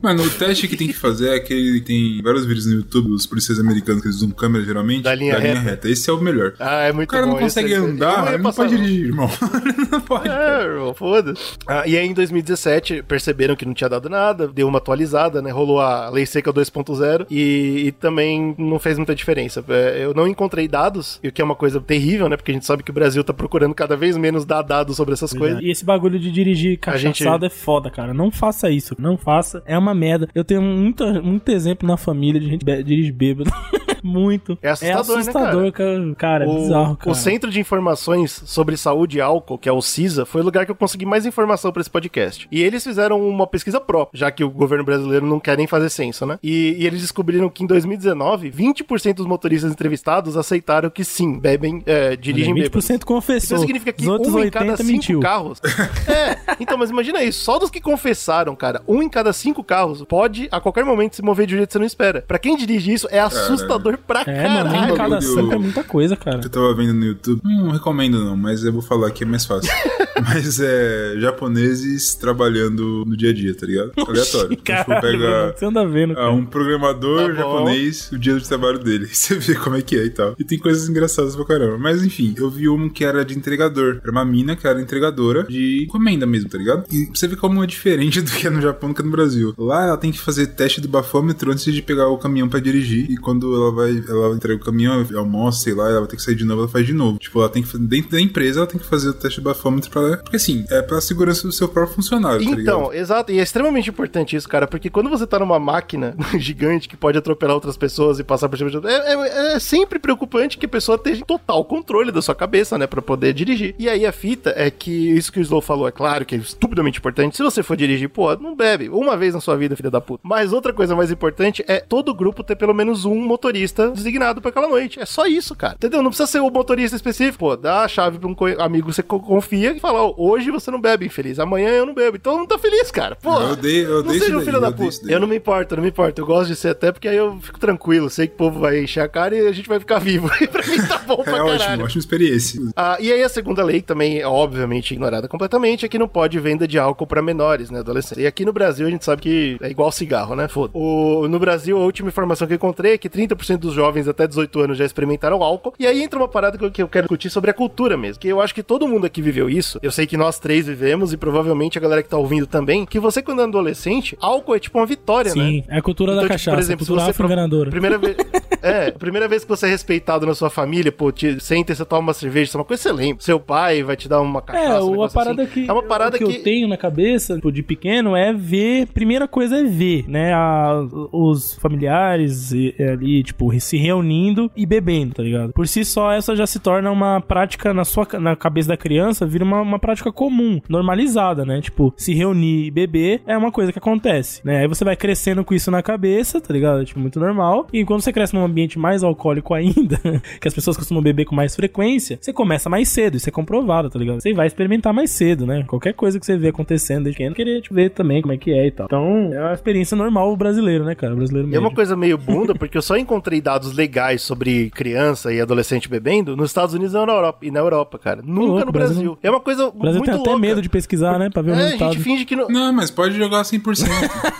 Mano, o teste que tem que fazer é aquele. Tem vários vídeos no YouTube dos policiais americanos que eles usam câmera geralmente. Da linha reta. Esse é o melhor. Ah, é muito cara não consegue andar, ele não pode dirigir, irmão. não pode. É, irmão, foda-se. Ah, e aí em 2017 perceberam que não tinha dado nada, deu uma atualizada, né? Rolou a Lei Seca 2.0 e, e também não fez muita diferença. É, Eu não encontrei dados, e o que é uma coisa terrível, né? Porque a gente sabe que o Brasil tá procurando cada vez menos dar dados sobre essas coisas. E esse bagulho de dirigir A gente- é foda, cara. Não faça isso. Não faça. É uma merda. Eu tenho muito, muito exemplo na família de gente dirige bêbado. muito. É assustador, né, assustador, cara? Cara, é bizarro, cara. o Centro de Informações sobre Saúde e Álcool, que é o CISA, foi o lugar que eu consegui mais informação pra esse podcast. E eles fizeram uma pesquisa própria, já que o governo brasileiro não quer nem fazer censo, né? E, e eles descobriram que em 2019, 20% dos motoristas entrevistados aceitaram que sim, bebem, é, dirigem bêbados. 20% confessou. Isso significa que um em cada 80 cinco mentiu. carros. é, então, mas imagina isso. Só dos que confessaram, cara, um em cada cinco carros pode a qualquer momento se mover de um jeito que você não espera. Pra quem dirige isso, é assustador empregador pra É, caralho. mano, cinco é muita coisa, cara. que eu tava vendo no YouTube. Hum, Não recomendo não, mas eu vou falar aqui, é mais fácil. mas é japoneses trabalhando no dia a dia, tá ligado? Aleatório. Então, tipo, pega você anda vendo, ah, cara. um programador Tá japonês, o dia do trabalho dele. Você vê como é que é e tal. E tem coisas engraçadas pra caramba. Mas enfim, eu vi um que era de entregador. Era uma mina que era entregadora de encomenda mesmo, tá ligado? E você vê como é diferente do que é no Japão do que é no Brasil. Lá ela tem que fazer teste do bafômetro antes de pegar o caminhão pra dirigir. E quando ela vai, ela entrega o caminhão, almoça, sei lá, ela vai ter que sair de novo, ela faz de novo. Tipo, ela tem que fazer, dentro da empresa, ela tem que fazer o teste do bafômetro pra. Porque assim, é pra segurança do seu próprio funcionário, tá? Então, exato, e é extremamente importante isso, cara, porque quando você tá numa máquina gigante que pode atropelar outras pessoas e passar por cima de é, é- é sempre preocupante que a pessoa em total controle da sua cabeça, né, pra poder dirigir. E aí a fita é que isso que o Slow falou é claro que é estupidamente importante. Se você for dirigir, pô, não bebe uma vez na sua vida, filha da puta. Mas outra coisa mais importante é todo grupo ter pelo menos um motorista designado pra aquela noite. É só isso, cara. Entendeu? Não precisa ser o motorista específico, pô, dá a chave pra um amigo que você co- confia e fala, ó, hoje você não bebe, infeliz, amanhã eu não bebo. Então não tá feliz, cara. Pô, Eu odeio- eu não seja um filho daí, da eu puta. daí. Eu não me importo, eu não me importo. Eu gosto de ser até porque aí eu fico tranquilo. Sei que o povo vai encher a cara e a gente vai ficar vivo. E pra mim tá bom pra É caralho. ótimo, ótima experiência. Ah, e aí a segunda lei, que também é obviamente ignorada completamente, é que não pode venda de álcool pra menores, né, adolescentes. E aqui no Brasil a gente sabe que é igual cigarro, né, foda. O, no Brasil a última informação que eu encontrei é que 30% dos jovens até 18 anos já experimentaram álcool. E aí entra uma parada que eu, que eu quero discutir sobre a cultura mesmo, que eu acho que todo mundo aqui viveu isso. Eu sei que nós três vivemos e provavelmente a galera que tá ouvindo também, que você quando é adolescente, álcool é tipo uma vitória, né? Sim, é a cultura da Então, tipo, cachaça, por exemplo, cultura afro-enganadora. Primeira vez. É, a primeira vez que você é respeitado na sua família, pô, te, senta e você toma uma cerveja, isso é uma coisa que você lembra. Seu pai vai te dar uma cachaça. É, um o- a negócio parada assim. que, É uma parada que, que. eu tenho na cabeça, tipo, de pequeno, é ver. Primeira coisa é ver, né? a- os familiares e- ali, tipo, se reunindo e bebendo, tá ligado? Por si só, essa já se torna uma prática na sua na cabeça da criança, vira uma, uma prática comum, normalizada, né? Tipo, se reunir e beber é uma coisa que acontece, né? Aí você vai crescendo com isso na cabeça, tá ligado? Tipo, muito normal. E quando você cresce num ambiente mais alcoólico ainda, que as pessoas costumam beber com mais frequência, você começa mais cedo, isso é comprovado, tá ligado? Você vai experimentar mais cedo, né? Qualquer coisa que você vê acontecendo desde pequeno, querer te ver também como é que é e tal. Então, é uma experiência normal brasileiro, né, cara? Brasileiro É mesmo. uma coisa meio bunda, porque eu só encontrei dados legais sobre criança e adolescente bebendo nos Estados Unidos e na Europa, e na Europa cara. Nunca no Brasil Brasil. É uma coisa O Brasil muito tem até louca. medo de pesquisar, né? Pra ver o É, a resultado. gente finge que não. Não, mas pode jogar 100%.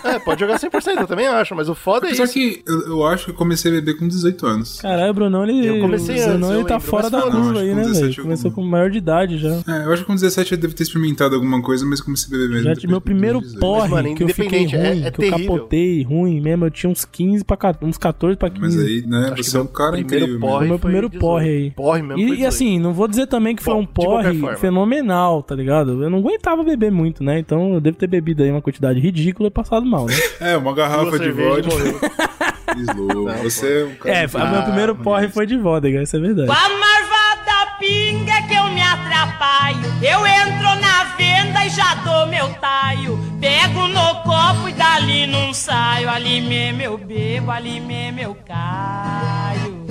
É, pode jogar 100%, eu também acho, mas o foda é Só isso. que eu, eu acho que eu comecei a beber com 18 anos. Caralho, o Brunão, ele. Eu comecei o Brunão, ele tá lembro, fora mas da curva aí, né, velho? 17 eu Começou com maior de idade já. É, eu acho que com 17 eu devo ter experimentado alguma coisa, mas comecei a beber mesmo. Já meu primeiro 18. porre mano, que eu fiquei é- ruim, é que eu capotei ruim mesmo. Eu tinha uns 15 pra 14, uns 14 pra 15. Mas aí, né, Acho você é um cara incrível. porre meu primeiro 18. porre aí. Porre mesmo E, 18. assim, não vou dizer também que foi um porre forma. Fenomenal, tá ligado? Eu não aguentava beber muito, né? Então eu devo ter bebido aí uma quantidade ridícula e passado mal, né? É, uma garrafa de e vodka. morreu. Slow. Você é um cara. é, o meu primeiro porre foi de vodka, isso é verdade. Com a marvada pinga que eu me atrapalho. Eu entro na venda e já dou meu taio. Pego no copo e dali não saio. Ali mesmo eu bebo, ali mesmo eu caio.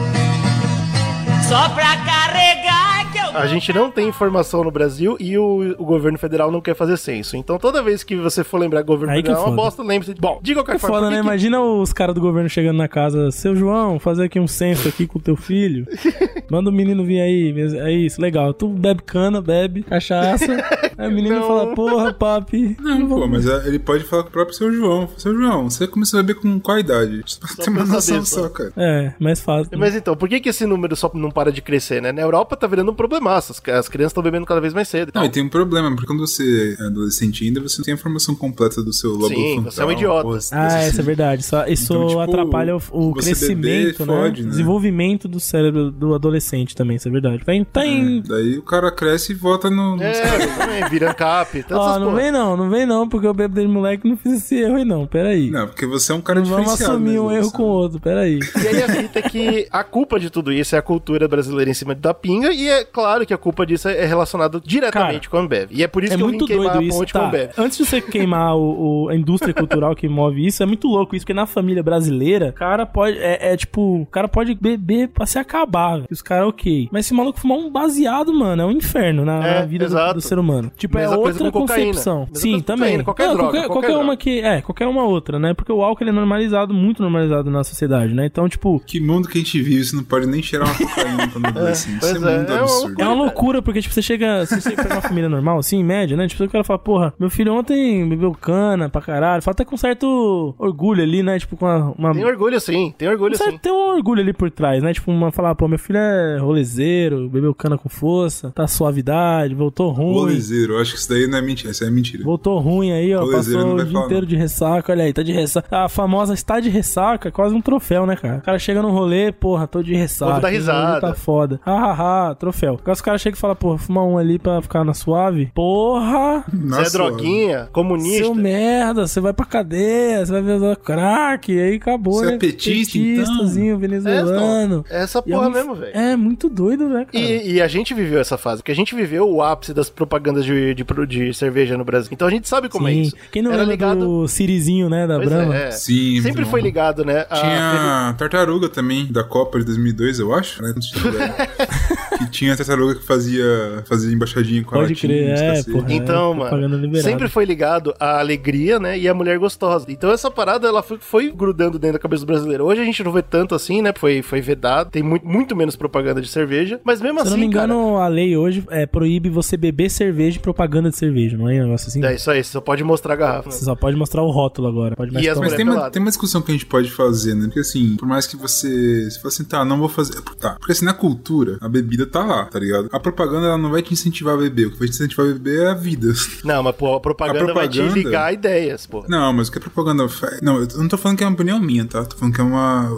Só pra carregar A gente não tem informação no Brasil e o, o governo federal não quer fazer censo. Então toda vez que você for lembrar que o governo Aí que federal é uma bosta, lembre-se. Bom, diga qualquer É forma. foda, né? que que- Imagina os caras do governo chegando na casa. Seu João, fazer aqui um censo aqui com o teu filho. Manda o menino vir aí. É isso, legal. Tu bebe cana, bebe cachaça. aí o menino Não. fala, porra, papi. Não, pô, mas é, ele pode falar com o próprio seu João. Seu João, você começou a beber com qual idade? Só ter uma noção saber, só. só, cara. É, mais fácil. Mas então, por que, que esse número só não para de crescer, né? Na Europa tá virando um problemaço. As, as crianças estão bebendo cada vez mais cedo. e Não, e tem um problema, porque quando você é adolescente ainda, você não tem a informação completa do seu lobo Sim, frontal. você é um idiota. Ah, assim. essa é verdade. Isso, isso Então, tipo, atrapalha o, o crescimento, beber né? fode, né? Desenvolvimento do cérebro do adolescente também, isso é verdade. Tá em. Tá em... Daí o cara cresce e vota no. no- É, também, vira cap. Ó, não porra. vem não, não vem não, porque eu bebo desde moleque e não fiz esse erro aí não. Pera aí. Não, porque você é um cara Não vamos assumir né, um erro com o outro, pera aí. E aí a fita é que a culpa de tudo isso é a cultura brasileira em cima da pinga. E é claro claro que a culpa disso é relacionada diretamente com a Ambev. E é por isso É que eu muito vim queimar doido a isso, ponte com a tá? Ambev. Antes de você queimar o, o- a indústria cultural que move isso, é muito louco isso, porque na família brasileira, o cara pode, é, é tipo, o cara pode beber pra se acabar, os caras, ok. Mas se o maluco fumar um baseado, mano, é um inferno na, É, na vida do, do ser humano. Tipo, Mesma é coisa outra concepção. Mesma Sim, também. cocaína, qualquer Não, droga, qualquer, qualquer qualquer uma droga. que, é, qualquer uma outra, né? Porque o álcool ele é normalizado, muito normalizado na sociedade, né? Então, tipo, Que mundo que a gente vive, você não pode nem cheirar uma cocaína quando beber assim. Isso é é, muito é uma absurdo. É uma loucura, porque, tipo, você chega. Se você pega uma família normal, assim, em média, né? Tipo, o cara fala, porra, meu filho ontem bebeu cana pra caralho. Fala até com certo orgulho ali, né? Tipo, com uma. uma Tem orgulho sim, tem orgulho Certo, sim. tem um orgulho ali por trás, né? Tipo, uma falar, pô, meu filho é rolezeiro, bebeu cana com força, tá suavidade, voltou ruim. Rolezeiro, acho que isso daí não é mentira, isso aí é mentira. Voltou ruim aí, ó. Rolezeiro Passou o dia falar, inteiro não. de ressaca. Olha aí, tá de ressaca. A famosa está de ressaca, é quase um troféu, né, cara? O cara chega num rolê, porra, tô de ressaca. Rolê risada. Tá foda. Hahaha, troféu. Agora os caras chegam e falam, porra, fuma um ali pra ficar na suave. Porra! Você é droguinha, comunista. Seu merda, você vai pra cadeia, você vai ver crack, e aí acabou, Você né? é petista, então? Petistazinho venezuelano. É, essa E é porra um- mesmo, velho. É muito doido, né, cara? E, e a gente viveu essa fase, porque a gente viveu o ápice das propagandas de, de, de cerveja no Brasil. Então a gente sabe como é Sim. isso. Quem não Era ligado. do Sirizinho, né, da Pois Brahma? é, é. Sim, Sempre foi ligado, né? a- Tinha tartaruga também, da Copa de 2002, eu acho. Né? Se que tinha tartaruga que fazia, fazia embaixadinha com a Pode latinha, crer, é, porra. Então, É, mano, sempre foi ligado à alegria, né? E à mulher gostosa. Então essa parada, ela foi, foi grudando dentro da cabeça do brasileiro. Hoje a gente não vê tanto assim, né? Foi, foi vedado. Tem muito, muito menos propaganda de cerveja. Mas mesmo Se assim, eu não me engano, cara, a lei hoje é, proíbe você beber cerveja e propaganda de cerveja, não é um negócio assim? É isso aí, você só pode mostrar a garrafa. né? Você só pode mostrar o rótulo agora. Pode E mostrar as Mas tem uma, tem uma discussão que a gente pode fazer, né? Porque assim, por mais que você. Você fala assim, tá, não vou fazer. Tá. Porque assim, na cultura, a bebida tá lá, tá ligado? A propaganda ela não vai te incentivar a beber. O que vai te incentivar a beber é a vida. Não, mas pô, a propaganda, A vai te propaganda- ligar ideias, pô. Não, mas o que a propaganda faz. Não, eu não tô falando que é uma opinião minha, tá? Tô falando que é uma.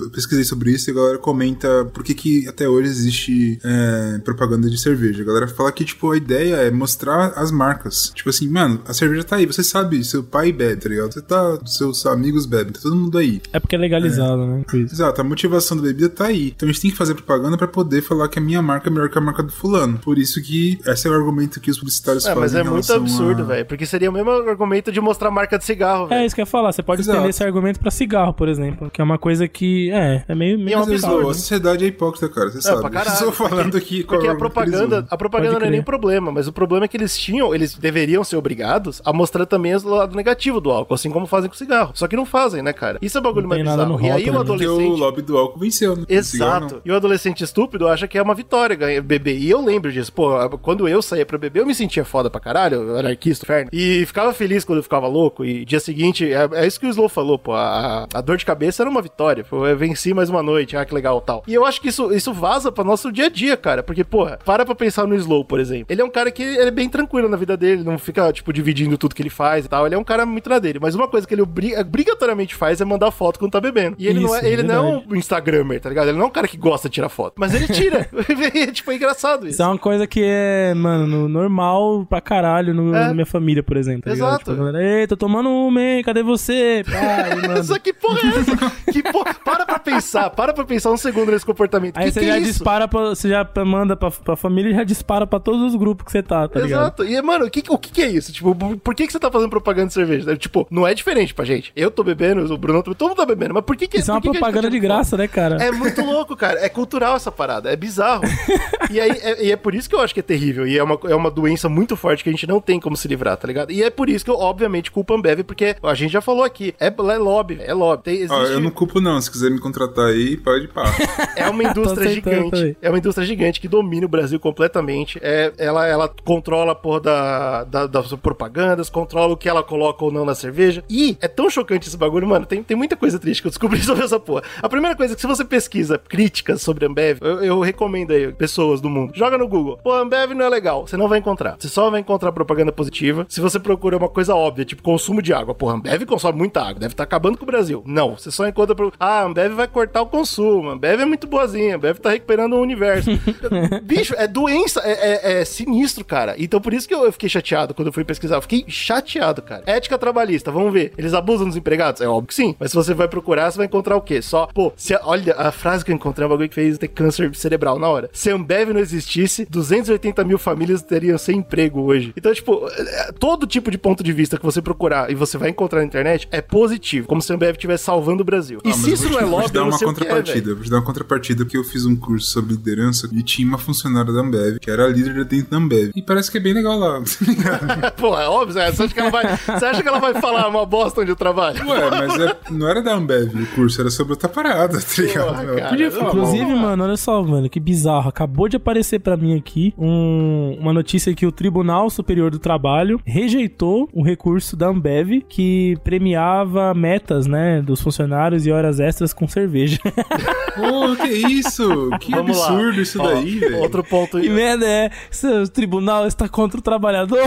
Eu pesquisei sobre isso e a galera comenta por que, que até hoje existe é, propaganda de cerveja. A galera fala que, tipo, a ideia é mostrar as marcas. Tipo assim, mano, a cerveja tá aí, você sabe, seu pai bebe, tá ligado? Você tá. Seus amigos bebem, tá todo mundo aí. É porque é legalizado, né? Por isso. Exato, a motivação da bebida tá aí. Então a gente tem que fazer propaganda pra poder falar que a minha marca é melhor que a marca do fulano. Por isso que esse é o argumento que os publicitários É, fazem. mas é em muito absurdo, a- velho. Porque seria o mesmo argumento de mostrar marca de cigarro, velho. É isso que eu ia falar. Você pode Exato. estender esse argumento pra cigarro, por exemplo. Que é uma coisa que, é, é meio. meio é Mas, absurdo. A sociedade é hipócrita, cara, você É, sabe. pra caralho. Estou falando aqui Porque é a propaganda, a propaganda não é nem problema, mas o problema é que eles tinham, eles deveriam ser obrigados a mostrar também o lado negativo do álcool, assim como fazem com o cigarro. Só que não fazem, né, cara? Isso é o bagulho Não mais bizarro. no E aí o né? Porque o adolescente. lobby do álcool venceu, né? Cigarro, Exato. E o adolescente estúpido acha que é uma vitória ganhar beber. E eu lembro disso. Pô, quando eu saía pra beber, eu me sentia foda pra caralho, eu era anarquista, inferno. E ficava feliz quando eu ficava louco. E dia seguinte, é, é isso que o Slow falou, pô. A, a dor de cabeça era uma vitória. Pô, eu venci mais uma noite, ah, que legal tal. E eu acho que isso, isso vaza pra nosso dia a dia, cara. Porque, porra, para pra pensar no Slow, por exemplo. Ele é um cara que é bem tranquilo na vida dele, não fica, tipo, dividindo tudo que ele faz e tal. Ele é um cara muito na dele. Mas uma coisa que ele obri- obrigatoriamente faz é mandar foto quando tá bebendo. E ele não é, Isso, ele não é um Instagrammer, tá ligado? Ele não é um cara que gosta de tirar foto. Mas ele tira. É, tipo, é engraçado isso. Isso é uma coisa que é, mano, no- normal pra caralho no, É. na minha família, por exemplo. Tá? Exato. Tipo, galera, Ei, tô tomando uma, hein? Cadê você? Manda. Só que porra é essa? que porra? Para pra pensar, para pra pensar um segundo nesse comportamento. Aí que você que já é dispara pra, você já manda pra, pra família e já dispara pra todos os grupos que você tá, tá ligado? Exato. E, mano, o que, o que é isso? Tipo, por que, que você tá fazendo propaganda de cerveja? Tipo, não é diferente pra gente. Eu tô bebendo, o Bruno, todo mundo tá bebendo. Mas por que que Isso é uma tá propaganda de graça, né, cara? É muito louco, cara. É cultural essa parada. É bizarro. e, aí, é, e é por isso que eu acho que é terrível. E é uma, é uma doença muito forte que a gente não tem como se livrar, tá ligado? E é por isso que eu, obviamente, culpo a Ambev, porque a gente já falou aqui. É, é lobby, é lobby. Tem, existe, Ó, eu não culpo não, se quiser me contratar aí, pode pá. É uma indústria gigante. É uma indústria gigante que domina o Brasil completamente. É, ela, ela controla a porra da, da- das propagandas, controla o que ela coloca ou não na cerveja. E é tão chocante esse bagulho, mano. Tem, tem muita coisa triste que eu descobri sobre essa porra. A primeira coisa é que se você pesquisa críticas sobre a Ambev, eu, eu recomendo aí, pessoas do mundo, joga no Google. Pô, Ambev não é legal. Você não vai encontrar. Você só vai encontrar propaganda positiva se você procura uma coisa óbvia, tipo consumo de água. Porra, a Ambev consome muita água, deve estar acabando com o Brasil. Não, você só encontra. Pro... Ah, Ambev vai cortar o consumo. Ambev é muito boazinha. Ambev tá recuperando o universo. Bicho, é doença, é, é- é sinistro, cara. Então por isso que eu, eu fiquei chateado quando eu fui pesquisar. Eu fiquei chateado, cara. Ética trabalhista, vamos ver. Eles abusam dos empregados? É óbvio que sim. Mas se você vai procurar, você vai encontrar o quê? Só, pô, se olha, a frase que eu encontrei é um bagulho que fez ter câncer cerebral na hora. Hora. Se a Ambev não existisse, 280 mil famílias teriam sem emprego hoje. Então, tipo, é, todo tipo de ponto de vista que você procurar e você vai encontrar na internet é positivo, como se a Ambev estivesse salvando o Brasil. E Ah, mas se isso vou não te- é vou te lobby, dar eu não uma é, contrapartida. velho. vou te dar uma contrapartida porque eu fiz um curso sobre liderança e tinha uma funcionária da Ambev, que era a líder dentro da Ambev. E parece que é bem legal lá. tá ligado? Pô, é óbvio, você acha que ela vai, você acha que ela vai falar uma bosta onde eu trabalho? Ué, mas é- não era da Ambev o curso, era sobre outra parada, tá ligado? Ela cara. podia falar. Inclusive, mano, olha só, mano, que bizarro. Acabou de aparecer pra mim aqui um- uma notícia que o Tribunal Superior do Trabalho rejeitou o recurso da Ambev que premiava metas, né, dos funcionários e horas extras com cerveja. Pô, que isso? Que Vamos lá. absurdo isso Ó, daí, velho. Outro ponto, que merda é? Seu tribunal está contra o trabalhador?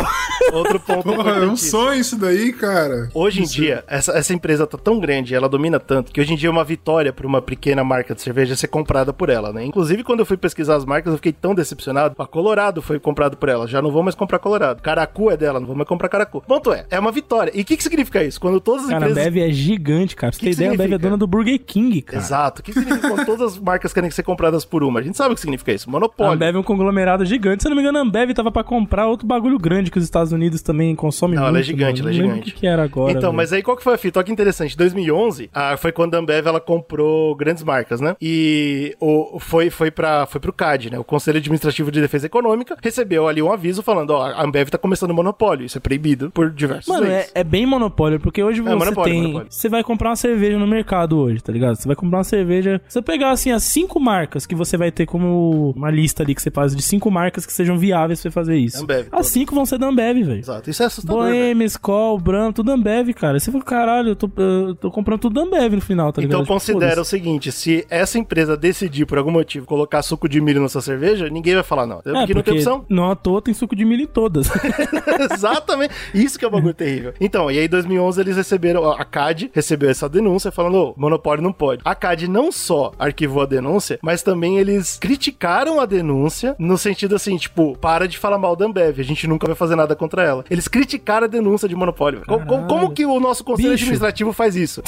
outro ponto Porra, é um sonho isso daí, cara. Hoje em Isso. dia, essa, essa empresa tá tão grande, ela domina tanto, que hoje em dia é uma vitória pra uma pequena marca de cerveja ser comprada por ela, né? Inclusive, quando eu fui pesquisar as marcas, eu fiquei tão decepcionado. A Colorado foi comprado por ela, já não vou mais comprar Colorado. Caracu é dela, não vou mais comprar Caracu. Ponto é, é uma vitória. E o que, que significa isso? Quando todas as Cara, a empresas... Ambev é gigante, cara. Pra você Que ter que ideia, a Ambev é significa? dona do Burger King, cara. Exato. O que significa quando todas as marcas querem ser compradas por uma? A gente sabe o que significa isso. A Monopólio. Ambev é um conglomerado gigante. Se eu não me engano, a Ambev tava pra comprar outro bagulho grande que os Estados Unidos também consomem Não, muito. ela é gigante, mano. ela é Não gigante. O que, que era agora? Então, velho. mas aí qual que foi a fita? Olha que interessante. Em 2011, ah, foi quando a Ambev ela comprou grandes marcas, né? E o, foi, foi, pra, foi pro CAD, né? O Conselho Administrativo de Defesa Econômica recebeu ali um aviso falando: ó, a Ambev tá começando monopólio. Isso é proibido por diversos Mano, é, é bem monopólio, porque hoje você monopólio, tem. monopólio. Você vai comprar uma cerveja no mercado hoje, tá ligado? Você vai comprar uma cerveja. Se você pegar assim as cinco marcas que você vai ter como uma lista ali que você faz de cinco marcas que sejam viáveis pra você fazer isso. Ambev, as cinco vão ser da Ambev, velho. Exato. Isso é assustador. velho. Boêmia, Skol, Brahma, tudo Ambev, cara. Você fala, caralho, eu tô, eu tô comprando tudo da Ambev no final, tá ligado? Então Tipo, considera o seguinte: se essa empresa decidir por algum motivo colocar suco de milho na sua cerveja, ninguém vai falar não. É, Porque não tem opção. não à toa tem suco de milho em todas. Exatamente. Isso que é um bagulho terrível. Então, e aí em 2011 eles receberam, a CAD recebeu essa denúncia falando, ô, monopólio não pode. A CAD não só arquivou a denúncia, mas também eles criticaram a denúncia no sentido assim, tipo, para de falar mal da Ambev, a gente nunca vai fazer nada contra ela. Eles criticaram a denúncia de monopólio. Co- co- Como, Caralho. que o nosso conselho Bicho. administrativo faz isso?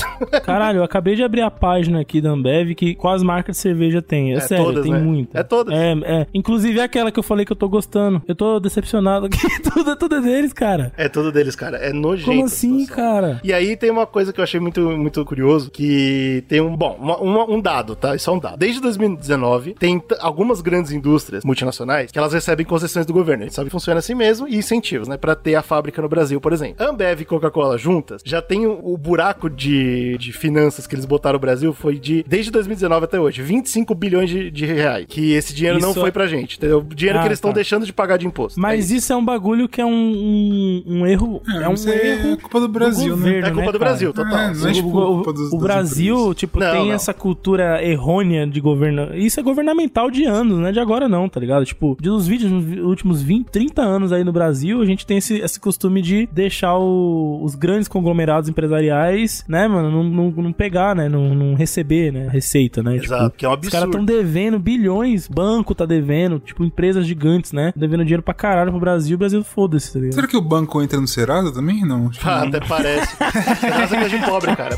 Caralho, eu acabei de abrir a página aqui da Ambev que quais marcas de cerveja tem. É, É sério, todas, tem né? É todas. É, é. Inclusive é aquela que eu falei que eu tô gostando. Eu tô decepcionado aqui. tudo, tudo é deles, cara. É tudo deles, cara. É nojento. Como a assim, cara? E aí tem uma coisa que eu achei muito, muito curioso, que tem um, bom, uma- uma- um dado, tá? Isso é um dado. Desde 2019, tem algumas grandes indústrias multinacionais que elas recebem concessões do governo. A gente sabe que funciona assim mesmo e incentivos, né? Pra ter a fábrica no Brasil, por exemplo. Ambev e Coca-Cola juntas, já tem o, o buraco de, de finanças que eles botaram no Brasil foi de, desde 2019 até hoje, 25 bilhões de, de reais. Que esse dinheiro não Isso- foi pra gente, entendeu? O dinheiro Ah, que eles estão tá. deixando de pagar de imposto. Mas isso é um bagulho que é um, um, um erro. É, um isso aí é erro. culpa do Brasil, né? governo, É culpa do cara? Brasil, total. É, não é O- tipo o, culpa dos- o Brasil, empresas. tipo, Não, tem não. essa cultura errônea de governo. Isso é governamental de anos, não é de agora não, tá ligado? Tipo, dos vídeos nos últimos 20, 30 anos aí no Brasil, a gente tem esse, esse costume de deixar o- os grandes conglomerados empresariais, né, mano, não, não, não pegar, né, não, não receber, né, receita, né? Exato, Tipo, que é um Os caras absurdo. estão devendo bilhões, banco tá devendo, tipo, empresas gigantes, né? Devendo dinheiro pra caralho pro Brasil, o Brasil foda-se, tá ligado? Será que o banco entra no Serasa também? Não. acho que Ah, não. até parece. Serasa é de pobre, cara.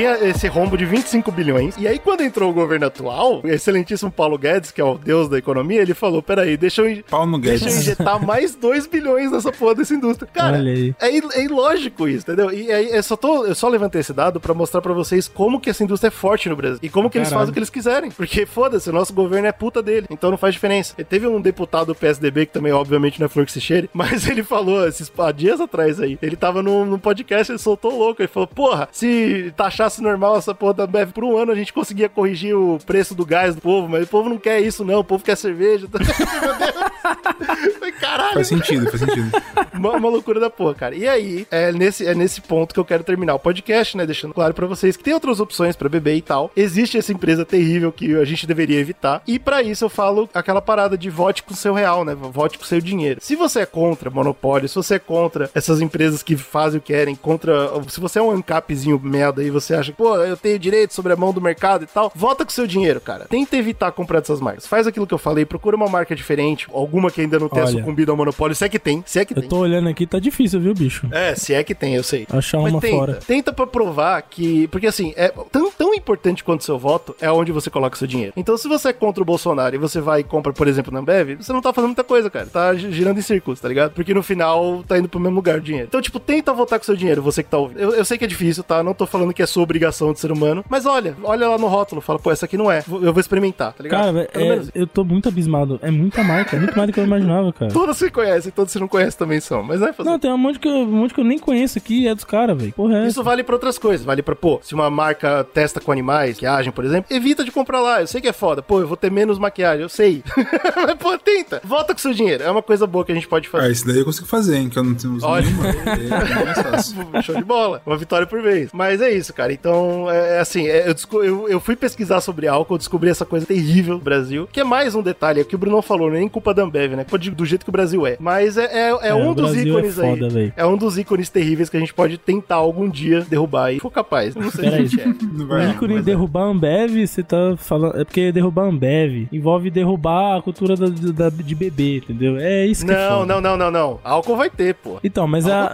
Tinha esse rombo de 25 bilhões. E aí, quando entrou o governo atual, o excelentíssimo Paulo Guedes, que é o deus da economia, ele falou: peraí, deixa eu, in- Pau no deixa eu Guedes. injetar mais 2 bilhões nessa porra dessa indústria. Cara, Olha aí. é, il- é ilógico isso, entendeu? E aí, eu só, tô, eu só levantei esse dado pra mostrar pra vocês como que essa indústria é forte no Brasil. E como que eles Caralho. fazem o que eles quiserem. Porque, foda-se, o nosso governo é puta dele. Então não faz diferença. E teve um deputado do PSDB, que também, obviamente, não é flor que se cheire, mas ele falou esses há dias atrás aí. Ele tava num, num podcast, ele soltou o louco. Ele falou: Porra, se taxasse normal essa porra da Bev por um ano, a gente conseguia corrigir o preço do gás do povo, mas o povo não quer isso, não. O povo quer cerveja. Meu Deus. Caralho. Faz sentido, faz sentido. Uma, uma loucura da porra, cara. E aí, é nesse, é nesse ponto que eu quero terminar o podcast, né? Deixando claro pra vocês que tem outras opções pra beber e tal. Existe essa empresa terrível que a gente deveria evitar. E pra isso eu falo aquela parada de vote com seu real, né? Vote com seu dinheiro. Se você é contra monopólio, se você é contra essas empresas que fazem o que querem, contra. Se você é um ancapzinho merda e você acha que, pô, eu tenho direito sobre a mão do mercado e tal, vota com seu dinheiro, cara. Tenta evitar comprar dessas marcas. Faz aquilo que eu falei, procura uma marca diferente, alguma que ainda não tenha Olha. sucumbido ao monopólio, se é que tem, se é que Eu tem. tô olhando aqui, tá difícil, viu, bicho? É, se é que tem, eu sei. Achar Mas uma tenta, fora. tenta pra provar que. Porque assim, é tão, tão importante quanto o seu voto é onde você coloca o seu dinheiro. Então, se você é contra o Bolsonaro e você vai e compra, por exemplo, na Ambev, você não tá fazendo muita coisa, cara. Tá gi- girando em círculos, tá ligado? Porque no final tá indo pro mesmo lugar o dinheiro. Então, tipo, tenta votar com seu dinheiro, você que tá ouvindo. Eu, eu sei que é difícil, tá? Não tô falando que é sua obrigação de ser humano. Mas olha, olha lá no rótulo, fala, pô, essa aqui não é. Eu vou experimentar, tá ligado? Cara, é- eu tô muito abismado. É muita marca, é muito mais do que eu imaginava, cara. Todas você conhece, todas você não conhece também são. Mas não é fazer. Não, tem um monte que eu, um monte que eu nem conheço aqui, é dos caras, velho. Porra, é Isso vale pra outras coisas. Vale pra, pô, se uma marca testa com animais, que agem, por exemplo, evita de comprar lá. Eu sei que é foda. Pô, eu vou ter menos maquiagem, eu sei. Mas, pô, tenta. Volta com seu dinheiro. É uma coisa boa que a gente pode fazer. Ah, esse daí eu consigo fazer, hein? Que eu não tenho uso Olha. nenhuma. É mais fácil. Show de bola. Uma vitória por vez. Mas é isso, cara. Então, é, é assim, é, eu, eu, eu fui pesquisar sobre álcool, descobri essa coisa terrível do Brasil. Que é mais um detalhe, é que o Bruno falou, não é nem culpa da Ambev, né? Culpa de- do jeito que o Brasil é. Mas é, é, é É, um o dos é ícones foda, aí. véi. É um dos ícones terríveis que a gente pode tentar algum dia derrubar e for capaz. Não sei se a gente é. O vai ícone é. derrubar a Ambev, você tá falando. É porque derrubar a Ambev envolve derrubar a cultura da, da- de bebê, entendeu? É isso que é Não, não, não, não, não. Álcool vai ter, pô. Então, mas a,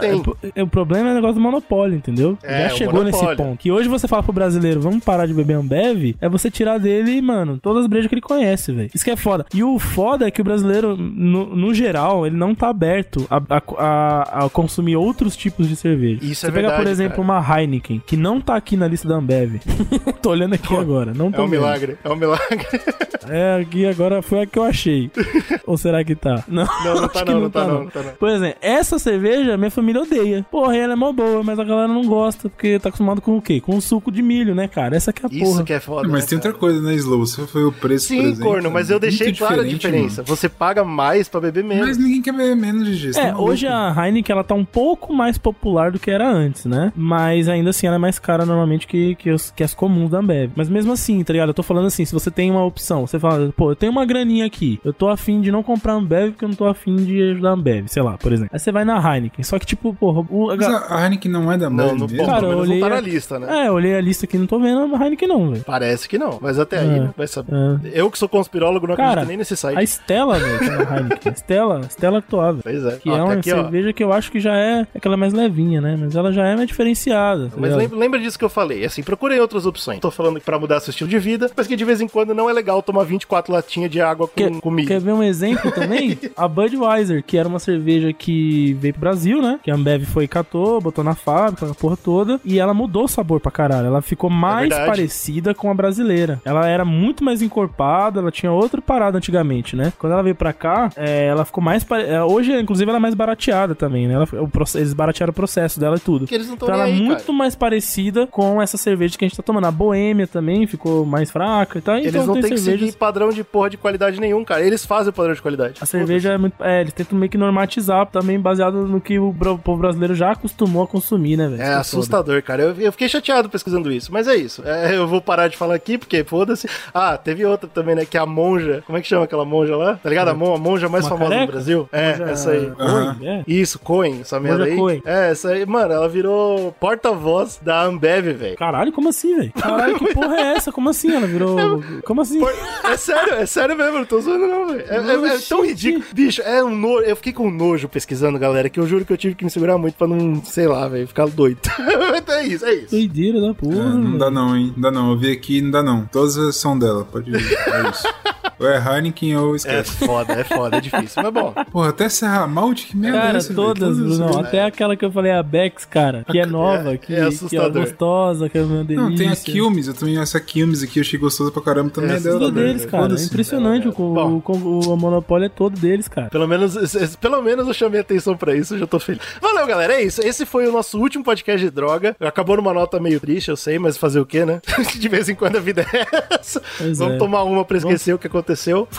é- o problema é o negócio do monopólio, entendeu? É, Já o chegou nesse ponto. Que hoje você fala pro brasileiro, vamos parar de beber Ambev, é você tirar dele, mano, todas as brejas que ele conhece, velho. Isso que é foda. E o foda é que o brasileiro, no, no geral, ele não tá aberto a, a- a- consumir outros tipos de cerveja. Isso você é pega, por verdade, exemplo, cara. uma Heineken, que não tá aqui na lista da Ambev. tô olhando aqui agora, não tô É um vendo. milagre, é um milagre. É, aqui agora foi a que eu achei. Ou será que tá? Não, Não, não tá não, não tá não, não tá não. Por exemplo, essa cerveja minha família odeia. Porra, ela é mó boa, mas a galera não gosta, porque tá acostumado com o quê? Com suco de milho, né, cara? Essa que é a Isso porra. que é foda. Mas né, tem cara? outra coisa, né, Slow? Você foi o preço, por Sim, exemplo, corno, mas eu deixei clara a diferença. mano. Você paga mais pra beber menos. Mas ninguém quer beber menos, GG. você É, hoje a Heineken ela tá um pouco mais popular do que era antes, né? Mas ainda assim ela é mais cara normalmente que, que, os- que as comuns da Ambev. Mas mesmo assim, tá ligado? Eu tô falando assim, se você tem uma opção, você fala, pô, eu tenho uma graninha aqui, eu tô afim de não comprar Ambev porque eu não tô afim de ajudar a Ambev, sei lá, por exemplo. Aí você vai na Heineken, só que tipo, porra, o, a Mas a Heineken não é da Não, Ambev não, mesmo? bom, Cara, eu menos não tá olhei- na lista, né? É, eu olhei a lista aqui, não tô vendo a Heineken não, velho. Parece que não, mas até aí, É. né? Vai saber. É. Eu que sou conspirólogo não Cara, acredito nem nesse site. A Stella, velho, tá na Heineken. Stella, Stella. Pois é. Que Ó, é tá uma aqui, ó. cerveja que eu acho que já é aquela mais levinha, né? Mas ela já é mais diferenciada. tá Mas lembra, lembra disso que eu falei, assim, procurem outras opções. Tô falando pra mudar seu estilo de vida, mas que de vez em quando não é legal tomar 24 latinhas de água com, Quer, com milho. quer ver um exemplo também? a Budweiser, que era uma cerveja que veio pro Brasil, né? Que a Ambev foi e catou, botou na fábrica, a porra toda. E ela mudou o sabor pra caralho. Ela ficou mais verdade. parecida com a brasileira. Ela era muito mais encorpada, ela tinha outra parada antigamente, né? Quando ela veio pra cá, é, ela ficou mais. pare- é, Hoje, inclusive, ela é mais barateada também, né? Ela, o, proce- eles baratearam o processo dela e tudo. Eles não tão Então ela é aí, muito cara. mais parecida com essa cerveja que a gente tá tomando. A Boêmia também ficou mais fraca e tal. Eles então não tem têm que cervejas... seguir padrão de porra de qualidade nenhum, cara. Eles fazem o padrão de qualidade. A cerveja é muito. É, eles tentam meio que normatizar também, baseado no que o povo brasileiro já acostumou a consumir, né, velho? É foda. assustador, cara. Eu, eu fiquei chateado pesquisando isso, mas é isso. É, eu vou parar de falar aqui, porque foda-se. Ah, teve outra também, né? Que é a monja. Como é que chama aquela monja lá? Tá ligado? A, mon- a monja mais Uma famosa careca? do Brasil. É, Monja- essa aí. Aham. É. Isso, Coen, essa merda aí. Coen. É, essa aí, mano, ela virou porta-voz da Ambev, velho. Caralho, como assim, velho? Caralho, que porra é essa? Como assim? Ela virou. Como assim? Por- É sério, é sério mesmo, não tô zoando não, velho. É, é- é tão ridículo. Bicho, é um nojo. Eu fiquei com nojo pesquisando, galera, que eu juro que eu tive que me segurar muito pra não, sei lá, velho, ficar doido. Então é isso, é isso. Doideira da porra. É, não dá não, hein? Não dá não. Eu vi aqui, não dá não. Todas são dela, pode ir. É isso. ou é Heineken ou É esquece. foda, é foda, é difícil, mas bom. Porra, até Serra Malte, que merda é Cara, velho? todas, Bruno. Até aquela que eu falei, a Bex, cara, que é nova, é que, que é assustador. gostosa, que é uma delícia. Não, tem a Quilmes, eu também essa Quilmes aqui, eu achei gostosa pra caramba também É, é, Tudo velho. deles, cara. É impressionante. O, Bom. o, o monopólio é todo deles, cara. Pelo menos, pelo menos eu chamei atenção pra isso, eu já tô feliz. Valeu, galera, é isso. Esse foi o nosso último podcast de droga. Acabou numa nota meio triste, eu sei, mas fazer o quê, né? De vez em quando a vida é essa. Pois Vamos é. tomar uma pra esquecer o que aconteceu.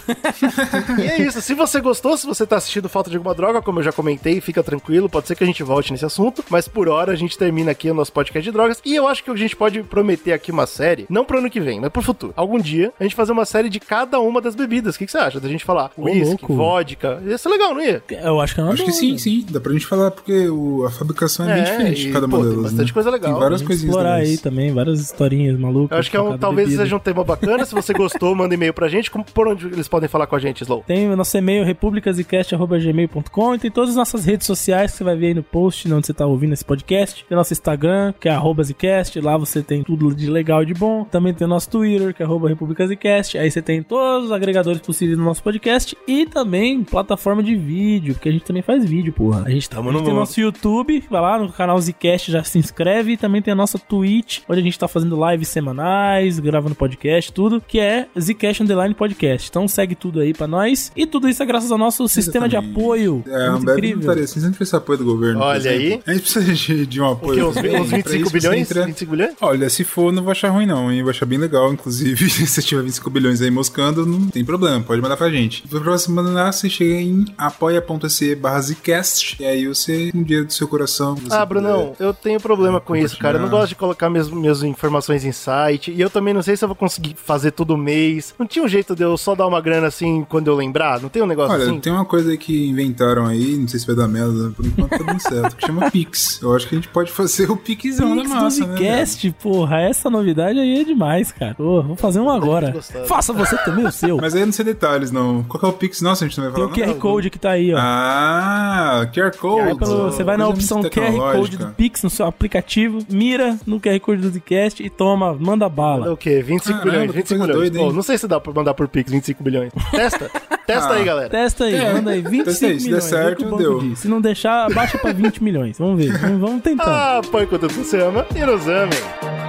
e é isso. Se você gostou, se você tá assistindo Falta de Alguma Droga, como eu já comentei, fica tranquilo, pode ser que a gente volte nesse assunto, mas por hora a gente termina aqui o nosso podcast de drogas. E eu acho que a gente pode prometer aqui uma série, não pro ano que vem, mas pro futuro. Algum dia a gente fazer uma série de cada uma das bebidas. O que, que você acha? Da gente falar Ô, whisky, louco. vodka. Ia ser legal, não ia? Eu acho que é uma Acho que sim, velho. sim. Dá pra gente falar, porque o- a fabricação é, bem É, diferente de e, cada pô, modelo. tem bastante né? coisa legal. Tem várias coisinhas explorar aí também, várias historinhas malucas. Eu acho que é um, talvez bebida. seja um tema bacana. Se você gostou, manda e-mail pra gente. Com- por onde eles podem falar com a gente, Slow? Tem o nosso e-mail republicasicast.gmail.com e tem todas as nossas redes sociais que você vai ver aí no post onde você tá ouvindo esse podcast. Tem nosso Instagram, que é arroba Zcast, lá você tem tudo de legal e de bom. Também tem o nosso Twitter, que é arroba republicasicast. Aí você tem todos os agregadores possíveis no nosso podcast e também plataforma de vídeo, porque a gente também faz vídeo, porra. A gente, Tamo a gente no tem mundo. nosso YouTube, vai lá no canal Zcast, já se inscreve e também tem a nossa Twitch, onde a gente tá fazendo lives semanais, gravando podcast, tudo, que é Zcast Underline Podcast. Então segue tudo aí pra nós. E tudo isso é graças ao nosso sistema de Exatamente. apoio. É, Muito um breve incrível. assim, sempre esse apoio do governo. Olha aí. A gente precisa de, de um O apoio. quê? Uns, também, uns pra 25 isso você bilhões? entra- 25 bilhões? Olha, se for, não vou achar ruim, não, hein? Vou achar bem legal. Inclusive, se tiver 25 bilhões aí moscando, não tem problema, pode mandar pra gente. Pra você mandar, você chega em apoia.se barra Zcast, e aí você, com o dinheiro do seu coração. você Ah, Brunão, eu tenho problema com isso, cara. Eu não gosto de colocar minhas, minhas informações em site. E eu também não sei se eu vou conseguir fazer todo mês. Não tinha um jeito de eu só dar uma grana assim quando eu lembrar? Não tem um negócio Olha, assim? tem uma coisa aí que inventaram aí, não sei se vai dar merda, por enquanto tá dando certo, que chama Pix. Eu acho que a gente pode fazer o Pixzão Pix da do massa, né? Zcast, porra, essa novidade aí é demais, cara. Pô, vou fazer um agora. Faça você também o seu. Mas aí não sei detalhes, não. Qual que é o Pix? Nossa, a gente não vai Tem falar o QR Code que tá aí, ó. Ah, QR Code. Vai pelo- você vai na opção QR Code do Pix no seu aplicativo, mira no QR Code do Zcast e toma, manda bala. O quê? 25 Caramba, bilhões? que 25 coisa milhões. hein? Pô, não sei se dá pra mandar por Pix 25 bilhões. Testa. Testa Ah. aí, galera. Testa aí, É, manda aí 25 testa aí, se der milhões. certo, deu. diz. Se não deixar, abaixa pra 20 milhões. Vamos ver, vamos, vamos tentar. Ah, põe quanto você ama e nos amem.